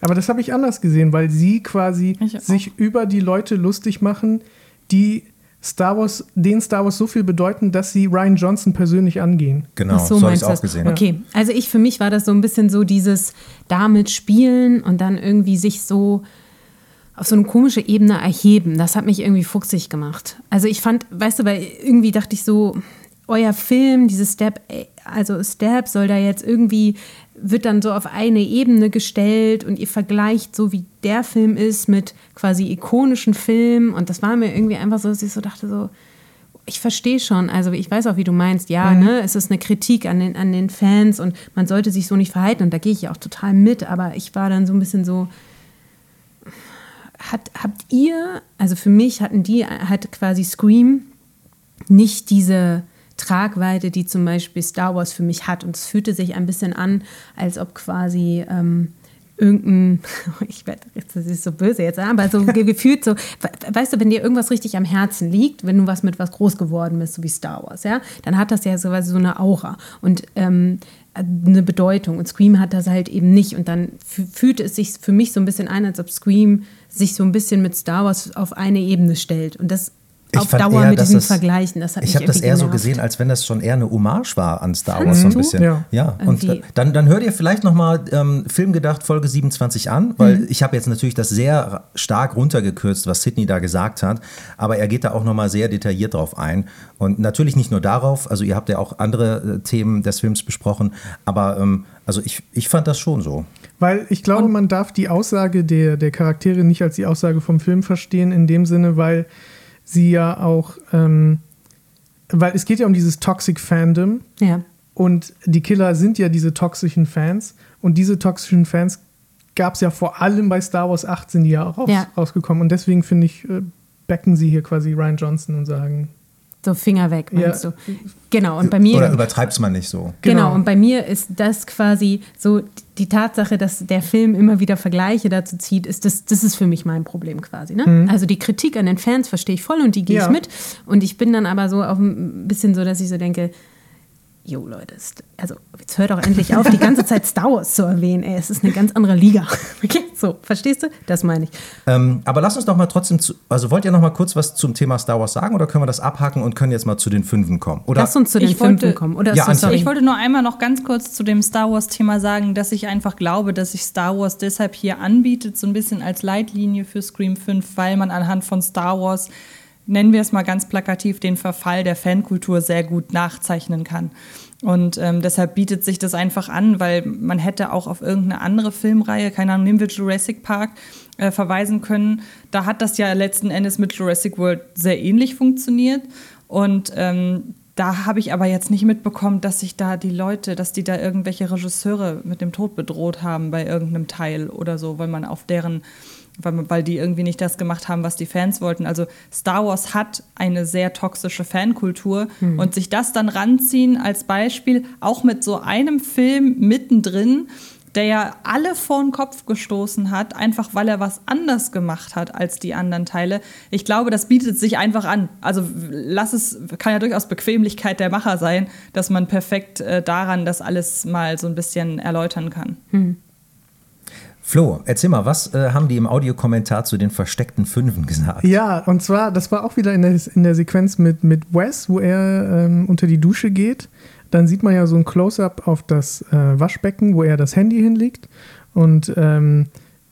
Aber das habe ich anders gesehen, weil sie quasi sich über die Leute lustig machen, die Star Wars, den Star Wars so viel bedeuten, dass sie Ryan Johnson persönlich angehen. Genau, so, so habe ich auch gesehen. Okay, also ich für mich war das so ein bisschen so dieses damit spielen und dann irgendwie sich so auf so eine komische Ebene erheben. Das hat mich irgendwie fuchsig gemacht. Also ich fand, weißt du, weil irgendwie dachte ich so, euer Film, dieses Step, also Step soll da jetzt irgendwie, wird dann so auf eine Ebene gestellt und ihr vergleicht so, wie der Film ist mit quasi ikonischen Filmen. Und das war mir irgendwie einfach so, dass ich so dachte so, ich verstehe schon, also ich weiß auch, wie du meinst, ja, mhm. ne, es ist eine Kritik an den, an den Fans und man sollte sich so nicht verhalten. Und da gehe ich ja auch total mit, aber ich war dann so ein bisschen so, hat, habt ihr, also für mich hatten die, hat quasi Scream nicht diese Tragweite, die zum Beispiel Star Wars für mich hat. Und es fühlte sich ein bisschen an, als ob quasi ähm, irgendein, ich werde, das ist so böse jetzt, aber so gefühlt so, weißt du, wenn dir irgendwas richtig am Herzen liegt, wenn du was mit was groß geworden bist, so wie Star Wars, ja, dann hat das ja so, so eine Aura und ähm, eine Bedeutung. Und Scream hat das halt eben nicht. Und dann fühlte es sich für mich so ein bisschen ein, als ob Scream sich so ein bisschen mit Star Wars auf eine Ebene stellt. Und das Ich auf Dauer eher, mit diesen es- Vergleichen, das hat Ich habe das eher so genervt. gesehen, als wenn das schon eher eine Hommage war an Star Wars Fandst so ein du? bisschen. Ja. Ja, und äh, dann, dann hör dir vielleicht nochmal ähm, Filmgedacht Folge 27 an, weil Mhm. ich habe jetzt natürlich das sehr stark runtergekürzt, was Sidney da gesagt hat, aber er geht da auch nochmal sehr detailliert drauf ein. Und natürlich nicht nur darauf, also ihr habt ja auch andere äh, Themen des Films besprochen, aber ähm, also ich, ich fand das schon so. Weil ich glaube, man darf die Aussage der, der Charaktere nicht als die Aussage vom Film verstehen, in dem Sinne, weil sie ja auch, ähm, weil es geht ja um dieses Toxic Fandom Ja. und die Killer sind ja diese toxischen Fans und diese toxischen Fans gab es ja vor allem bei Star Wars 8 sind die ja, raus, Ja. rausgekommen und deswegen finde ich, äh, backen sie hier quasi Ryan Johnson und sagen, So Finger weg, meinst Ja. du? Genau, und bei mir. Oder übertreib's mal nicht so. Genau. Genau. und bei mir ist das quasi so die Tatsache, dass der Film immer wieder Vergleiche dazu zieht, ist das, das ist für mich mein Problem quasi. Ne? Also die Kritik an den Fans verstehe ich voll und die gehe Ja. ich mit. Und ich bin dann aber so auch ein bisschen so, dass ich so denke, jo Leute, ist- also jetzt hört doch endlich auf, die ganze Zeit Star Wars zu erwähnen. Ey, es ist eine ganz andere Liga. Okay, so, verstehst du? Das meine ich. Ähm, aber lass uns doch mal trotzdem, zu, also wollt ihr noch mal kurz was zum Thema Star Wars sagen oder können wir das abhaken und können jetzt mal zu den Fünfen kommen? Oder Lass uns zu den Ich wollte- Fünften kommen. Oder Ja, so. Ich wollte nur einmal noch ganz kurz zu dem Star Wars-Thema sagen, dass ich einfach glaube, dass sich Star Wars deshalb hier anbietet, so ein bisschen als Leitlinie für Scream 5, weil man anhand von Star Wars, nennen wir es mal ganz plakativ, den Verfall der Fankultur sehr gut nachzeichnen kann. Und ähm, deshalb bietet sich das einfach an, weil man hätte auch auf irgendeine andere Filmreihe, keine Ahnung, nehmen wir Jurassic Park, äh, verweisen können. Da hat das ja letzten Endes mit Jurassic World sehr ähnlich funktioniert. Und ähm, da habe ich aber jetzt nicht mitbekommen, dass sich da die Leute, dass die da irgendwelche Regisseure mit dem Tod bedroht haben bei irgendeinem Teil oder so, weil man auf deren, weil, weil die irgendwie nicht das gemacht haben, was die Fans wollten. Also Star Wars hat eine sehr toxische Fankultur und sich das dann ranziehen als Beispiel, auch mit so einem Film mittendrin, der ja alle vor den Kopf gestoßen hat, einfach weil er was anders gemacht hat als die anderen Teile. Ich glaube, das bietet sich einfach an. Also lass es, kann ja durchaus Bequemlichkeit der Macher sein, dass man perfekt äh, daran das alles mal so ein bisschen erläutern kann. Flo, erzähl mal, was äh, haben die im Audiokommentar zu den versteckten Fünfen gesagt? Ja, und zwar, das war auch wieder in der, in der Sequenz mit, mit Wes, wo er ähm, unter die Dusche geht. Dann sieht man ja so ein Close-up auf das äh, Waschbecken, wo er das Handy hinlegt. Und ähm,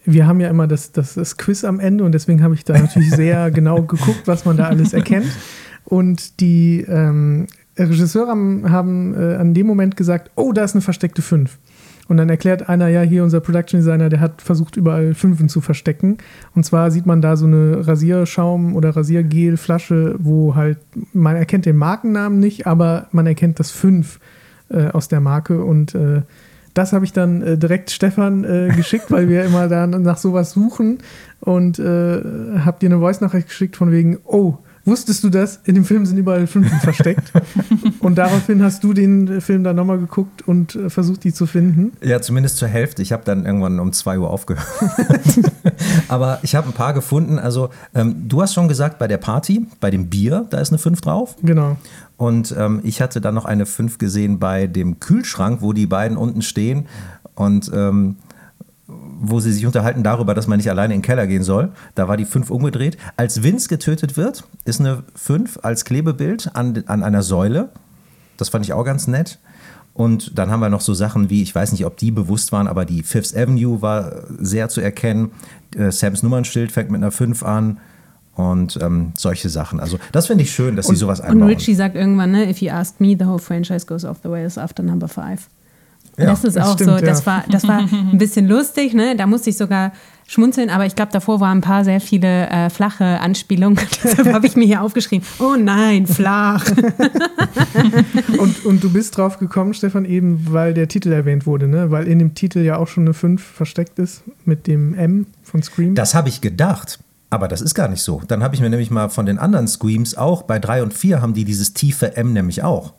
wir haben ja immer das, das, das Quiz am Ende und deswegen habe ich da natürlich sehr genau geguckt, was man da alles erkennt. Und die ähm, Regisseure haben, haben äh, an dem Moment gesagt, oh, da ist eine versteckte 5. Und dann erklärt einer, ja, hier unser Production Designer, der hat versucht, überall Fünfen zu verstecken. Und zwar sieht man da so eine Rasierschaum- oder Rasiergelflasche, wo halt, man erkennt den Markennamen nicht, aber man erkennt das Fünf äh, aus der Marke. Und äh, das habe ich dann äh, direkt Stefan äh, geschickt, weil wir immer da nach sowas suchen. Und äh, habt ihr eine Voice-Nachricht geschickt von wegen, oh, wusstest du das? In dem Film sind überall Fünfen versteckt. Und daraufhin hast du den Film dann nochmal geguckt und äh, versucht, die zu finden. Ja, zumindest zur Hälfte. Ich habe dann irgendwann um 2 Uhr aufgehört. Aber ich habe ein paar gefunden. Also, ähm, du hast schon gesagt, bei der Party, bei dem Bier, da ist eine 5 drauf. Genau. Und ähm, ich hatte dann noch eine 5 gesehen bei dem Kühlschrank, wo die beiden unten stehen und ähm, wo sie sich unterhalten darüber, dass man nicht alleine in den Keller gehen soll. Da war die 5 umgedreht. Als Vince getötet wird, ist eine 5 als Klebebild an, an einer Säule. Das fand ich auch ganz nett. Und dann haben wir noch so Sachen wie, ich weiß nicht, ob die bewusst waren, aber die Fifth Avenue war sehr zu erkennen. Äh, Sams Nummernschild fängt mit einer 5 an. Und ähm, solche Sachen. Also, das finde ich schön, dass sie sowas Und einbauen. Richie sagt irgendwann, ne, if you asked me, the whole franchise goes off the rails after number five. Ja, das ist das auch stimmt, so, das ja. war, das war ein bisschen lustig, ne? Da musste ich sogar schmunzeln, aber ich glaube, davor waren ein paar sehr viele äh, flache Anspielungen. Deshalb habe ich mir hier aufgeschrieben, oh nein, flach. Und, und du bist drauf gekommen, Stefan, eben weil der Titel erwähnt wurde, ne? Weil in dem Titel ja auch schon eine 5 versteckt ist mit dem M von Scream. Das habe ich gedacht. Aber das ist gar nicht so. Dann habe ich mir nämlich mal von den anderen Screams auch, bei 3 und 4 haben die dieses tiefe M nämlich auch.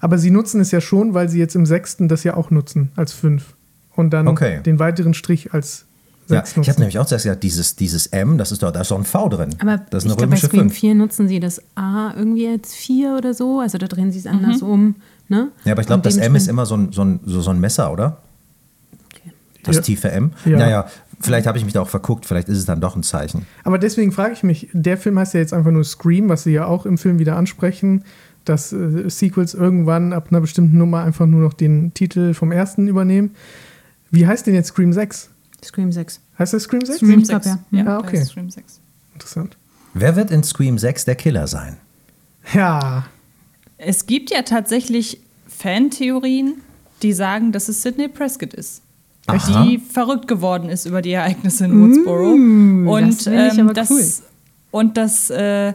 Aber sie nutzen es ja schon, weil sie jetzt im sechsten das ja auch nutzen als fünf. Und dann Okay. den weiteren Strich als Ja, ich habe nämlich auch zuerst gesagt, dieses, dieses M, das ist doch, da ist doch ein V drin. Aber das ist ich eine glaube, bei römische Scream 5. 4 nutzen sie das A irgendwie als 4 oder so. Also da drehen sie es anders um. Ne? Ja, aber ich glaube, das M ist immer so ein, so ein, so, so ein Messer, oder? Das Ja. tiefe M? Ja. Naja, vielleicht habe ich mich da auch verguckt, vielleicht ist es dann doch ein Zeichen. Aber deswegen frage ich mich, der Film heißt ja jetzt einfach nur Scream, was sie ja auch im Film wieder ansprechen, dass äh, Sequels irgendwann ab einer bestimmten Nummer einfach nur noch den Titel vom ersten übernehmen. Wie heißt denn jetzt Scream 6? Scream 6. Heißt das Scream 6? Scream Scream 6. 6. Ja, Ah, okay. Scream 6. Interessant. Wer wird in Scream 6 der Killer sein? Ja, Es gibt ja tatsächlich Fantheorien, die sagen, dass es Sidney Prescott ist. Aha. Die verrückt geworden ist über die Ereignisse in Woodsboro. und das aber das, cool. Und das, äh,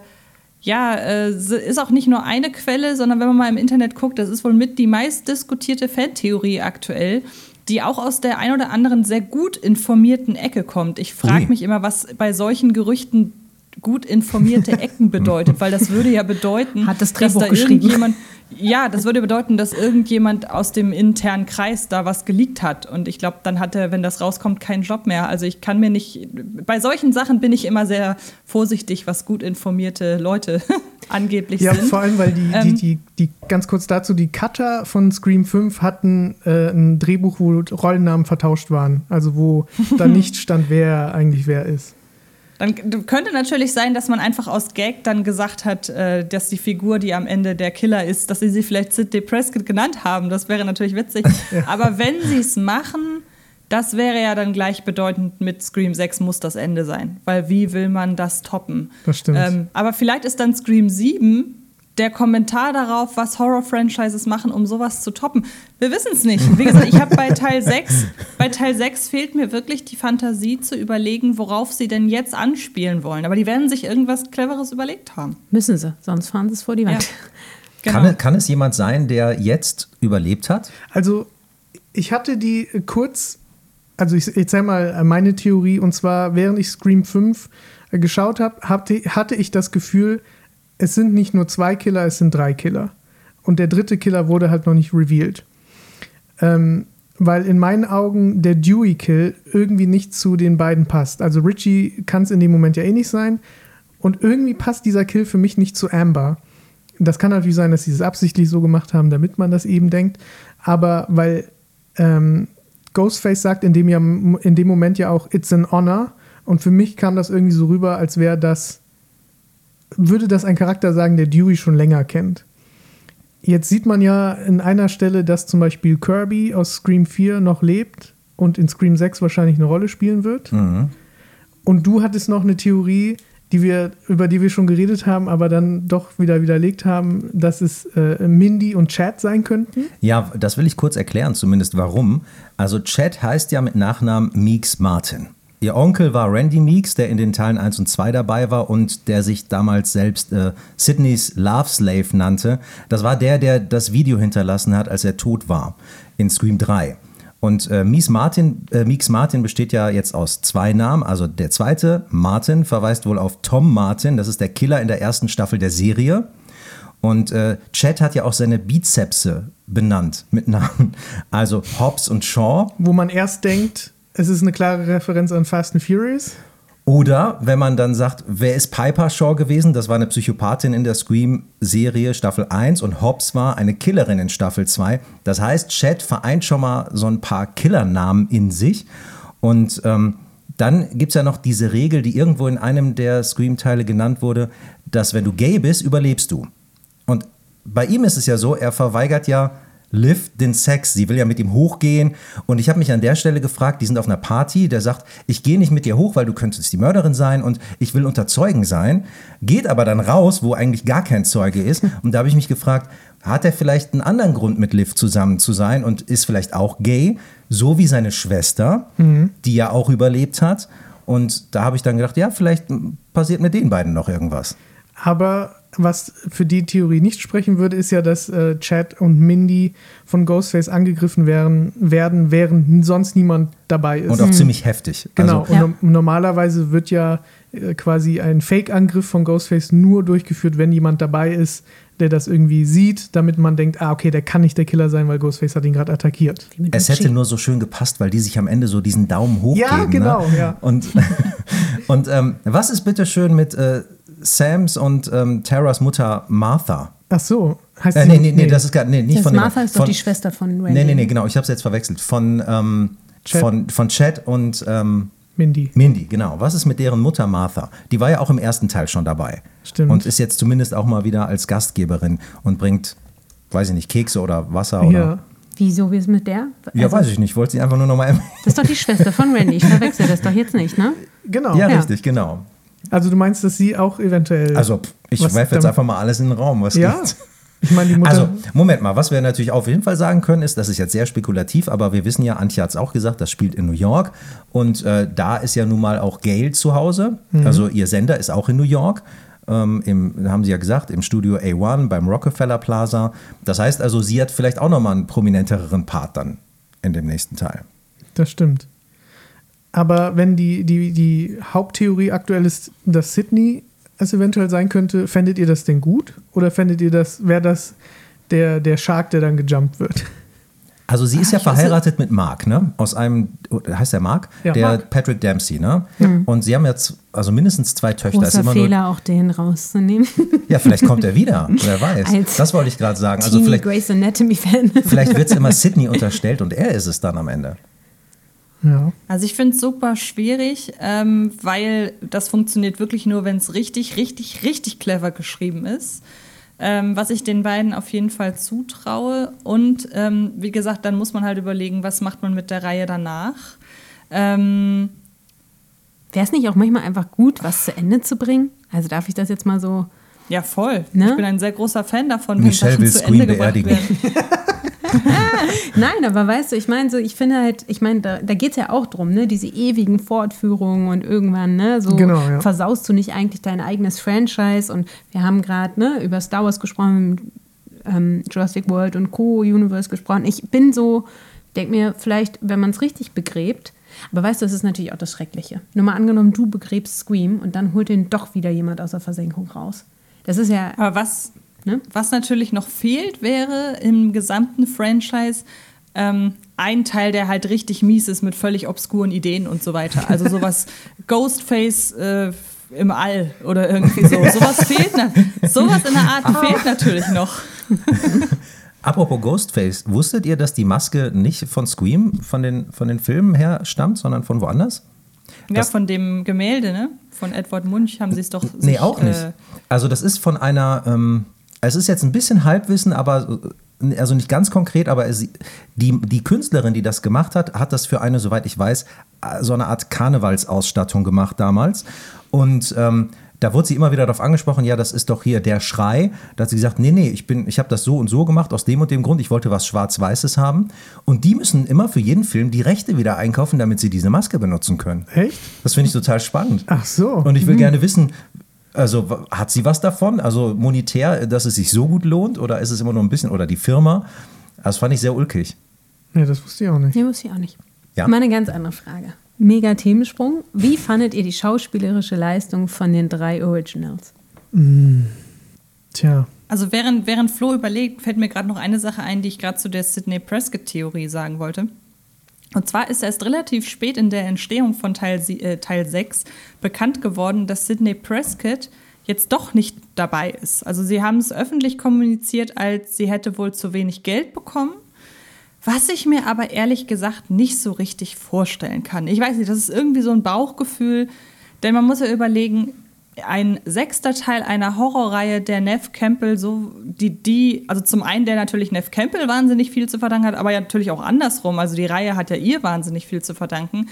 ja, äh, ist auch nicht nur eine Quelle, sondern wenn man mal im Internet guckt, das ist wohl mit die meistdiskutierte Fantheorie aktuell, die auch aus der ein oder anderen sehr gut informierten Ecke kommt. Ich frage Ui. mich immer, was bei solchen Gerüchten gut informierte Ecken bedeutet, weil das würde ja bedeuten, Hat das dass da geschrieben. irgendjemand, ja, das würde bedeuten, dass irgendjemand aus dem internen Kreis da was geleakt hat. Und ich glaube, dann hat er, wenn das rauskommt, keinen Job mehr. Also ich kann mir nicht, bei solchen Sachen bin ich immer sehr vorsichtig, was gut informierte Leute angeblich ja sind. vor allem, weil die, die, Ähm. die, die, ganz kurz dazu, die Cutter von Scream 5 hatten äh, ein Drehbuch, wo Rollennamen vertauscht waren. Also wo da nicht stand, wer eigentlich wer ist. Dann könnte natürlich sein, dass man einfach aus Gag dann gesagt hat, äh, dass die Figur, die am Ende der Killer ist, dass sie sie vielleicht Sidney Prescott genannt haben. Das wäre natürlich witzig. Aber wenn sie es machen, das wäre ja dann gleichbedeutend mit Scream 6 muss das Ende sein. Weil wie will man das toppen? Das stimmt. Ähm, aber vielleicht ist dann Scream 7 der Kommentar darauf, was Horror-Franchises machen, um sowas zu toppen. Wir wissen es nicht. Wie gesagt, ich habe bei Teil 6, bei Teil 6 fehlt mir wirklich die Fantasie zu überlegen, worauf sie denn jetzt anspielen wollen. Aber die werden sich irgendwas Cleveres überlegt haben. Müssen sie, sonst fahren sie es vor die Wand. Genau. Kann, kann es jemand sein, der jetzt überlebt hat? Also, ich hatte die kurz, also ich erzähl mal äh, meine Theorie, und zwar, während ich Scream 5 äh, geschaut habe, hatte, hatte ich das Gefühl, es sind nicht nur zwei Killer, es sind drei Killer. Und der dritte Killer wurde halt noch nicht revealed. Ähm, weil in meinen Augen der Dewey-Kill irgendwie nicht zu den beiden passt. Also Richie kann es in dem Moment ja eh nicht sein. Und irgendwie passt dieser Kill für mich nicht zu Amber. Das kann natürlich sein, dass sie es absichtlich so gemacht haben, damit man das eben denkt. Aber weil ähm, Ghostface sagt in dem, ja, in dem Moment ja auch, it's an honor. Und für mich kam das irgendwie so rüber, als wäre das, würde das ein Charakter sagen, der Dewey schon länger kennt. Jetzt sieht man ja in einer Stelle, dass zum Beispiel Kirby aus Scream 4 noch lebt und in Scream 6 wahrscheinlich eine Rolle spielen wird. Und du hattest noch eine Theorie, die wir, über die wir schon geredet haben, aber dann doch wieder widerlegt haben, dass es äh, Mindy und Chad sein könnten. Ja, das will ich kurz erklären, zumindest warum. Also Chad heißt ja mit Nachnamen Meeks Martin. Ihr Onkel war Randy Meeks, der in den Teilen 1 und 2 dabei war und der sich damals selbst äh, Sydneys Love Slave nannte. Das war der, der das Video hinterlassen hat, als er tot war, in Scream 3. Und äh, Mies Martin, äh, Meeks Martin besteht ja jetzt aus zwei Namen. Also der zweite, Martin, verweist wohl auf Tom Martin. Das ist der Killer in der ersten Staffel der Serie. Und äh, Chad hat ja auch seine Bizepse benannt mit Namen. Also Hobbs und Shaw. Wo man erst denkt, es ist eine klare Referenz an Fast and Furious. Oder wenn man dann sagt, wer ist Piper Shaw gewesen? Das war eine Psychopathin in der Scream-Serie Staffel 1 und Hobbs war eine Killerin in Staffel 2. Das heißt, Chad vereint schon mal so ein paar Killernamen in sich. Und ähm, dann gibt es ja noch diese Regel, die irgendwo in einem der Scream-Teile genannt wurde, dass wenn du gay bist, überlebst du. Und bei ihm ist es ja so, er verweigert ja Liv den Sex. Sie will ja mit ihm hochgehen. Und ich habe mich an der Stelle gefragt, die sind auf einer Party, der sagt, ich gehe nicht mit dir hoch, weil du könntest die Mörderin sein und ich will unter Zeugen sein. Geht aber dann raus, wo eigentlich gar kein Zeuge ist. Und da habe ich mich gefragt, hat er vielleicht einen anderen Grund, mit Liv zusammen zu sein und ist vielleicht auch gay, so wie seine Schwester, die ja auch überlebt hat. Und da habe ich dann gedacht, ja, vielleicht passiert mit den beiden noch irgendwas. Aber was für die Theorie nicht sprechen würde, ist ja, dass äh, Chad und Mindy von Ghostface angegriffen werden, werden, während sonst niemand dabei ist. Und auch ziemlich heftig. Genau. Also, und no normalerweise wird ja äh, quasi ein Fake-Angriff von Ghostface nur durchgeführt, wenn jemand dabei ist, der das irgendwie sieht, damit man denkt, ah, okay, der kann nicht der Killer sein, weil Ghostface hat ihn gerade attackiert. Es hätte nur so schön gepasst, weil die sich am Ende so diesen Daumen hoch Ja, geben. genau, ne? ja. Und, und ähm, was ist bitte schön mit äh, Sams und ähm, Taras Mutter Martha? Ach so, heißt Äh, sie- nee, nee, nee, das ist gar nicht Das von dem- Martha ist doch von, die Schwester von Randy. Nee, nee, nee, genau, ich habe es jetzt verwechselt. Von, ähm, Chad. von, von Chad und ähm, Mindy. Mindy, genau. Was ist mit deren Mutter Martha? Die war ja auch im ersten Teil schon dabei. Stimmt. Und ist jetzt zumindest auch mal wieder als Gastgeberin und bringt, weiß ich nicht, Kekse oder Wasser Ja. oder. Wieso, wie ist mit der? Ja, Also, weiß ich nicht. Wollte sie einfach nur nochmal erwähnen. Das ist doch die Schwester von Randy. Ich verwechsel das doch jetzt nicht, ne? Genau. Ja, Ja. richtig, genau. Also du meinst, dass sie auch eventuell. Also, ich werfe jetzt einfach mal alles in den Raum, was Ja. geht. Ich meine, die Mutter. Also, Moment mal, was wir natürlich auf jeden Fall sagen können, ist, das ist jetzt sehr spekulativ, aber wir wissen ja, Antje hat es auch gesagt, das spielt in New York und äh, da ist ja nun mal auch Gail zu Hause. Also ihr Sender ist auch in New York. Ähm, im, haben sie ja gesagt, im Studio A1 beim Rockefeller Plaza. Das heißt also, sie hat vielleicht auch nochmal einen prominentereren Part dann in dem nächsten Teil. Das stimmt. Aber wenn die, die, die Haupttheorie aktuell ist, dass Sydney es eventuell sein könnte, fändet ihr das denn gut? Oder fändet ihr das, wäre das der, der Shark, der dann gejumpt wird? Also sie ist ja verheiratet mit Mark, ne? Aus einem, heißt der Mark? Ja. der Mark. Patrick Dempsey, ne? Und sie haben jetzt also mindestens zwei Töchter. Ist Großer immer nur- Fehler, auch den rauszunehmen. Ja, vielleicht kommt er wieder. Wer weiß. Als das wollte ich gerade sagen. Also vielleicht, Grace Anatomy-Fan. vielleicht wird es immer Sydney unterstellt und er ist es dann am Ende. Ja. Also ich finde es super schwierig, ähm, weil das funktioniert wirklich nur, wenn es richtig, richtig, richtig clever geschrieben ist. Ähm, was ich den beiden auf jeden Fall zutraue. Und ähm, wie gesagt, dann muss man halt überlegen, was macht man mit der Reihe danach. Ähm, Wäre es nicht auch manchmal einfach gut, was zu Ende zu bringen? Also darf ich das jetzt mal so. ja, voll. Ne? Ich bin ein sehr großer Fan davon, wenn Michelle Sachen will zu Scream Ende beerdigen. Nein, aber weißt du, ich meine so, ich finde halt, ich meine, da, da geht es ja auch drum, ne? Diese ewigen Fortführungen und irgendwann, ne, so Genau, ja. versaust du nicht eigentlich dein eigenes Franchise und wir haben gerade, ne, über Star Wars gesprochen, ähm, Jurassic World und Co. Universe gesprochen. Ich bin so, denk mir, vielleicht, wenn man es richtig begräbt, aber weißt du, das ist natürlich auch das Schreckliche. Nur mal angenommen, du begräbst Scream und dann holt den doch wieder jemand aus der Versenkung raus. Das ist ja, Aber was, ne? was natürlich noch fehlt, wäre im gesamten Franchise ähm, ein Teil, der halt richtig mies ist mit völlig obskuren Ideen und so weiter. Also sowas Ghostface äh, im All oder irgendwie so. Sowas fehlt, na, sowas in der Art fehlt natürlich noch. Apropos Ghostface, wusstet ihr, dass die Maske nicht von Scream, von den, von den Filmen her stammt, sondern von woanders? Ja, Das- von dem Gemälde, ne? Von Edward Munch haben sie es doch. Nee, sich, auch nicht. Äh, Also das ist von einer, ähm, es ist jetzt ein bisschen Halbwissen, aber also nicht ganz konkret, aber es, die, die Künstlerin, die das gemacht hat, hat das für eine, soweit ich weiß, so eine Art Karnevalsausstattung gemacht damals. Und ähm, da wurde sie immer wieder darauf angesprochen, ja, das ist doch hier der Schrei. Da hat sie gesagt, nee, nee, ich, bin, ich habe das so und so gemacht, aus dem und dem Grund, ich wollte was Schwarz-Weißes haben. Und die müssen immer für jeden Film die Rechte wieder einkaufen, damit sie diese Maske benutzen können. Echt? Das finde ich total spannend. Ach so. Und ich will gerne wissen, also hat sie was davon? Also monetär, dass es sich so gut lohnt? Oder ist es immer nur ein bisschen, oder die Firma? Das fand ich sehr ulkig. Nee, das wusste ich auch nicht. Nee, wusste ich auch nicht. Ja. Mal eine ganz andere Frage. Mega Themensprung. Wie fandet ihr die schauspielerische Leistung von den drei Originals? Tja. Also während, während Flo überlegt, fällt mir gerade noch eine Sache ein, die ich gerade zu der Sidney Prescott-Theorie sagen wollte. Und zwar ist erst relativ spät in der Entstehung von Teil, äh, Teil 6 bekannt geworden, dass Sidney Prescott jetzt doch nicht dabei ist. Also sie haben es öffentlich kommuniziert, als sie hätte wohl zu wenig Geld bekommen. Was ich mir aber ehrlich gesagt nicht so richtig vorstellen kann. Ich weiß nicht, das ist irgendwie so ein Bauchgefühl, denn man muss ja überlegen, ein sechster Teil einer Horrorreihe, der Neff Campbell so, die, die, also zum einen, der natürlich Neff Campbell wahnsinnig viel zu verdanken hat, aber ja natürlich auch andersrum. Also die Reihe hat ja ihr wahnsinnig viel zu verdanken.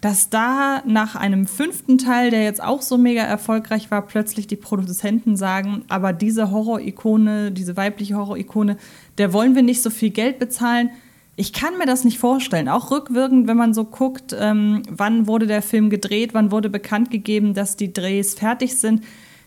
Dass da nach einem fünften Teil, der jetzt auch so mega erfolgreich war, plötzlich die Produzenten sagen, aber diese Horror-Ikone, diese weibliche Horror-Ikone, der wollen wir nicht so viel Geld bezahlen. Ich kann mir das nicht vorstellen. Auch rückwirkend, wenn man so guckt, ähm, wann wurde der Film gedreht, wann wurde bekannt gegeben, dass die Drehs fertig sind.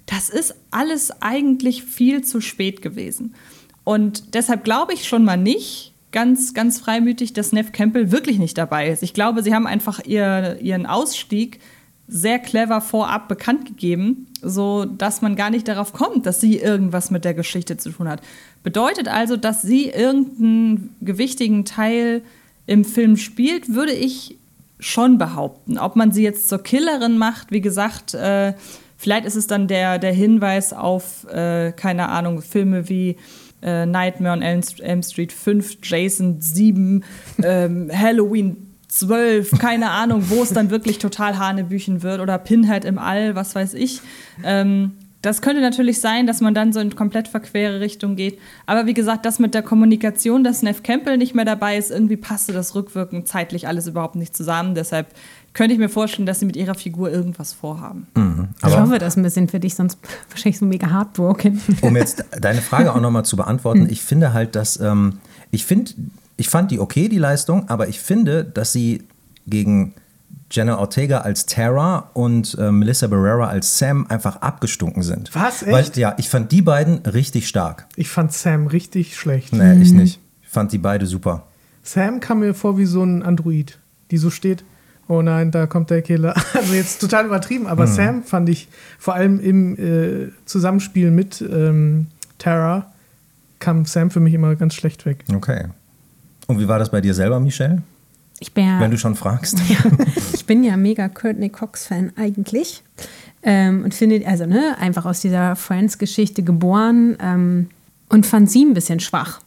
Das ist alles eigentlich viel zu spät gewesen. Und deshalb glaube ich schon mal nicht, ganz, ganz freimütig, dass Neff Campbell wirklich nicht dabei ist. Ich glaube, sie haben einfach ihr, ihren Ausstieg sehr clever vorab bekannt gegeben, so dass man gar nicht darauf kommt, dass sie irgendwas mit der Geschichte zu tun hat. Bedeutet also, dass sie irgendeinen gewichtigen Teil im Film spielt, würde ich schon behaupten. Ob man sie jetzt zur Killerin macht, wie gesagt, äh, vielleicht ist es dann der, der Hinweis auf, äh, keine Ahnung, Filme wie äh, Nightmare on Elm, Street 5, Jason 7, ähm, Halloween 12, keine Ahnung, wo es dann wirklich total Hanebüchen wird oder Pinhead im All, was weiß ich. Ähm, das könnte natürlich sein, dass man dann so in komplett verquere Richtung geht. Aber wie gesagt, das mit der Kommunikation, dass Neff Campbell nicht mehr dabei ist, irgendwie passte das rückwirkend zeitlich alles überhaupt nicht zusammen. Deshalb könnte ich mir vorstellen, dass sie mit ihrer Figur irgendwas vorhaben. Mhm, ich hoffe das ein bisschen für dich, sonst wahrscheinlich so mega heartbroken. Um jetzt deine Frage auch nochmal zu beantworten, ich finde halt, dass ähm, ich finde, ich fand die okay, die Leistung, aber ich finde, dass sie gegen Jenna Ortega als Tara und äh, Melissa Barrera als Sam einfach abgestunken sind. Was? Echt? Weil, ja, ich fand die beiden richtig stark. Ich fand Sam richtig schlecht. Nee, ich nicht. Ich fand die beide super. Sam kam mir vor wie so ein Android, die so steht. Oh nein, da kommt der Killer. Also jetzt total übertrieben, aber Mhm. Sam fand ich vor allem im äh, Zusammenspiel mit ähm, Tara kam Sam für mich immer ganz schlecht weg. Okay. Und wie war das bei dir selber, Michelle? Ich bin ja, Wenn du schon fragst. ich bin ja mega Courtney Cox-Fan eigentlich. Ähm, und finde, also ne, einfach aus dieser Friends-Geschichte geboren ähm, und fand sie ein bisschen schwach.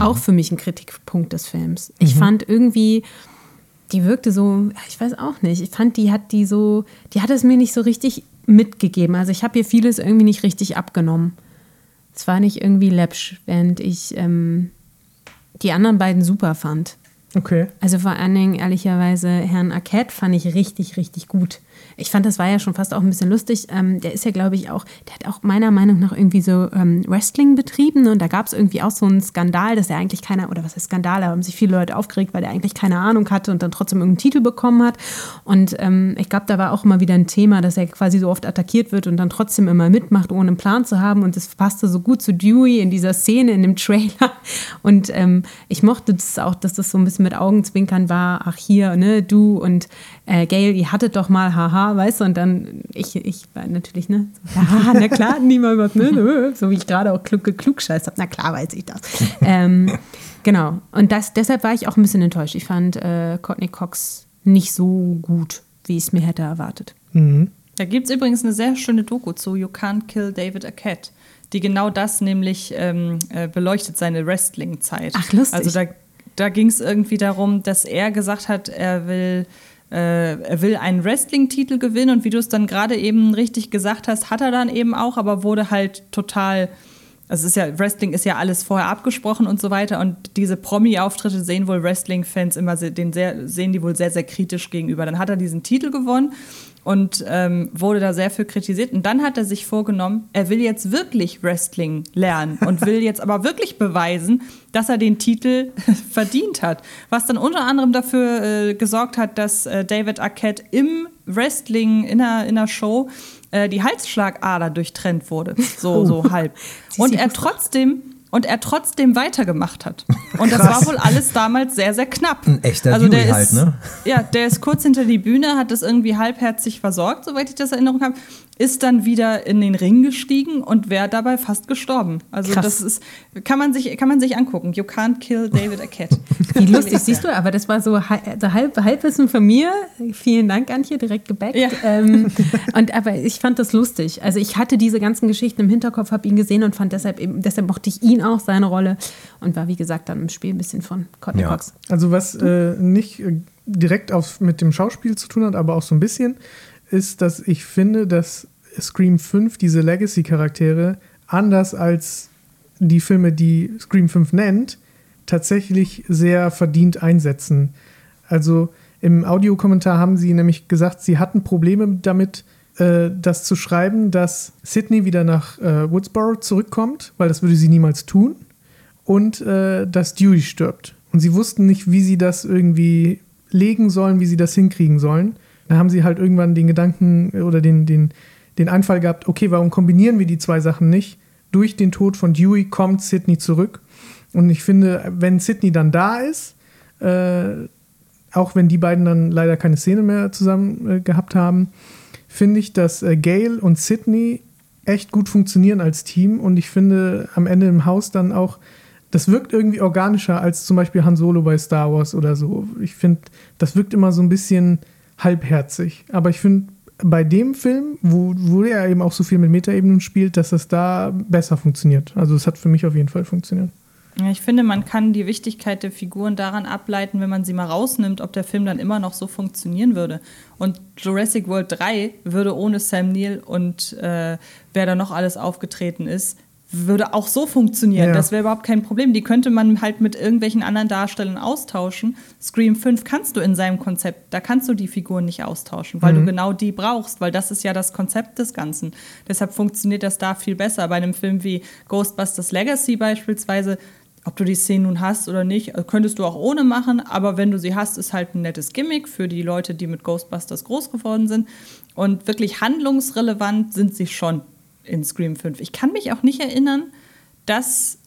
Auch für mich ein Kritikpunkt des Films. Ich fand irgendwie, die wirkte so, ich weiß auch nicht, ich fand, die hat die so, die hat es mir nicht so richtig mitgegeben. Also ich habe ihr vieles irgendwie nicht richtig abgenommen. Es war nicht irgendwie läppsch, während ich ähm, die anderen beiden super fand. Okay. Also vor allen Dingen, ehrlicherweise, Herrn Arquette fand ich richtig, richtig gut. Ich fand, das war ja schon fast auch ein bisschen lustig. Ähm, der ist ja, glaube ich, auch, der hat auch meiner Meinung nach irgendwie so ähm, Wrestling betrieben und da gab es irgendwie auch so einen Skandal, dass er eigentlich keiner, oder was heißt Skandal, da haben sich viele Leute aufgeregt, weil er eigentlich keine Ahnung hatte und dann trotzdem irgendeinen Titel bekommen hat. Und ähm, ich glaube, da war auch immer wieder ein Thema, dass er quasi so oft attackiert wird und dann trotzdem immer mitmacht, ohne einen Plan zu haben. Und das passte so gut zu Dewey in dieser Szene, in dem Trailer. Und ähm, ich mochte das auch, dass das so ein bisschen mit Augenzwinkern war. Ach, hier, ne, du und äh, Gail, ihr hattet doch mal, haha, weißt du, und dann, ich, ich war natürlich, ne, so, ja, na klar, hatten die mal was, ne, ne, so wie ich gerade auch klug, klugscheißt habe, na klar weiß ich das. ähm, genau, und das, deshalb war ich auch ein bisschen enttäuscht. Ich fand äh, Courtney Cox nicht so gut, wie ich es mir hätte erwartet. Da gibt es übrigens eine sehr schöne Doku zu You Can't Kill David Arquette, die genau das nämlich ähm, äh, beleuchtet, seine Wrestling-Zeit. Ach, lustig. Also da, da ging es irgendwie darum, dass er gesagt hat, er will, äh, er will einen Wrestling-Titel gewinnen und wie du es dann gerade eben richtig gesagt hast, hat er dann eben auch, aber wurde halt total also es ist ja, Wrestling ist ja alles vorher abgesprochen und so weiter. Und diese Promi-Auftritte sehen wohl Wrestling-Fans immer den sehr, sehen die wohl sehr, sehr kritisch gegenüber. Dann hat er diesen Titel gewonnen und ähm, wurde da sehr für kritisiert. Und dann hat er sich vorgenommen, er will jetzt wirklich Wrestling lernen und will jetzt aber wirklich beweisen, dass er den Titel verdient hat. Was dann unter anderem dafür äh, gesorgt hat, dass äh, David Arquette im Wrestling in einer, in einer Show äh, die Halsschlagader durchtrennt wurde. So, so halb. Und er trotzdem. Und er trotzdem weitergemacht hat. Und das war wohl alles damals sehr, sehr knapp. Ein echter also der Dewey ist, halt, ne? Ja, der ist kurz hinter die Bühne, hat das irgendwie halbherzig versorgt, soweit ich das in Erinnerung habe, ist dann wieder in den Ring gestiegen und wäre dabei fast gestorben. Also Krass. das ist, kann man sich, kann man sich angucken. You can't kill David Arquette. Wie lustig, siehst du, aber das war so also halb, Halbwissen von mir. Vielen Dank, Antje, direkt gebackt. Ja. Ähm, und, aber ich fand das lustig. Also ich hatte diese ganzen Geschichten im Hinterkopf, habe ihn gesehen und fand deshalb eben, deshalb mochte ich ihn auch, seine Rolle. Und war, wie gesagt, dann im Spiel ein bisschen von Courtney Ja. Cox. Also was äh, nicht äh, direkt auf, mit dem Schauspiel zu tun hat, aber auch so ein bisschen, ist, dass ich finde, dass Scream 5 diese Legacy-Charaktere anders als die Filme, die Scream 5 nennt, tatsächlich sehr verdient einsetzen. Also im Audiokommentar haben sie nämlich gesagt, sie hatten Probleme damit, äh, das zu schreiben, dass Sydney wieder nach äh, Woodsboro zurückkommt, weil das würde sie niemals tun und äh, dass Dewey stirbt. Und sie wussten nicht, wie sie das irgendwie legen sollen, wie sie das hinkriegen sollen. Da haben sie halt irgendwann den Gedanken oder den, den, den Einfall gehabt, okay, warum kombinieren wir die zwei Sachen nicht? Durch den Tod von Dewey kommt Sydney zurück. Und ich finde, wenn Sydney dann da ist, äh, auch wenn die beiden dann leider keine Szene mehr zusammen äh, gehabt haben, finde ich, dass äh, Gail und Sydney echt gut funktionieren als Team und ich finde am Ende im Haus dann auch, das wirkt irgendwie organischer als zum Beispiel Han Solo bei Star Wars oder so. Ich finde, das wirkt immer so ein bisschen halbherzig. Aber ich finde, bei dem Film, wo, wo er eben auch so viel mit Metaebenen spielt, dass das da besser funktioniert. Also es hat für mich auf jeden Fall funktioniert. Ja, ich finde, man kann die Wichtigkeit der Figuren daran ableiten, wenn man sie mal rausnimmt, ob der Film dann immer noch so funktionieren würde. Und Jurassic World 3 würde ohne Sam Neill und äh, wer da noch alles aufgetreten ist, würde auch so funktionieren. Ja. Das wäre überhaupt kein Problem. Die könnte man halt mit irgendwelchen anderen Darstellern austauschen. Scream 5 kannst du in seinem Konzept, da kannst du die Figuren nicht austauschen, weil Mhm. du genau die brauchst, weil das ist ja das Konzept des Ganzen. Deshalb funktioniert das da viel besser. Bei einem Film wie Ghostbusters Legacy beispielsweise, ob du die Szene nun hast oder nicht, äh, könntest du auch ohne machen, aber wenn du sie hast, ist halt ein nettes Gimmick für die Leute, die mit Ghostbusters groß geworden sind. Und wirklich handlungsrelevant sind sie schon in Scream 5. Ich kann mich auch nicht erinnern, dass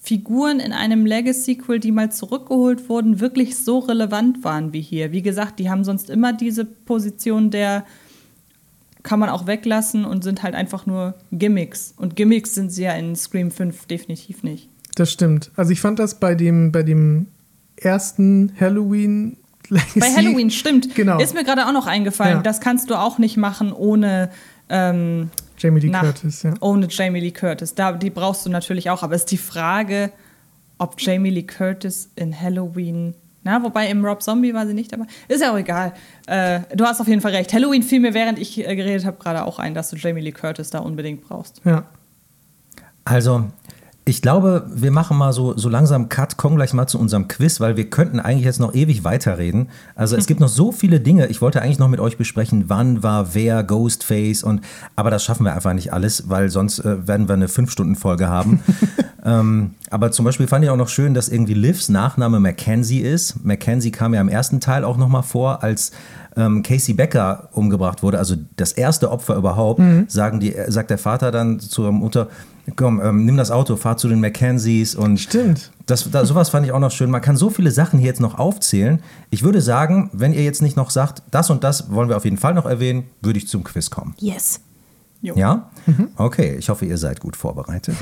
Figuren in einem Legacy-Sequel, die mal zurückgeholt wurden, wirklich so relevant waren wie hier. Wie gesagt, die haben sonst immer diese Position der kann man auch weglassen und sind halt einfach nur Gimmicks. Und Gimmicks sind sie ja in Scream 5 definitiv nicht. Das stimmt. Also ich fand das bei dem, bei dem ersten Halloween Legacy. Bei Halloween, stimmt. Genau. Ist mir gerade auch noch eingefallen. Ja. Das kannst du auch nicht machen ohne, ähm, Jamie Lee na, Curtis, ja. ohne Jamie Lee Curtis. Da, die brauchst du natürlich auch. Aber es ist die Frage, ob Jamie Lee Curtis in Halloween. Na, wobei im Rob Zombie war sie nicht dabei. Ist ja auch egal. Äh, du hast auf jeden Fall recht. Halloween fiel mir, während ich äh, geredet habe, gerade auch ein, dass du Jamie Lee Curtis da unbedingt brauchst. Ja. Also, ich glaube, wir machen mal so, so langsam Cut, kommen gleich mal zu unserem Quiz, weil wir könnten eigentlich jetzt noch ewig weiterreden. Also es gibt noch so viele Dinge. Ich wollte eigentlich noch mit euch besprechen, wann war wer Ghostface und aber das schaffen wir einfach nicht alles, weil sonst äh, werden wir eine Fünf-Stunden-Folge haben. ähm, aber zum Beispiel fand ich auch noch schön, dass irgendwie Livs Nachname Mackenzie ist. Mackenzie kam ja im ersten Teil auch nochmal vor, als ähm, Casey Becker umgebracht wurde, also das erste Opfer überhaupt, sagen die, sagt der Vater dann zur Mutter, komm, ähm, nimm das Auto, fahr zu den Mackenzies und Stimmt. das, da, sowas fand ich auch noch schön. Man kann so viele Sachen hier jetzt noch aufzählen. Ich würde sagen, wenn ihr jetzt nicht noch sagt, das und das wollen wir auf jeden Fall noch erwähnen, würde ich zum Quiz kommen. Yes. Jo. Ja? Okay, ich hoffe, ihr seid gut vorbereitet.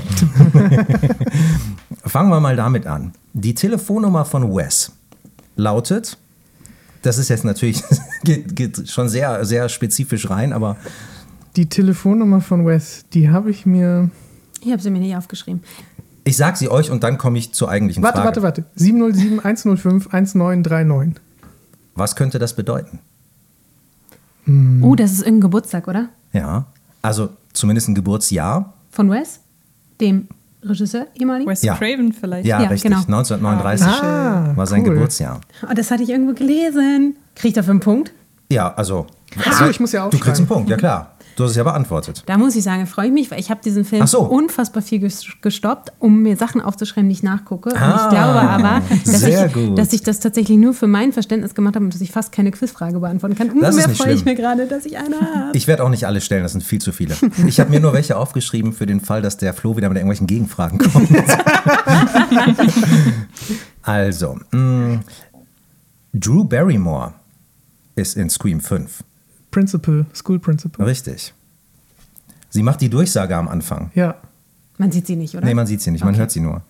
Fangen wir mal damit an. Die Telefonnummer von Wes lautet, das ist jetzt natürlich, geht, geht schon sehr, sehr spezifisch rein, aber Die Telefonnummer von Wes, die habe ich mir. Ich habe sie mir nicht aufgeschrieben. ich sag sie euch und dann komme ich zur eigentlichen Warte, Frage. warte, warte. 707 105 1939. Was könnte das bedeuten? Oh, das ist irgendein Geburtstag, oder? Ja, also zumindest ein Geburtsjahr. Von Wes, dem Regisseur ehemaligen. Wes Ja. Craven vielleicht. Ja, Ja, richtig. genau. 1939 Ah, war sein cool. Geburtsjahr. Oh, das hatte ich irgendwo gelesen. Kriegt er für einen Punkt? Ja, also. Ach so, ich muss ja Du kriegst einen. Punkt, ja klar. Du hast es ja beantwortet. Da muss ich sagen, freue ich mich, weil ich habe diesen Film so. unfassbar viel ges- gestoppt, um mir Sachen aufzuschreiben, die ich nachgucke. Und Ah, ich glaube aber, dass ich, dass ich das tatsächlich nur für mein Verständnis gemacht habe und dass ich fast keine Quizfrage beantworten kann. Umso mehr freue ich schlimm. mir gerade, dass ich eine habe. Ich werde auch nicht alle stellen, das sind viel zu viele. Ich habe mir nur welche aufgeschrieben für den Fall, dass der Flo wieder mit irgendwelchen Gegenfragen kommt. also, mh, Drew Barrymore ist in Scream 5. Principal, School Principal. Richtig. Sie macht die Durchsage am Anfang. Ja. Man sieht sie nicht, oder? Nee, man sieht sie nicht, man Okay. hört sie nur.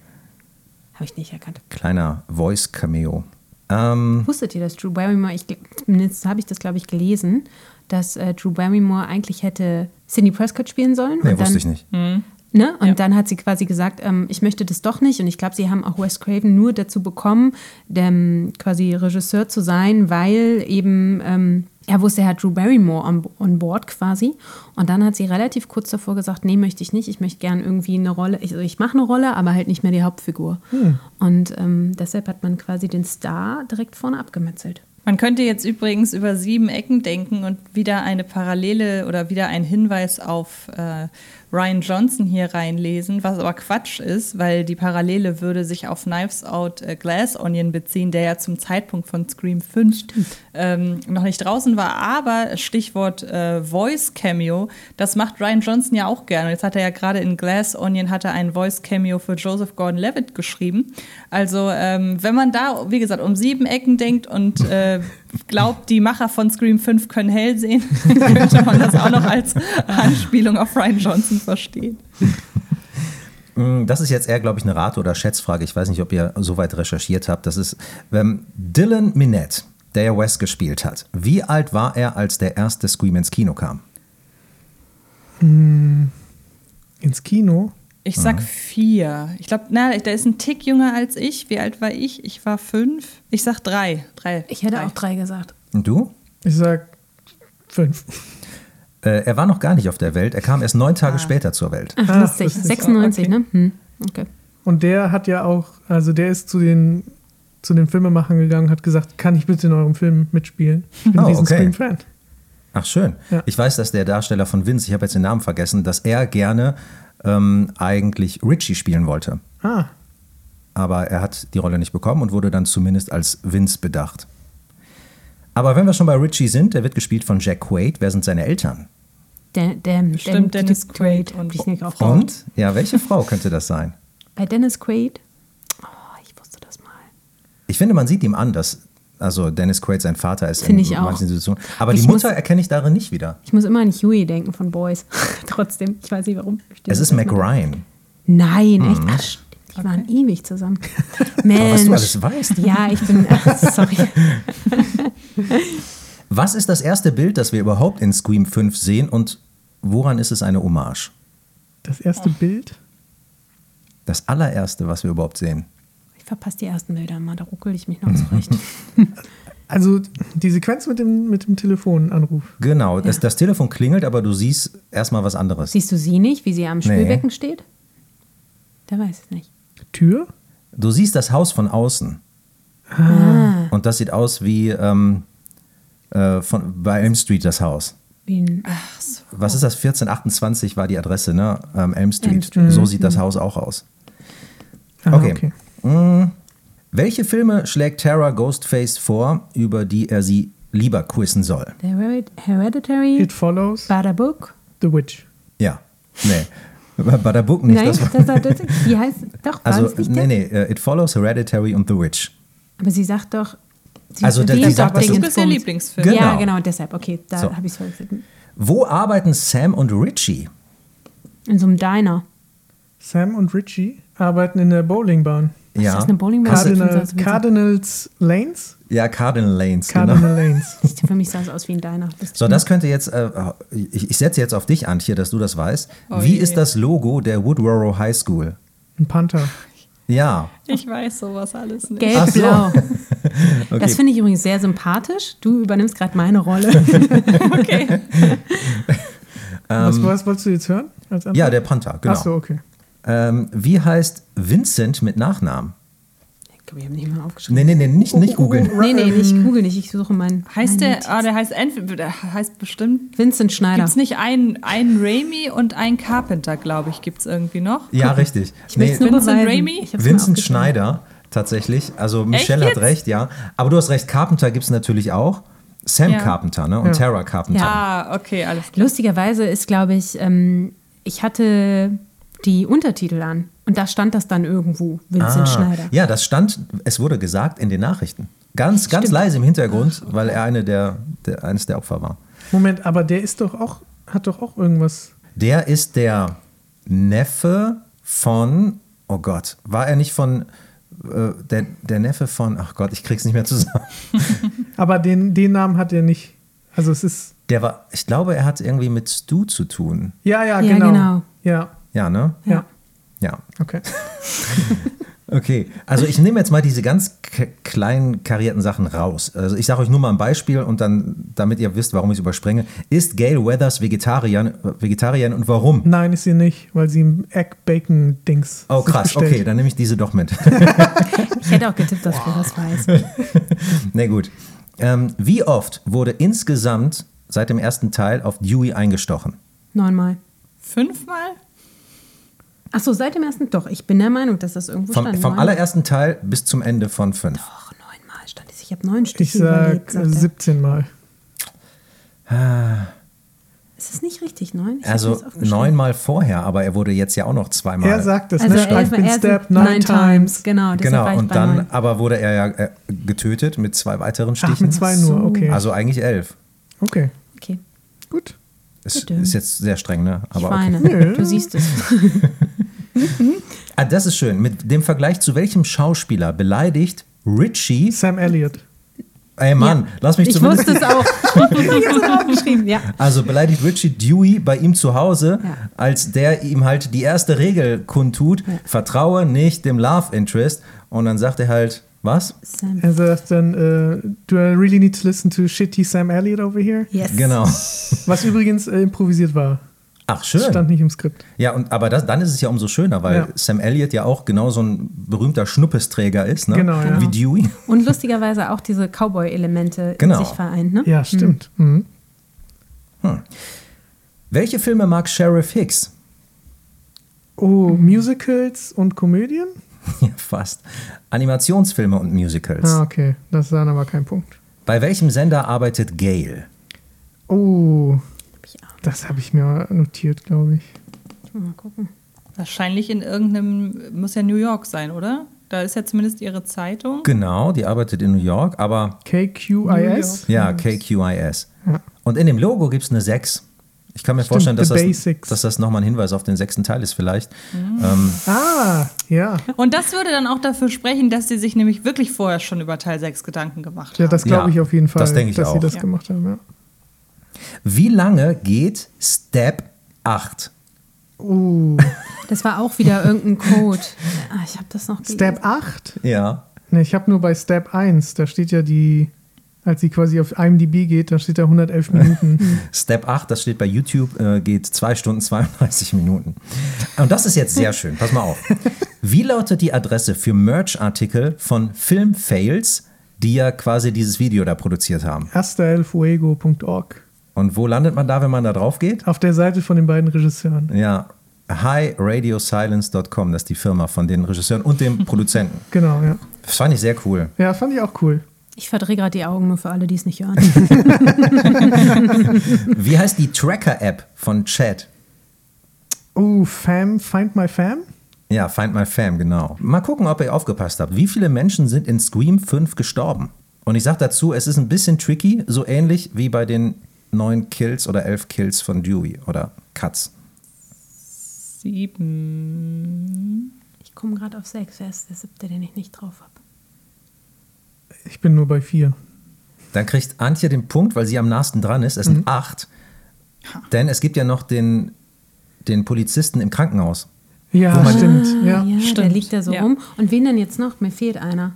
Habe ich nicht erkannt. Kleiner Voice-Cameo. Ähm, Wusstet ihr, dass Drew Barrymore, ich, zumindest habe ich das, glaube ich, gelesen, dass äh, Drew Barrymore eigentlich hätte Sidney Prescott spielen sollen? nee, und dann, wusste ich nicht. Ne? Und dann hat sie quasi gesagt, ähm, ich möchte das doch nicht. Und ich glaube, sie haben auch Wes Craven nur dazu bekommen, dem, quasi Regisseur zu sein, weil eben ähm, er wusste, er hat Drew Barrymore on, on board quasi. Und dann hat sie relativ kurz davor gesagt, nee, möchte ich nicht. Ich möchte gern irgendwie eine Rolle, ich, also ich mache eine Rolle, aber halt nicht mehr die Hauptfigur. Und ähm, deshalb hat man quasi den Star direkt vorne abgemetzelt. Man könnte jetzt übrigens über sieben Ecken denken und wieder eine Parallele oder wieder ein Hinweis auf äh, Ryan Johnson hier reinlesen, was aber Quatsch ist, weil die Parallele würde sich auf Knives Out äh, Glass Onion beziehen, der ja zum Zeitpunkt von Scream 5 ähm, noch nicht draußen war. Aber Stichwort äh, Voice Cameo, das macht Ryan Johnson ja auch gerne. Jetzt hat er ja gerade in Glass Onion hat er ein Voice Cameo für Joseph Gordon-Levitt geschrieben. Also ähm, wenn man da, wie gesagt, um sieben Ecken denkt und äh, glaubt, die Macher von Scream 5 können hell sehen, könnte man das auch noch als Anspielung auf Ryan Johnson verstehen. Mm, Das ist jetzt eher, glaube ich, eine Rate- oder Schätzfrage. Ich weiß nicht, ob ihr so weit recherchiert habt. Das ist ähm, Dylan Minette, der ja West gespielt hat. Wie alt war er, als der erste Scream ins Kino kam? Ins Kino. Ich sag vier. Ich glaube, na, der ist ein Tick jünger als ich. Wie alt war ich? Ich war fünf. Ich sag drei. Drei. Ich hätte drei. auch drei gesagt. Und du? Ich sag fünf. Äh, er war noch gar nicht auf der Welt. Er kam erst neun Tage später zur Welt. Ach, Ach, lustig. das ist- 96, okay. ne? Hm. Okay. Und der hat ja auch, also der ist zu den, zu den Filmemachern gegangen, hat gesagt, kann ich bitte in eurem Film mitspielen? Ich bin Oh, ein riesen okay. Scream-Fan. Ach schön. Ja. Ich weiß, dass der Darsteller von Vince, ich habe jetzt den Namen vergessen, dass er gerne ähm, eigentlich Richie spielen wollte. Ah, Aber er hat die Rolle nicht bekommen und wurde dann zumindest als Vince bedacht. Aber wenn wir schon bei Richie sind, der wird gespielt von Jack Quaid. Wer sind seine Eltern? Der, der, Bestimmt der, Dennis Quaid und ich nicht auch Und? Ja, welche Frau könnte das sein? Bei Dennis Quaid. Oh, ich wusste das mal. Ich finde, man sieht ihm an, dass also Dennis Quaid sein Vater ist Finde in ich auch. manchen Situationen. Aber Ich die muss- Mutter erkenne ich darin nicht wieder. Ich muss immer an Huey denken von Boys. Trotzdem, ich weiß nicht warum. Es das ist Mac. Ryan. Nein, echt? Ach. Die waren ewig zusammen. Mensch. was du alles weißt. Ja, ich bin. Ach, sorry. Was ist das erste Bild, das wir überhaupt in Scream 5 sehen und woran ist es eine Hommage? das erste Bild. Das allererste, was wir überhaupt sehen. Ich verpasse die ersten Bilder mal, da ruckel ich mich noch zurecht. Also die Sequenz mit dem, mit dem Telefonanruf. Genau, das, das Telefon klingelt, aber du siehst erstmal was anderes. Siehst du sie nicht, wie sie am Spülbecken steht? Der weiß es nicht. Tür? Du siehst das Haus von außen. Ah. Und das sieht aus wie ähm, äh, von, bei Elm Street das Haus. Wie ein, Was ist das? 1428 war die Adresse, ne? Ähm, Elm Street. Elm Street. So sieht das Haus auch aus. Ah, Okay. Welche Filme schlägt Tara Ghostface vor, über die er sie lieber quizzen soll? Hered- Hereditary, It follows Bada Book. The Witch. Ja, nee. Der Book nicht. Nein, das das, war, das, das, die heißt doch, war also, das nee, nee. äh, It Follows, Hereditary und The Witch. Aber sie sagt doch. Sie Also, der- sie die ist sagt, Du bist ihr. Lieblingsfilm. Genau. Ja, genau, deshalb. Okay, da So. habe ich es vergessen. Wo arbeiten Sam und Richie? In so einem Diner. Sam und Richie arbeiten in der Bowlingbahn. Ist Ja. das eine Bowlingbahn? Cardinal, also Cardinals Lanes? Ja, Cardinal Lanes. Cardinal Genau. Lanes. Für mich sah es aus wie ein Diner. Das So, das könnte jetzt, äh, ich, ich setze jetzt auf dich, Antje, dass du das weißt. Oh Wie je. ist das Logo der Woodrow High School? Ein Panther. Ja. Ich weiß sowas alles nicht. So. Gelb-blau. Okay. Das finde ich übrigens sehr sympathisch. Du übernimmst gerade meine Rolle. Okay. was, was wolltest du jetzt hören? Ja, der Panther, genau. Ach so, okay. Ähm, wie heißt Vincent mit Nachnamen? Wir haben nicht mal aufgeschrieben. Nee, nee, nee, nicht, nicht googeln. Nee, nee, nicht google nicht. Ich suche meinen. Heißt meinen der, ah, der heißt entweder, der heißt bestimmt, Vincent Schneider. gibt es nicht einen, einen Raimi und einen Carpenter, glaube ich, gibt es irgendwie noch? Ja, richtig. Ich will es nur Vincent. Raimi? Ich Vincent. Schneider, tatsächlich. Also Michelle hat recht, ja. Aber du hast recht, Carpenter gibt es natürlich auch. Sam Ja. Carpenter ne? und Ja. Tara Carpenter. Ah, okay, alles klar. Lustigerweise ist, glaube ich, ähm, ich hatte die Untertitel an und da stand das dann irgendwo, Vincent Ah, Schneider. Ja, das stand, es wurde gesagt in den Nachrichten. Ganz, ganz Stimmt. leise im Hintergrund, weil er eine der, der, eines der Opfer war. Moment, aber der ist doch auch, hat doch auch irgendwas. Der ist der Neffe von, oh Gott, war er nicht von, äh, der, der Neffe von, ach Gott, ich krieg's nicht mehr zusammen. Aber den, den Namen hat er nicht. Also es ist. Der war, ich glaube, er hat irgendwie mit Stu zu tun. Ja, ja, Ja, genau. genau. Ja, Ja, ne? ja. Ja. Okay. Okay, also ich nehme jetzt mal diese ganz kleinen karierten Sachen raus. Also ich sage euch nur mal ein Beispiel und dann, damit ihr wisst, warum ich es überspringe. Ist Gail Weathers Vegetarier, Vegetarierin und warum? Nein, ist sie nicht, weil sie im Egg-Bacon-Dings. Oh sich krass, bestellt. okay, dann nehme ich diese doch mit. Ich hätte auch getippt, dass du das weißt. Na gut. Ähm, wie oft wurde insgesamt seit dem ersten Teil auf Dewey eingestochen? Neunmal. Fünfmal? Ach so, seit dem ersten. Doch, ich bin der Meinung, dass das irgendwo Vom, stand. vom Neun- allerersten Teil bis zum Ende von fünf. Doch, neunmal stand es. Ich habe neun Stück Ich sag überlegt. sagt er. 17 Mal. Ist es nicht richtig, neun? Ich Also das neunmal vorher, aber er wurde jetzt ja auch noch zweimal. Er sagt es, Also ne? I've been er stabbed nine nine times. Genau, deshalb Genau, ich und dann neun. aber wurde er ja äh, getötet mit zwei weiteren Stichen. Ach, mit zwei nur, okay. Also eigentlich elf. Okay, Okay, gut. Ist, ist jetzt sehr streng, ne? ich Aber okay. weine. Nö. Du siehst es. Ah, das ist schön. Mit dem Vergleich zu welchem Schauspieler beleidigt Richie. Sam Elliott. Ey Mann, lass mich Ich zumindest. wusste es auch. ich habe es aufgeschrieben, ja. Also beleidigt Richie Dewey bei ihm zu Hause, Ja. als der ihm halt die erste Regel kundtut: Vertraue nicht dem Love Interest. Und dann sagt er halt, was? Sam. Er sagt dann, äh, do I really need to listen to shitty Sam Elliott over here? Yes. Genau. Was übrigens äh, improvisiert war. Ach, schön. Stand nicht im Skript. Ja, und, aber das, dann ist es ja umso schöner, weil Ja. Sam Elliott ja auch genau so ein berühmter Schnuppesträger ist, ne? Genau, ja. wie Dewey. Und lustigerweise auch diese Cowboy-Elemente Genau. in sich vereint, ne? Ja, stimmt. Mhm. Welche Filme mag Sheriff Hicks? Oh, Musicals und Komödien? Ja, fast. Animationsfilme und Musicals. Ah, okay. Das ist dann aber kein Punkt. Bei welchem Sender arbeitet Gail? Oh. Das habe ich mir notiert, glaube ich. Mal gucken. Wahrscheinlich in irgendeinem, muss ja New York sein, oder? Da ist ja zumindest ihre Zeitung. Genau, die arbeitet in New York, aber KQIS? ja, KQIS. Ja. Und in dem Logo gibt es eine 6. Ich kann mir Stimmt, vorstellen, dass das, dass das nochmal ein Hinweis auf den sechsten Teil ist, vielleicht. Mhm. Ähm, Ah, ja. Und das würde dann auch dafür sprechen, dass sie sich nämlich wirklich vorher schon über Teil 6 Gedanken gemacht Ja, haben. das glaube Ja, ich auf jeden Fall, das denke ich dass auch. sie das Ja. gemacht haben. Ja. Wie lange geht Step 8? Uh, Das war auch wieder irgendein Code. Ah, ich habe das noch gelesen. Step 8? Ja. Ne, ich habe nur bei Step 1, da steht ja die, als sie quasi auf IMDb geht, da steht da 111 Minuten. Step 8, das steht bei YouTube, äh, geht 2 Stunden 32 Minuten. Und das ist jetzt sehr schön. Pass mal auf. Wie lautet die Adresse für Merch-Artikel von Filmfails, die ja quasi dieses Video da produziert haben? AstaElFuego.org. Und wo landet man da, wenn man da drauf geht? Auf der Seite von den beiden Regisseuren. Ja, highradiosilence.com, das ist die Firma von den Regisseuren und dem Produzenten. Genau, ja. Das fand ich sehr cool. Ja, fand ich auch cool. Ich verdrehe gerade die Augen nur für alle, die es nicht hören. Wie heißt die Tracker-App von Chad? Oh, Fam, Find My Fam? Ja, Find My Fam, genau. Mal gucken, ob ihr aufgepasst habt. Wie viele Menschen sind in Scream 5 gestorben? Und ich sag dazu, es ist ein bisschen tricky, so ähnlich wie bei den neun Kills oder elf Kills von Dewey oder Cuts. Sieben. Ich komme gerade auf sechs. Wer ist der siebte, den ich nicht drauf habe? Ich bin nur bei vier. Dann kriegt Antje den Punkt, weil sie am nahesten dran ist. Es sind acht. Denn es gibt ja noch den, den Polizisten im Krankenhaus. Ja, stimmt. Ja. Ah, ja der Stimmt. liegt da so Ja. rum. Und wen denn jetzt noch? Mir fehlt einer.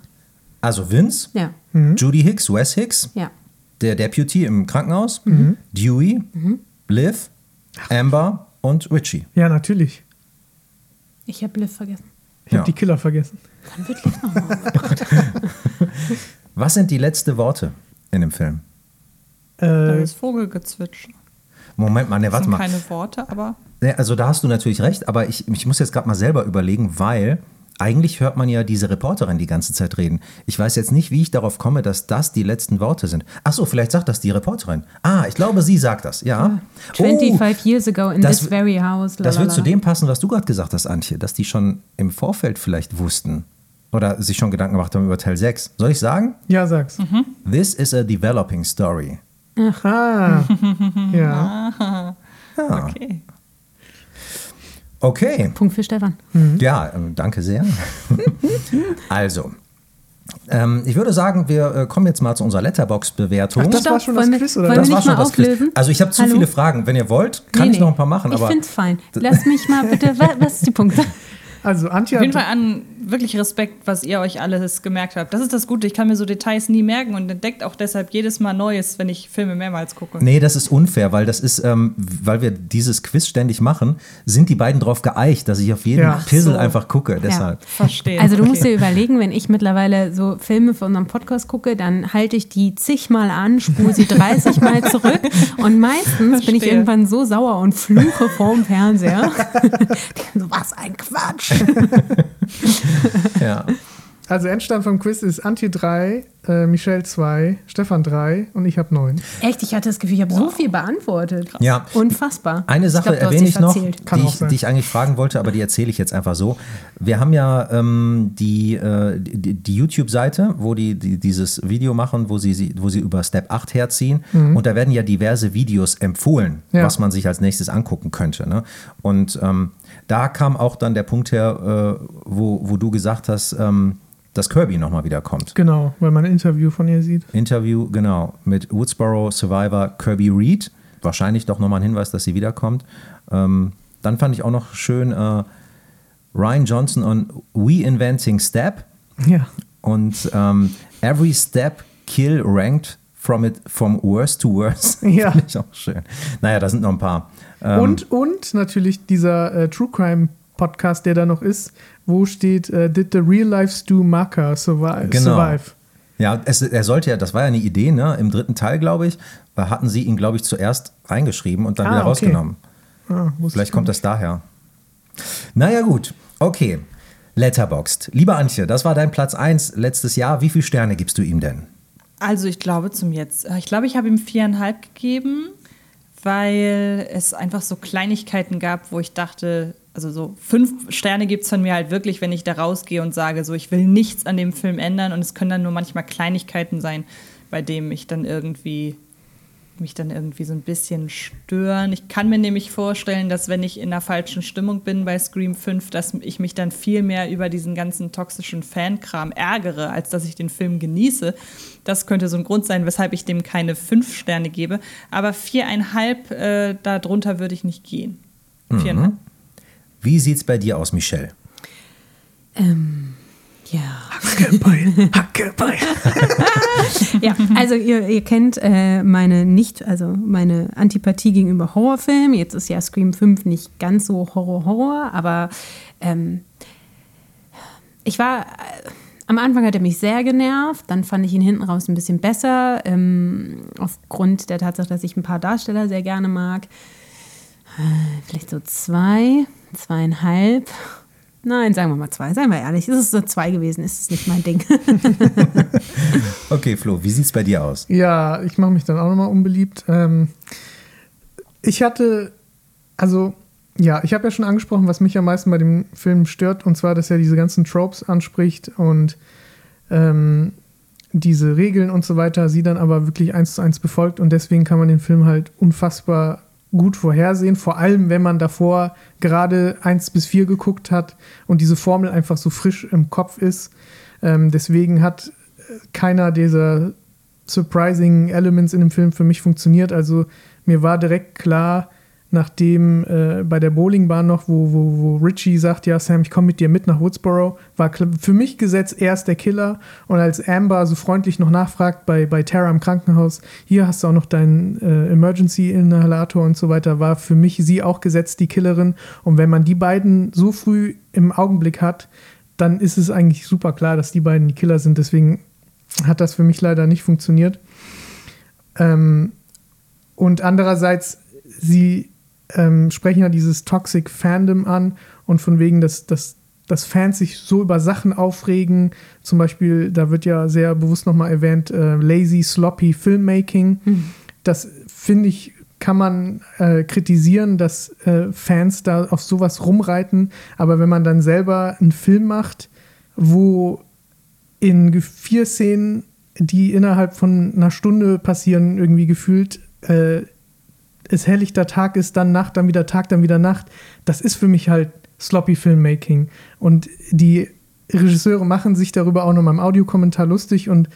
Also Vince, Ja, Judy Hicks, Wes Hicks, ja. Der Deputy im Krankenhaus, Dewey, Liv, Amber und Richie. ja, natürlich. Ich habe Liv vergessen. Ich habe Ja. die Killer vergessen. Wann wird Liv nochmal umgebracht? Was sind die letzten Worte in dem Film? Da Äh, ist Vogelgezwitscher. Moment mal, ne, Das warte mal. keine Worte, aber Ne, Also da hast du natürlich recht, aber ich, ich muss jetzt gerade mal selber überlegen, weil eigentlich hört man ja diese Reporterin die ganze Zeit reden. Ich weiß jetzt nicht, wie ich darauf komme, dass das die letzten Worte sind. Ach so, vielleicht sagt das die Reporterin. Ah, ich glaube, sie sagt das, ja. 25 years ago in Oh, das this very house. Das wird lalala. zu dem passen, was du gerade gesagt hast, Antje, dass die schon im Vorfeld vielleicht wussten oder sich schon Gedanken gemacht haben über Teil 6. Soll ich sagen? ja, sag's. This is a developing story. Ah, ja. okay. Okay. Punkt für Stefan. Ja, ähm, danke sehr. also, ähm, ich würde sagen, wir äh, kommen jetzt mal zu unserer Letterbox-Bewertung. Das war Stopp, schon das wir- Quiz, oder? wollen Das war nicht schon mal das Quiz. auflösen? Also ich habe zu Hallo? viele Fragen. Wenn ihr wollt, kann Nee, ich noch nee. ein paar machen. Ich finde es fein. Lass mich mal bitte. wa- Was ist die Punkte? Also Antje Auf jeden Fall an wirklich Respekt, was ihr euch alles gemerkt habt. Das ist das Gute. Ich kann mir so Details nie merken und entdeckt auch deshalb jedes Mal Neues, wenn ich Filme mehrmals gucke. Nee, das ist unfair, weil das ist, ähm, weil wir dieses Quiz ständig machen, sind die beiden drauf geeicht, dass ich auf jeden Ja. Pizzle so. einfach gucke. Deshalb. Verstehe. Also du musst Okay. dir überlegen, wenn ich mittlerweile so Filme für unseren Podcast gucke, dann halte ich die zigmal an, spule sie 30 Mal zurück und meistens bin ich Verstehe. irgendwann so sauer und fluche vorm Fernseher. So, was ein Quatsch. Ja. also Endstand vom Quiz ist Antje 3, äh, Michelle 2, Stefan 3 und ich habe 9. Echt, ich hatte das Gefühl, ich habe so viel beantwortet. Ja. Unfassbar. Eine Sache glaub, erwähne ich noch, die ich, die ich eigentlich fragen wollte, aber die erzähle ich jetzt einfach so. Wir haben ja ähm, die, äh, die, die YouTube-Seite, wo die, die dieses Video machen, wo sie, wo sie über Step 8 herziehen. Und da werden ja diverse Videos empfohlen, Mhm. Ja. was man sich als nächstes angucken könnte. Ne? Und ähm, da kam auch dann der Punkt her, äh, wo, wo du gesagt hast, ähm, dass Kirby nochmal wieder kommt. Genau, weil man ein Interview von ihr sieht. Interview, genau, mit Woodsboro Survivor Kirby Reed. Wahrscheinlich doch nochmal ein Hinweis, dass sie wiederkommt. Ähm, dann fand ich auch noch schön äh, Ryan Johnson on We Inventing Step Ja. und ähm, Every Step Kill ranked from it from worst to worst. Ja. Fand ich auch schön. Naja, da sind noch ein paar. Ähm, Und, und natürlich dieser äh, True Crime Podcast, der da noch ist, wo steht, äh, did the real life Stu Marker survive? Genau. survive? Ja, es, er sollte ja, das war ja eine Idee, ne? Im dritten Teil, glaube ich, da hatten sie ihn, glaube ich, zuerst reingeschrieben und dann Ah, wieder okay. rausgenommen. Ah, Vielleicht ich kommt nicht. das daher. Naja, gut. Okay. Letterboxd. Lieber Antje, das war dein Platz 1 letztes Jahr. Wie viele Sterne gibst du ihm denn? Also ich glaube zum jetzt, äh, ich glaube, ich habe ihm viereinhalb gegeben, weil es einfach so Kleinigkeiten gab, wo ich dachte, also so fünf Sterne gibt es von mir halt wirklich, wenn ich da rausgehe und sage, so ich will nichts an dem Film ändern und es können dann nur manchmal Kleinigkeiten sein, bei denen ich dann irgendwie mich dann irgendwie so ein bisschen stören. Ich kann mir nämlich vorstellen, dass wenn ich in einer falschen Stimmung bin bei Scream 5, dass ich mich dann viel mehr über diesen ganzen toxischen Fankram ärgere, als dass ich den Film genieße. Das könnte so ein Grund sein, weshalb ich dem keine fünf Sterne gebe. Aber viereinhalb, äh, darunter würde ich nicht gehen. Viereinhalb. Wie sieht's bei dir aus, Michelle? Ähm, ja. Hackebeil, Hackebeil. ja, also ihr, ihr kennt äh, meine nicht, also meine Antipathie gegenüber Horrorfilmen. Jetzt ist ja Scream 5 nicht ganz so Horror-Horror, aber ähm, ich war. Äh, am Anfang hat er mich sehr genervt, dann fand ich ihn hinten raus ein bisschen besser, ähm, aufgrund der Tatsache, dass ich ein paar Darsteller sehr gerne mag. Äh, vielleicht so zwei, zweieinhalb. Nein, sagen wir mal zwei. Seien wir ehrlich, ist es so zwei gewesen, ist es nicht mein Ding. Okay, Flo, wie sieht's bei dir aus? Ja, ich mache mich dann auch nochmal unbeliebt. Ähm, ich hatte, also, ja, ich habe ja schon angesprochen, was mich am meisten bei dem Film stört, und zwar, dass er diese ganzen Tropes anspricht und ähm, diese Regeln und so weiter, sie dann aber wirklich eins zu eins befolgt und deswegen kann man den Film halt unfassbar gut vorhersehen, vor allem wenn man davor gerade eins bis vier geguckt hat und diese Formel einfach so frisch im Kopf ist. Ähm, deswegen hat äh, keiner dieser surprising Elements in dem Film für mich funktioniert. Also mir war direkt klar, nachdem äh, bei der Bowlingbahn noch, wo, wo, wo Richie sagt, ja Sam, ich komme mit dir mit nach Woodsboro, war für mich gesetzt, er ist der Killer. Und als Amber so freundlich noch nachfragt bei, bei Tara im Krankenhaus, hier hast du auch noch deinen äh, Emergency-Inhalator und so weiter, war für mich sie auch gesetzt, die Killerin. Und wenn man die beiden so früh im Augenblick hat, dann ist es eigentlich super klar, dass die beiden die Killer sind. Deswegen hat das für mich leider nicht funktioniert. Ähm, und andererseits, sie ähm, sprechen ja dieses Toxic Fandom an und von wegen, dass, dass, dass Fans sich so über Sachen aufregen. Zum Beispiel, da wird ja sehr bewusst nochmal erwähnt, äh, lazy, sloppy Filmmaking. Das finde ich, kann man äh, kritisieren, dass äh, Fans da auf sowas rumreiten. Aber wenn man dann selber einen Film macht, wo in vier Szenen, die innerhalb von einer Stunde passieren, irgendwie gefühlt, äh, es helllichter Tag ist, dann Nacht, dann wieder Tag, dann wieder Nacht. Das ist für mich halt sloppy Filmmaking. Und die Regisseure machen sich darüber auch nochmal im Audiokommentar lustig und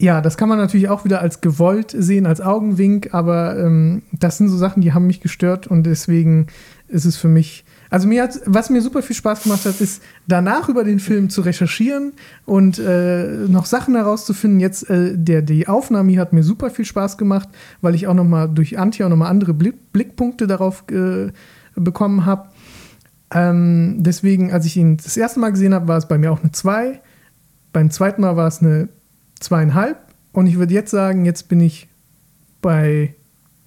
ja, das kann man natürlich auch wieder als gewollt sehen, als Augenwink, aber ähm, das sind so Sachen, die haben mich gestört und deswegen ist es für mich Also mir hat, was mir super viel Spaß gemacht hat, ist danach über den Film zu recherchieren und äh, noch Sachen herauszufinden. Jetzt äh, der die Aufnahme hier hat mir super viel Spaß gemacht, weil ich auch noch mal durch Antje auch noch mal andere Blick, Blickpunkte darauf äh, bekommen habe. Ähm, deswegen, als ich ihn das erste Mal gesehen habe, war es bei mir auch eine 2. Beim zweiten Mal war es eine zweieinhalb. Und ich würde jetzt sagen, jetzt bin ich bei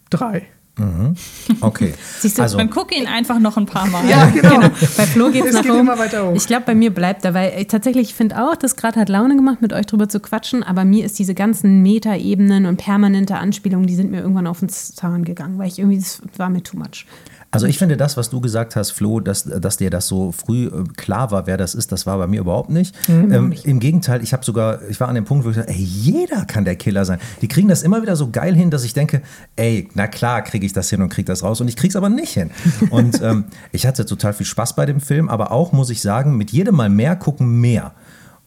3. Mhm. Okay. Siehst du, also, dann guck ihn einfach noch ein paar Mal. Ja, genau. Bei Flo geht's Es nach geht oben. immer weiter hoch. Ich glaube, bei mir bleibt er, weil ich tatsächlich finde auch, das gerade hat Laune gemacht, mit euch drüber zu quatschen, aber mir ist diese ganzen Meta-Ebenen und permanente Anspielungen, die sind mir irgendwann auf den Zahn gegangen, weil ich irgendwie, das war mir too much. Also ich finde das, was du gesagt hast, Flo, dass, dass dir das so früh äh, klar war, wer das ist, das war bei mir überhaupt nicht. Ähm, Im Gegenteil, ich habe sogar, ich war an dem Punkt, wo ich dachte, ey, jeder kann der Killer sein. Die kriegen das immer wieder so geil hin, dass ich denke, ey, na klar kriege ich das hin und kriege das raus und ich kriege es aber nicht hin. Und ähm, ich hatte total viel Spaß bei dem Film, aber auch, muss ich sagen, mit jedem Mal mehr gucken mehr.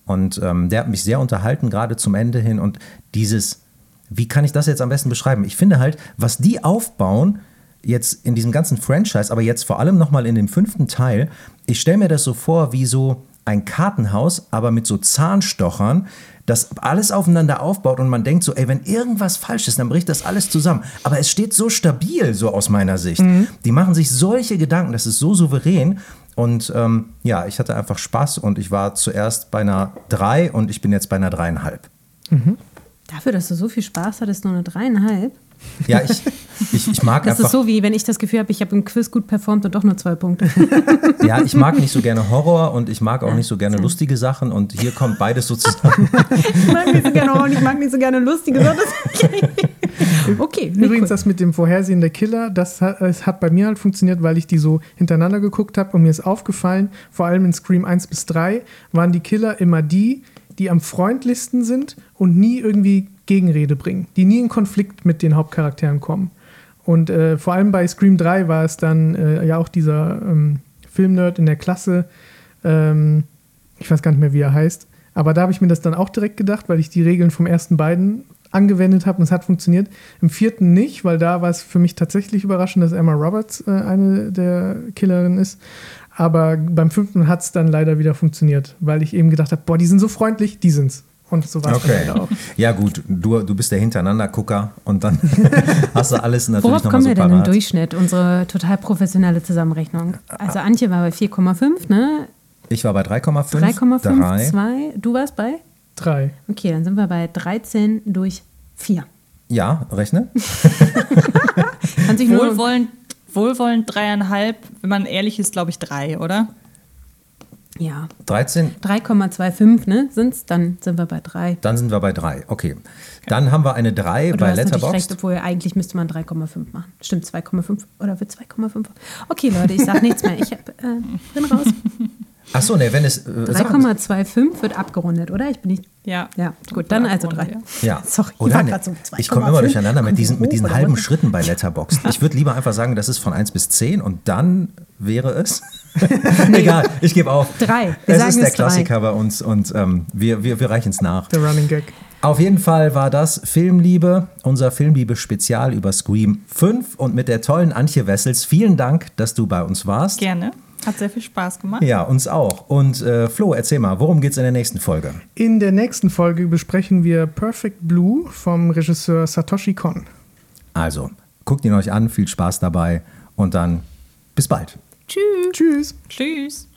Und ähm, der hat mich sehr unterhalten, gerade zum Ende hin. Und dieses, wie kann ich das jetzt am besten beschreiben? Ich finde halt, was die aufbauen, jetzt in diesem ganzen Franchise, aber jetzt vor allem nochmal in dem fünften Teil, ich stelle mir das so vor wie so ein Kartenhaus, aber mit so Zahnstochern, das alles aufeinander aufbaut und man denkt so, ey, wenn irgendwas falsch ist, dann bricht das alles zusammen. Aber es steht so stabil, so aus meiner Sicht. Die machen sich solche Gedanken, das ist so souverän. Und ähm, ja, ich hatte einfach Spaß und ich war zuerst bei einer 3 und ich bin jetzt bei einer dreieinhalb. Dafür, dass du so viel Spaß hattest, nur eine dreieinhalb. Ja, ich, ich, ich mag Das einfach. ist so, wie wenn ich das Gefühl habe, ich habe im Quiz gut performt und doch nur zwei Punkte. Ja, ich mag nicht so gerne Horror und ich mag auch nicht so gerne lustige Sachen und hier kommt beides so zusammen. ich mag nicht so gerne Horror und ich mag nicht so gerne lustige Sachen. okay, Übrigens, cool. das mit dem Vorhersehen der Killer, das hat, es hat bei mir halt funktioniert, weil ich die so hintereinander geguckt habe und mir ist aufgefallen, vor allem in Scream 1 bis 3 waren die Killer immer die, die am freundlichsten sind und nie irgendwie Gegenrede bringen, die nie in Konflikt mit den Hauptcharakteren kommen. Und äh, vor allem bei Scream 3 war es dann äh, ja auch dieser ähm, Filmnerd in der Klasse, ähm, ich weiß gar nicht mehr, wie er heißt, aber da habe ich mir das dann auch direkt gedacht, weil ich die Regeln vom ersten beiden angewendet habe und es hat funktioniert. Im vierten nicht, weil da war es für mich tatsächlich überraschend, dass Emma Roberts äh, eine der Killerinnen ist. Aber beim fünften hat es dann leider wieder funktioniert, weil ich eben gedacht habe, boah, die sind so freundlich, die sind's. Und so war Okay. auch. Ja, gut, du, du bist der Hintereinander-Gucker und dann hast du alles natürlich Worauf kommen so wir denn im parat. Durchschnitt? Unsere total professionelle Zusammenrechnung. Also Antje war bei 4,5, ne? Ich war bei 3,5. 3,5, drei. 2. Du warst bei? Drei. Okay, dann sind wir bei 13 durch 4. Ja, rechne. Kann sich nur Wohlwollend, wohlwollend dreieinhalb, wenn man ehrlich ist, glaube ich drei, oder? Ja, 13, 3,25, ne? Sind's? Dann sind wir bei 3. dann sind wir bei 3. Okay. Dann haben wir eine 3 Du bei hast natürlich recht, Letterboxd. obwohl eigentlich müsste man 3,5 machen. Stimmt, 2,5 oder wird 2,5? Okay, Leute, ich sag nichts mehr. Ich hab, äh, bin raus. Achso, ne, wenn es. Äh, sag mal- 3,25 wird abgerundet, oder? Ich bin nicht. Ja. Ja, gut, dann also 3. Ja. Sorry, ich Oder war ne, so ich komme immer 2,5. durcheinander mit diesen, mit diesen halben? Schritten bei Letterboxd. Ich würde lieber einfach sagen, das ist von 1 bis 10 und dann wäre es. Egal, ich gebe auf. Drei. Wir es sagen ist der es drei. Klassiker bei uns und ähm, wir, wir, wir reichen es nach. Der Running Gag. Auf jeden Fall war das Filmliebe, unser Filmliebe-Spezial über Scream 5 und mit der tollen Antje Wessels. Vielen Dank, dass du bei uns warst. Gerne. Hat sehr viel Spaß gemacht. Ja, uns auch. Und äh, Flo, erzähl mal, worum geht's in der nächsten Folge? In der nächsten Folge besprechen wir Perfect Blue vom Regisseur Satoshi Kon. Also, guckt ihn euch an, viel Spaß dabei und dann bis bald. Tschüss. Tschüss. Tschüss.